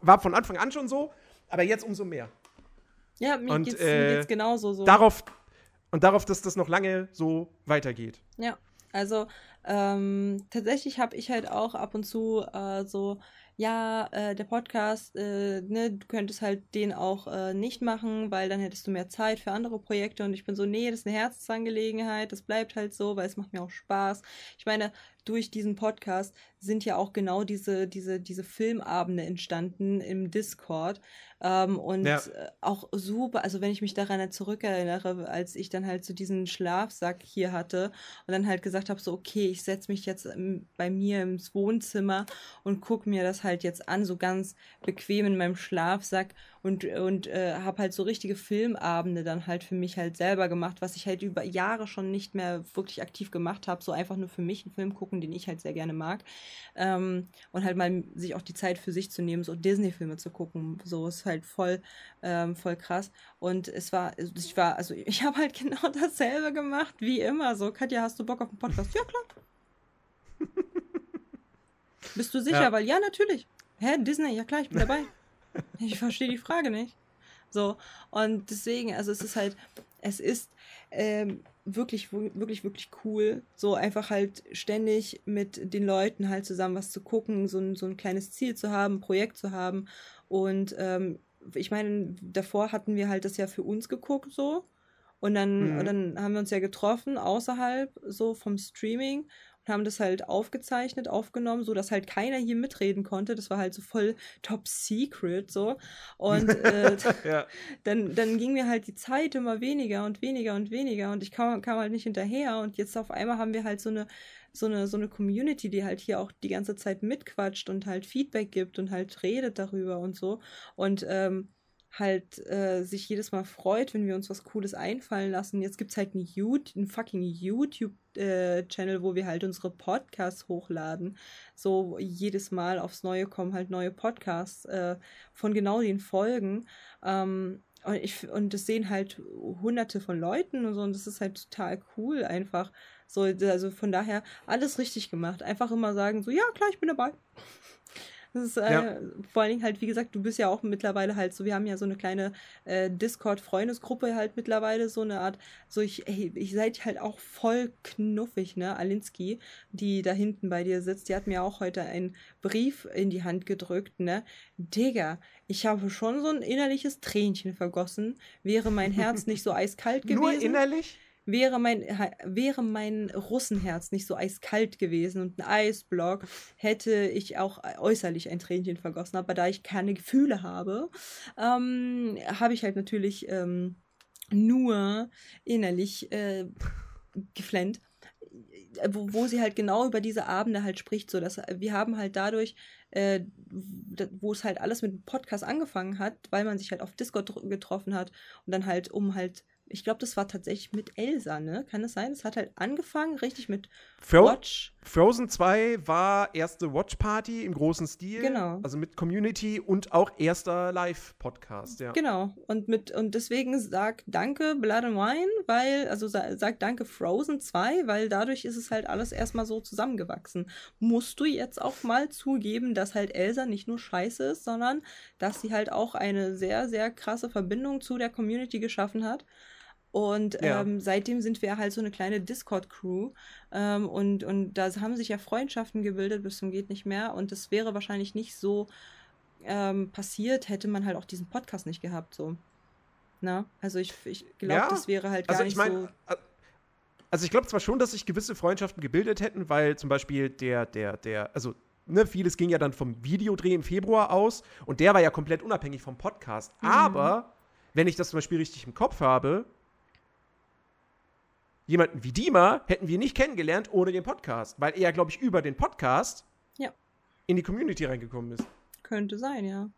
war von Anfang an schon so, aber jetzt umso mehr. ja, mir und, geht's, äh, mir geht's genauso so. Darauf, und darauf, dass das noch lange so weitergeht. Ja, also ähm, tatsächlich habe ich halt auch ab und zu äh, so, ja, äh, der Podcast, äh, ne, du könntest halt den auch äh, nicht machen, weil dann hättest du mehr Zeit für andere Projekte und ich bin so, nee, das ist eine Herzensangelegenheit, das bleibt halt so, weil es macht mir auch Spaß. Ich meine, durch diesen Podcast sind ja auch genau diese, diese, diese Filmabende entstanden im Discord. Ähm, und Ja. äh, auch super, also wenn ich mich daran halt zurückerinnere, als ich dann halt so diesen Schlafsack hier hatte und dann halt gesagt habe, so, okay, ich setze mich jetzt ähm, bei mir ins Wohnzimmer und gucke mir das halt jetzt an, so ganz bequem in meinem Schlafsack und, und äh, habe halt so richtige Filmabende dann halt für mich halt selber gemacht, was ich halt über Jahre schon nicht mehr wirklich aktiv gemacht habe, so einfach nur für mich einen Film gucken, den ich halt sehr gerne mag ähm, und halt mal sich auch die Zeit für sich zu nehmen, so Disney-Filme zu gucken, so ist halt voll, ähm, voll krass und es war, ich war, also ich (laughs) habe halt genau dasselbe gemacht wie immer, so Katja, hast du Bock auf einen Podcast? Ja, klar. (laughs) Bist du sicher? Ja. Weil ja, natürlich. Hä, Disney? Ja klar, ich bin dabei. Ich verstehe die Frage nicht. So, und deswegen, also es ist halt, es ist ähm, wirklich, wirklich, wirklich cool, so einfach halt ständig mit den Leuten halt zusammen was zu gucken, so ein, so ein kleines Ziel zu haben, ein Projekt zu haben. Und ähm, ich meine, davor hatten wir halt das ja für uns geguckt, so. Und dann, Mhm. und dann haben wir uns ja getroffen außerhalb so vom Streaming und haben das halt aufgezeichnet, aufgenommen, so dass halt keiner hier mitreden konnte. Das war halt so voll top secret so. Und (laughs) äh, ja. dann, dann ging mir halt die Zeit immer weniger und weniger und weniger und ich kam, kam halt nicht hinterher. Und jetzt auf einmal haben wir halt so eine so eine, so eine Community, die halt hier auch die ganze Zeit mitquatscht und halt Feedback gibt und halt redet darüber und so. Und ähm, halt äh, sich jedes Mal freut, wenn wir uns was Cooles einfallen lassen. Jetzt gibt es halt einen, YouTube, einen fucking YouTube-Channel, äh, wo wir halt unsere Podcasts hochladen. So jedes Mal aufs Neue kommen halt neue Podcasts äh, von genau den Folgen. Ähm, und, ich, und das sehen halt hunderte von Leuten und so, und das ist halt total cool einfach. So, also von daher alles richtig gemacht. Einfach immer sagen, so, ja, klar, ich bin dabei. Das ist äh, ja. vor allen Dingen halt, wie gesagt, du bist ja auch mittlerweile halt so, wir haben ja so eine kleine äh, Discord-Freundesgruppe halt mittlerweile, so eine Art, so ich, ey, ich seid halt auch voll knuffig, ne? Alinsky, die da hinten bei dir sitzt, die hat mir auch heute einen Brief in die Hand gedrückt, ne? Digga, ich habe schon so ein innerliches Tränchen vergossen, wäre mein Herz nicht so eiskalt (laughs) gewesen. Nur innerlich? Wäre mein, wäre mein Russenherz nicht so eiskalt gewesen und ein Eisblock, hätte ich auch äußerlich ein Tränchen vergossen. Aber da ich keine Gefühle habe, ähm, habe ich halt natürlich ähm, nur innerlich äh, geflennt. Wo, wo, sie halt genau über diese Abende halt spricht, so dass wir haben halt dadurch, äh, wo es halt alles mit dem Podcast angefangen hat, weil man sich halt auf Discord getroffen hat und dann halt um halt ich glaube, das war tatsächlich mit Elsa, ne? Kann es sein? Es hat halt angefangen, richtig mit Fro Watch. Frozen 2 war erste Watch Party im großen Stil. Genau. Also mit Community und auch erster Live-Podcast, ja. Genau. Und mit, und deswegen sag danke Blood and Wine, weil, also sag danke Frozen 2, weil dadurch ist es halt alles erstmal so zusammengewachsen. Musst du jetzt auch mal zugeben, dass halt Elsa nicht nur scheiße ist, sondern dass sie halt auch eine sehr, sehr krasse Verbindung zu der Community geschaffen hat. Und ja. ähm, seitdem sind wir halt so eine kleine Discord-Crew. Ähm, und, und da haben sich ja Freundschaften gebildet bis zum Geht nicht mehr. Und das wäre wahrscheinlich nicht so ähm, passiert, hätte man halt auch diesen Podcast nicht gehabt. So. Na? Also ich, ich glaube, ja. das wäre halt gar also nicht mein, so. Also ich glaube zwar schon, dass sich gewisse Freundschaften gebildet hätten, weil zum Beispiel der, der, der, also Ne, vieles ging ja dann vom Videodreh im Februar aus und der war ja komplett unabhängig vom Podcast. Mhm. Aber wenn ich das zum Beispiel richtig im Kopf habe, jemanden wie Dima hätten wir nicht kennengelernt ohne den Podcast, weil er, glaube ich, über den Podcast ja. in die Community reingekommen ist. Könnte sein, ja.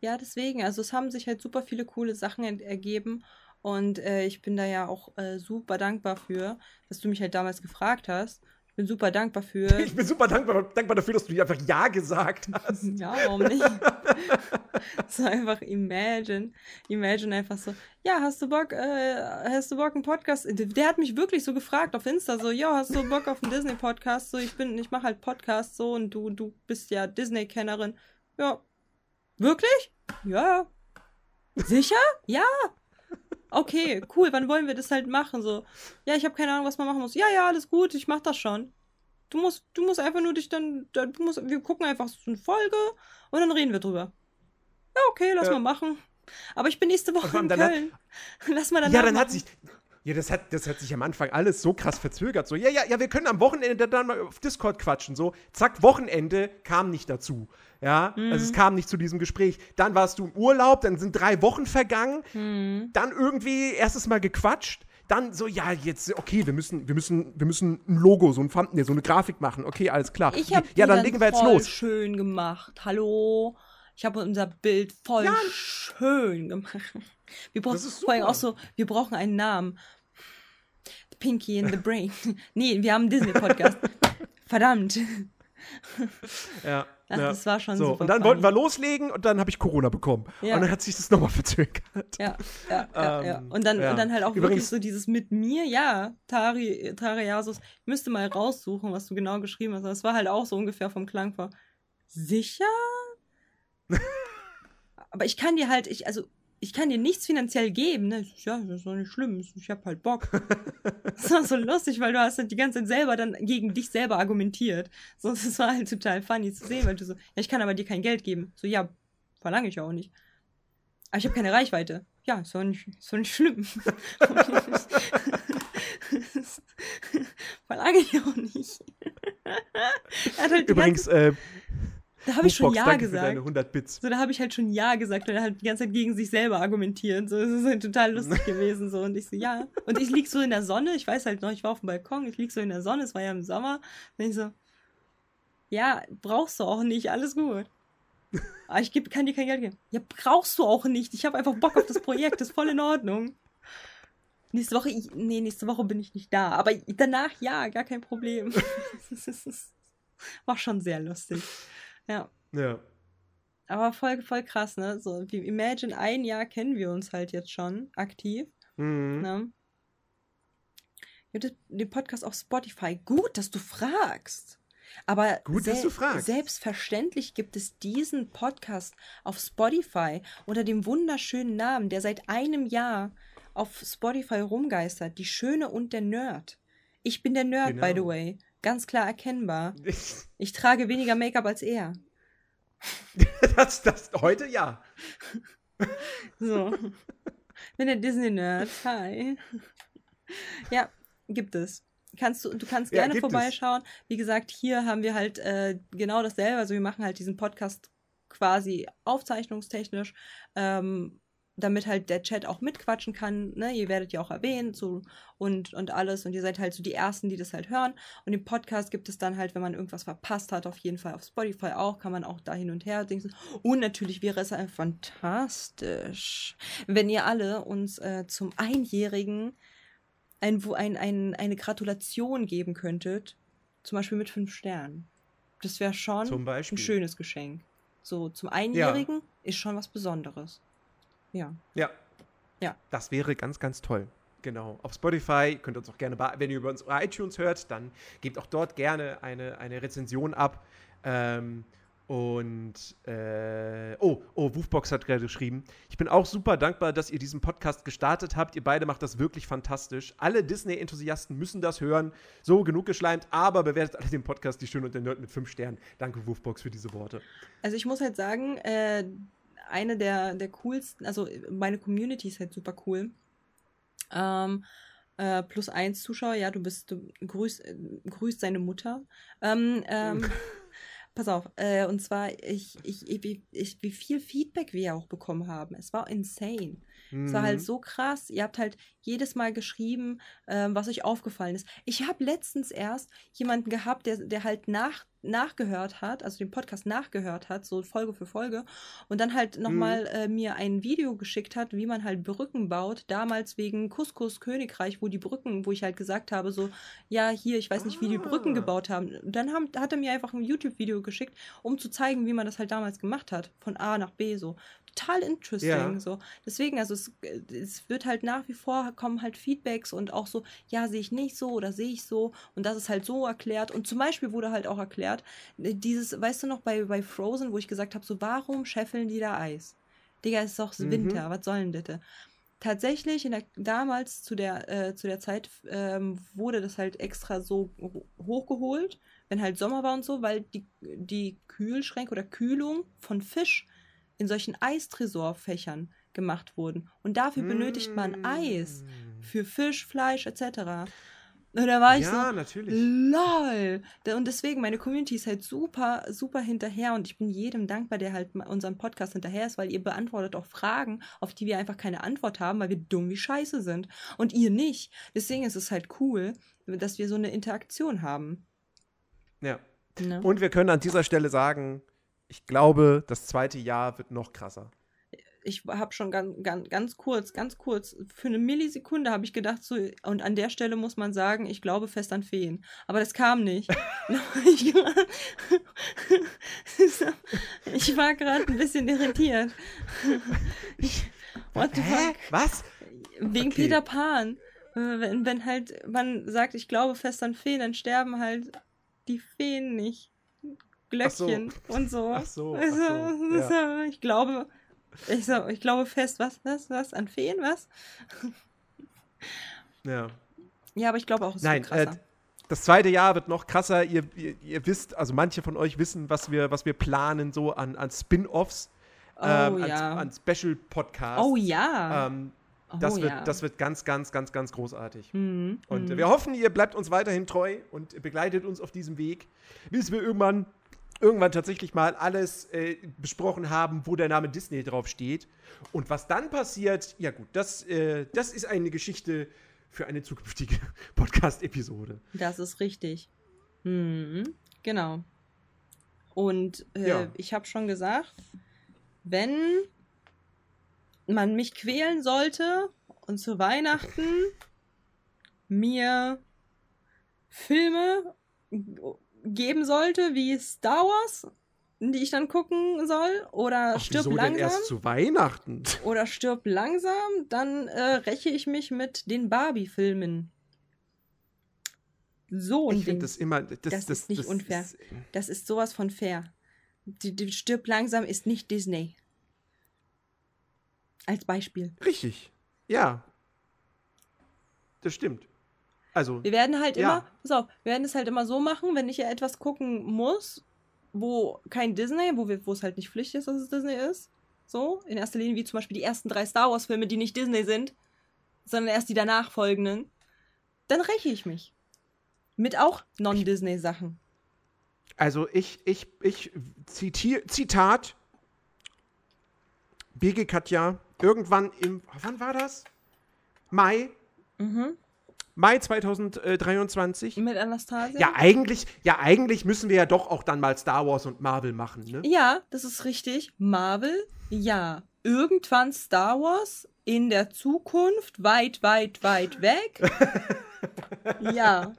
Ja, deswegen, also es haben sich halt super viele coole Sachen ergeben und äh, ich bin da ja auch äh, super dankbar für, dass du mich halt damals gefragt hast ich bin super dankbar für. (laughs) Ich bin super dankbar, dankbar dafür, dass du einfach Ja gesagt hast. (laughs) ja, warum nicht? (laughs) so einfach imagine. Imagine einfach so, ja, hast du Bock, äh, hast du Bock, einen Podcast? Der hat mich wirklich so gefragt auf Insta, so, ja, hast du Bock auf einen Disney-Podcast? So, ich bin, ich mache halt Podcasts so und du, du bist ja Disney-Kennerin. Ja. Wirklich? Ja. Sicher? Ja okay, cool, wann wollen wir das halt machen? So, ja, ich habe keine Ahnung, was man machen muss. Ja, ja, alles gut, ich mach das schon. Du musst, du musst einfach nur dich dann, du musst, wir gucken einfach so eine Folge und dann reden wir drüber. Ja, okay, lass ja. mal machen. Aber ich bin nächste Woche in Köln. Hat, (laughs) lass mal dann. Ja, dann machen. hat sich. Ja, das hat, das hat sich am Anfang alles so krass verzögert. So, ja, ja, ja, wir können am Wochenende dann mal auf Discord quatschen. So, zack, Wochenende kam nicht dazu. Ja, mhm. also es kam nicht zu diesem Gespräch. Dann warst du im Urlaub, dann sind drei Wochen vergangen, mhm. dann irgendwie erstes Mal gequatscht. Dann so, ja, jetzt, okay, wir müssen, wir müssen, wir müssen ein Logo, so ein Thumbnail, so eine Grafik machen. Okay, alles klar. Ich habe ja, dann legen wir jetzt los. schön gemacht. Hallo. Ich habe unser Bild voll ja. schön gemacht. Wir brauchen vor allem auch so, wir brauchen einen Namen. Pinky in the Brain. (laughs) nee, wir haben einen Disney-Podcast. (laughs) Verdammt. Ja. Ach, ja. das war schon so. Und dann funny. wollten wir loslegen und dann habe ich Corona bekommen. Ja. Und dann hat sich das nochmal (laughs) verzögert. Ja, ja, ja, ähm, ja. Und, dann, und dann halt auch Übrigens, wirklich so dieses mit mir, ja, Tari, Tari Jasus, ich müsste mal raussuchen, was du genau geschrieben hast. Das war halt auch so ungefähr vom Klang vor. Sicher? (laughs) Aber ich kann dir halt, ich, also ich kann dir nichts finanziell geben. Ne? Ja, das ist doch nicht schlimm. Ich hab halt Bock. (laughs) das war so lustig, weil du hast halt die ganze Zeit selber dann gegen dich selber argumentiert. So, das war halt total funny zu sehen, weil du so, ja, ich kann aber dir kein Geld geben. So, ja, verlange ich auch nicht. Aber ich habe keine Reichweite. Ja, ist doch nicht, ist doch nicht schlimm. (laughs) verlange ich auch nicht. (laughs) halt die Übrigens, ganze, äh, da habe ich schon Ja danke für gesagt. deine 100 Bits. So, da habe ich halt schon Ja gesagt, weil er halt die ganze Zeit gegen sich selber argumentiert. So, das ist halt total (laughs) lustig gewesen. So, und ich so, ja. Und ich lieg so in der Sonne, ich weiß halt noch, ich war auf dem Balkon, ich lieg so in der Sonne, es war ja im Sommer. Und ich so, ja, brauchst du auch nicht, alles gut. Aber ich geb, kann dir kein Geld geben. Ja, brauchst du auch nicht. Ich habe einfach Bock auf das Projekt, das ist voll in Ordnung. Nächste Woche, ich, nee, nächste Woche bin ich nicht da. Aber danach ja, gar kein Problem. (laughs) Das ist- war schon sehr lustig. Ja. Ja. Aber voll, voll krass, ne? So, wie Imagine, ein Jahr kennen wir uns halt jetzt schon aktiv. Mhm. Ne? Den Podcast auf Spotify. Gut, dass du fragst. Aber Gut, dass sel- du fragst. selbstverständlich gibt es diesen Podcast auf Spotify unter dem wunderschönen Namen, der seit einem Jahr auf Spotify rumgeistert. Die Schöne und der Nerd. Ich bin der Nerd, by the Genau. way. Ganz klar erkennbar. (laughs) Ich trage weniger Make-up als er. (laughs) das, das, heute ja. (laughs) So. Bin der Disney-Nerd. Hi. Ja, gibt es. Kannst du, du kannst Ja, gerne es. vorbeischauen. Wie gesagt, hier haben wir halt äh, genau dasselbe. Also wir machen halt diesen Podcast quasi aufzeichnungstechnisch, ähm, damit halt der Chat auch mitquatschen kann. Ne? Ihr werdet ja auch erwähnt so, und, und alles. Und ihr seid halt so die Ersten, die das halt hören. Und den Podcast gibt es dann halt, wenn man irgendwas verpasst hat, auf jeden Fall auf Spotify auch. Kann man auch da hin und her dingsen. Und natürlich wäre es einfach fantastisch, wenn ihr alle uns äh, zum Einjährigen ein, wo- ein, ein, eine Gratulation geben könntet. Zum Beispiel mit fünf Sternen. Das wäre schon ein schönes Geschenk. So, zum Einjährigen ist schon was Besonderes. Ja. Ja. Ja. Das wäre ganz, ganz toll. Genau. Auf Spotify könnt ihr uns auch gerne, wenn ihr über uns iTunes hört, dann gebt auch dort gerne eine, eine Rezension ab. Ähm, und äh, oh, oh, Wufbox hat gerade geschrieben. Ich bin auch super dankbar, dass ihr diesen Podcast gestartet habt. Ihr beide macht das wirklich fantastisch. Alle Disney-Enthusiasten müssen das hören. So, genug geschleimt, aber bewertet alle den Podcast Die Schöne und der Nerd mit fünf Sternen. Danke, Wufbox, für diese Worte. Also ich muss halt sagen, äh, eine der, der coolsten, also meine Community ist halt super cool. Ähm, äh, plus eins Zuschauer, ja, du bist, du grüßt, grüßt seine Mutter. Ähm, ähm, (laughs) pass auf, äh, und zwar, ich, ich, ich, wie- ich, wie viel Feedback wir auch bekommen haben. Es war insane. Es war halt Mhm. so krass. Ihr habt halt jedes Mal geschrieben, ähm, was euch aufgefallen ist. Ich habe letztens erst jemanden gehabt, der, der halt nach, nachgehört hat, also den Podcast nachgehört hat, so Folge für Folge, und dann halt nochmal äh, mir ein Video geschickt hat, wie man halt Brücken baut. Damals wegen Couscous Königreich, wo die Brücken, wo ich halt gesagt habe, so, ja, hier, ich weiß nicht, wie die Brücken Ah. gebaut haben. Dann haben, hat er mir einfach ein YouTube-Video geschickt, um zu zeigen, wie man das halt damals gemacht hat. Von A nach B so. Total interesting. Ja. So. Deswegen, also es, es wird halt nach wie vor kommen halt Feedbacks und auch so, ja, sehe ich nicht so oder sehe ich so. Und das ist halt so erklärt. Und zum Beispiel wurde halt auch erklärt, äh, dieses, weißt du noch, bei, bei Frozen, wo ich gesagt habe, so, warum scheffeln die da Eis? Digga, es ist doch Mhm. Winter, was soll denn das? Tatsächlich, in der, damals zu der, äh, zu der Zeit ähm, wurde das halt extra so ho- hochgeholt, wenn halt Sommer war und so, weil die, die Kühlschränke oder Kühlung von Fisch in solchen Eistresorfächern gemacht wurden. Und dafür benötigt man Eis Mm. für Fisch, Fleisch etc. Und da war ich Ja, so, natürlich. lol. Und deswegen, meine Community ist halt super, super hinterher und ich bin jedem dankbar, der halt unserem Podcast hinterher ist, weil ihr beantwortet auch Fragen, auf die wir einfach keine Antwort haben, weil wir dumm wie Scheiße sind. Und ihr nicht. Deswegen ist es halt cool, dass wir so eine Interaktion haben. Ja. Ne? Und wir können an dieser Stelle sagen, ich glaube, das zweite Jahr wird noch krasser. Ich habe schon ganz, ganz, ganz kurz, ganz kurz, für eine Millisekunde habe ich gedacht, so, und an der Stelle muss man sagen, ich glaube fest an Feen. Aber das kam nicht. (laughs) (laughs) ich war, (laughs) gerade ein bisschen irritiert. Ich, what the fuck? Was? Wegen Okay. Peter Pan. Äh, Wenn, wenn halt man sagt, ich glaube fest an Feen, dann sterben halt die Feen nicht. Glöckchen und so. Ach so, ach Also, so, ja. so, Ich glaube, ich, so, ich glaube fest, was, was, was, an Feen, was? Ja. Ja, aber ich glaube auch, es Nein, wird äh, krasser. das zweite Jahr wird noch krasser. Ihr, ihr, ihr wisst, also manche von euch wissen, was wir, was wir planen, so an, an Spin-Offs, Oh, ähm, ja. an, an Special-Podcasts. oh ja. Ähm, das, Oh, wird, ja. das wird ganz, ganz, ganz, ganz großartig. Mhm. Und mhm. wir hoffen, ihr bleibt uns weiterhin treu und begleitet uns auf diesem Weg, bis wir irgendwann, irgendwann tatsächlich mal alles äh, besprochen haben, wo der Name Disney drauf steht. Und was dann passiert, ja gut, das, äh, das ist eine Geschichte für eine zukünftige (laughs) Podcast-Episode. Das ist richtig. Mhm. Genau. Und äh, Ja. ich habe schon gesagt, wenn man mich quälen sollte und zu Weihnachten (laughs) mir Filme geben sollte wie Star Wars, die ich dann gucken soll, oder Ach, stirb wieso denn langsam, erst zu Weihnachten? (laughs) oder stirb langsam, dann äh, räche ich mich mit den Barbie-Filmen. So ein Ich Ding. finde das immer. Das, Das ist nicht unfair. ist- Das ist sowas von fair. Die, die Stirb langsam ist nicht Disney. Als Beispiel. richtig. Ja. Das stimmt. Also, Wir werden halt Ja. immer, pass auf, wir werden es halt immer so machen, wenn ich ja etwas gucken muss, wo kein Disney, wo, wir, wo es halt nicht Pflicht ist, dass es Disney ist. So, in erster Linie, wie zum Beispiel die ersten drei Star Wars-Filme, die nicht Disney sind, sondern erst die danach folgenden. Dann räche ich mich. Mit auch Non-Disney-Sachen. also ich, ich, ich zitiere, Zitat, BG Katja, irgendwann im, wann war das? Mai, Mhm. Mai 2023. Mit Anastasia. Ja, eigentlich, ja, eigentlich müssen wir ja doch auch dann mal Star Wars und Marvel machen, ne? Ja, das ist richtig. Marvel, ja. Irgendwann Star Wars in der Zukunft, weit, weit, weit weg. (laughs) ja.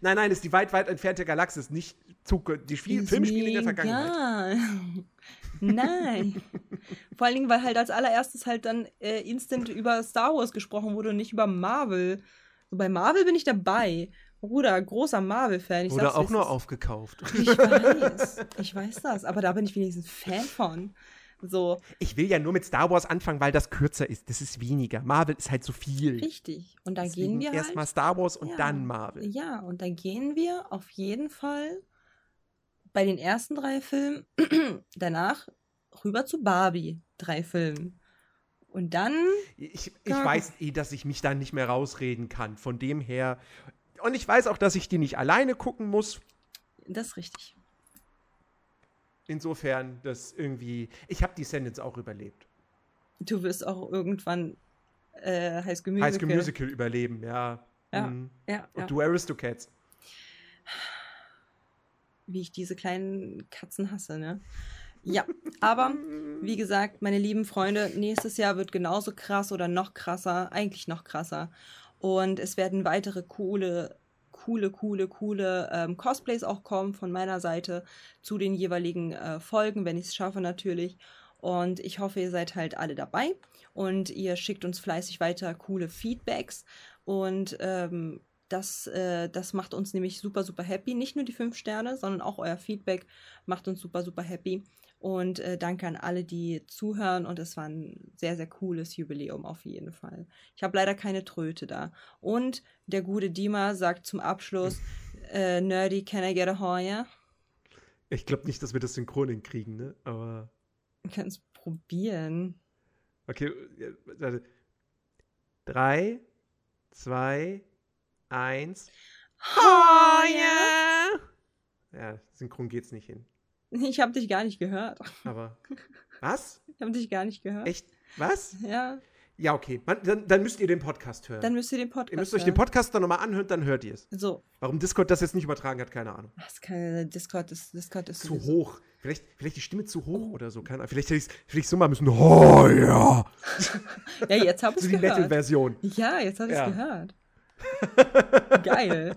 Nein, nein, das ist die weit, weit entfernte Galaxis, nicht Zukunft. Die Spiel spielen in der Vergangenheit. egal. Nein. Vor allen Dingen, weil halt als allererstes halt dann äh, instant über Star Wars gesprochen wurde und nicht über Marvel. So bei Marvel bin ich dabei. Bruder, großer Marvel-Fan. Ich Oder auch nur ist. aufgekauft. Ich weiß. Ich weiß das. Aber da bin ich wenigstens Fan von. So, Ich will ja nur mit Star Wars anfangen, weil das kürzer ist. Das ist weniger. Marvel ist halt so viel. richtig. Und da Deswegen gehen wir halt. erstmal Star Wars und Ja. dann Marvel. Ja, und da gehen wir auf jeden Fall bei den ersten drei Filmen (clears throat) danach rüber zu Barbie. Drei Filmen. Und dann, Ich, ich weiß eh, dass ich mich da nicht mehr rausreden kann. Von dem her. Und ich weiß auch, dass ich die nicht alleine gucken muss. das ist richtig. Insofern, das irgendwie. Ich habe Descendants auch überlebt. Du wirst auch irgendwann äh, High School Musical. High School Musical überleben, ja. Ja, Mhm. Ja, Und ja. du Aristocats. Wie ich diese kleinen Katzen hasse, ne? Ja, aber wie gesagt, meine lieben Freunde, nächstes Jahr wird genauso krass oder noch krasser, eigentlich noch krasser. Und es werden weitere coole, coole, coole, coole ähm, Cosplays auch kommen von meiner Seite zu den jeweiligen äh, Folgen, wenn ich es schaffe natürlich. Und ich hoffe, ihr seid halt alle dabei und ihr schickt uns fleißig weiter coole Feedbacks. Und ähm, das, äh, das macht uns nämlich super, super happy. Nicht nur die fünf Sterne, sondern auch euer Feedback macht uns super, super happy. Und äh, danke an alle, die zuhören. Und es war ein sehr, sehr cooles Jubiläum auf jeden Fall. Ich habe leider keine Tröte da. Und der gute Dima sagt zum Abschluss: (laughs) äh, Nerdy, can I get a Hoya? Ich glaube nicht, dass wir das synchron hinkriegen, ne? Aber. Du kannst probieren. Okay, warte. Drei, zwei, eins. Hoya! Ja, synchron geht's nicht hin. Ich habe dich gar nicht gehört. Aber. Was? Ich habe dich gar nicht gehört. Echt? Was? Ja, Ja, okay. Man, dann, dann müsst ihr den Podcast hören. dann müsst ihr den Podcast. ihr müsst euch hören. den Podcast dann nochmal anhören, dann hört ihr es. So, Warum Discord das jetzt nicht übertragen hat, keine Ahnung. was kann Discord ist Discord ist Zu hoch. Vielleicht, vielleicht die Stimme zu hoch oder so. Keine Ahnung. Vielleicht hätte ich es vielleicht so mal müssen. Oh ja. (laughs) Ja, jetzt habe ich So es die gehört. Metal-Version. Ja, jetzt habe ich es Ja. gehört. Geil.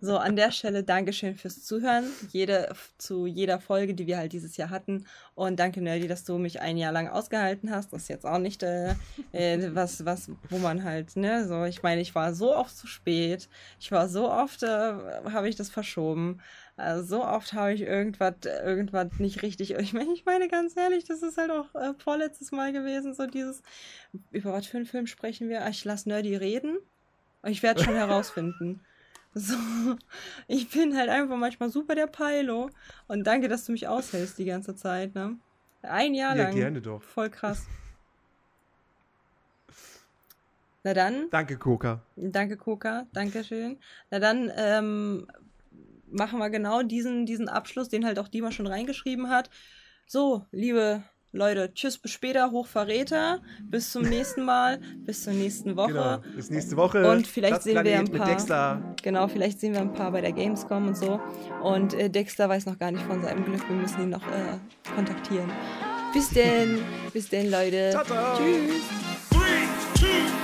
So, an der Stelle Dankeschön fürs Zuhören. Jede, zu jeder Folge, die wir halt dieses Jahr hatten. Und danke, Nerdy, dass du mich ein Jahr lang ausgehalten hast. Das ist jetzt auch nicht äh, äh, was, was, wo man halt, ne, so, ich meine, ich war so oft zu spät. Ich war so oft, äh, habe ich das verschoben. Also so oft habe ich irgendwas, irgendwas nicht richtig. Ich meine, ich meine ganz ehrlich, das ist halt auch äh, vorletztes Mal gewesen, so dieses, über was für einen Film sprechen wir? Ah, Ich lasse Nerdy reden. Ich werde schon herausfinden. So, ich bin halt einfach manchmal super der Peilo. Und danke, dass du mich aushältst die ganze Zeit, ne? Ein Jahr Ja, lang. gerne doch. Voll krass. Na dann. Danke, Koka. Danke, Koka. Dankeschön. Na dann ähm, machen wir genau diesen, diesen Abschluss, den halt auch Dima schon reingeschrieben hat. So, liebe Leute, tschüss, bis später, Hochverräter. Bis zum nächsten Mal, bis zur nächsten Woche. Genau, bis nächste Woche. Und vielleicht sehen wir ein paar. Genau, vielleicht sehen wir ein paar bei der Gamescom und so. Und äh, Dexter weiß noch gar nicht von seinem Glück. Wir müssen ihn noch äh, kontaktieren. Bis denn, bis denn, Leute. Ciao, ciao. Tschüss. Three, two,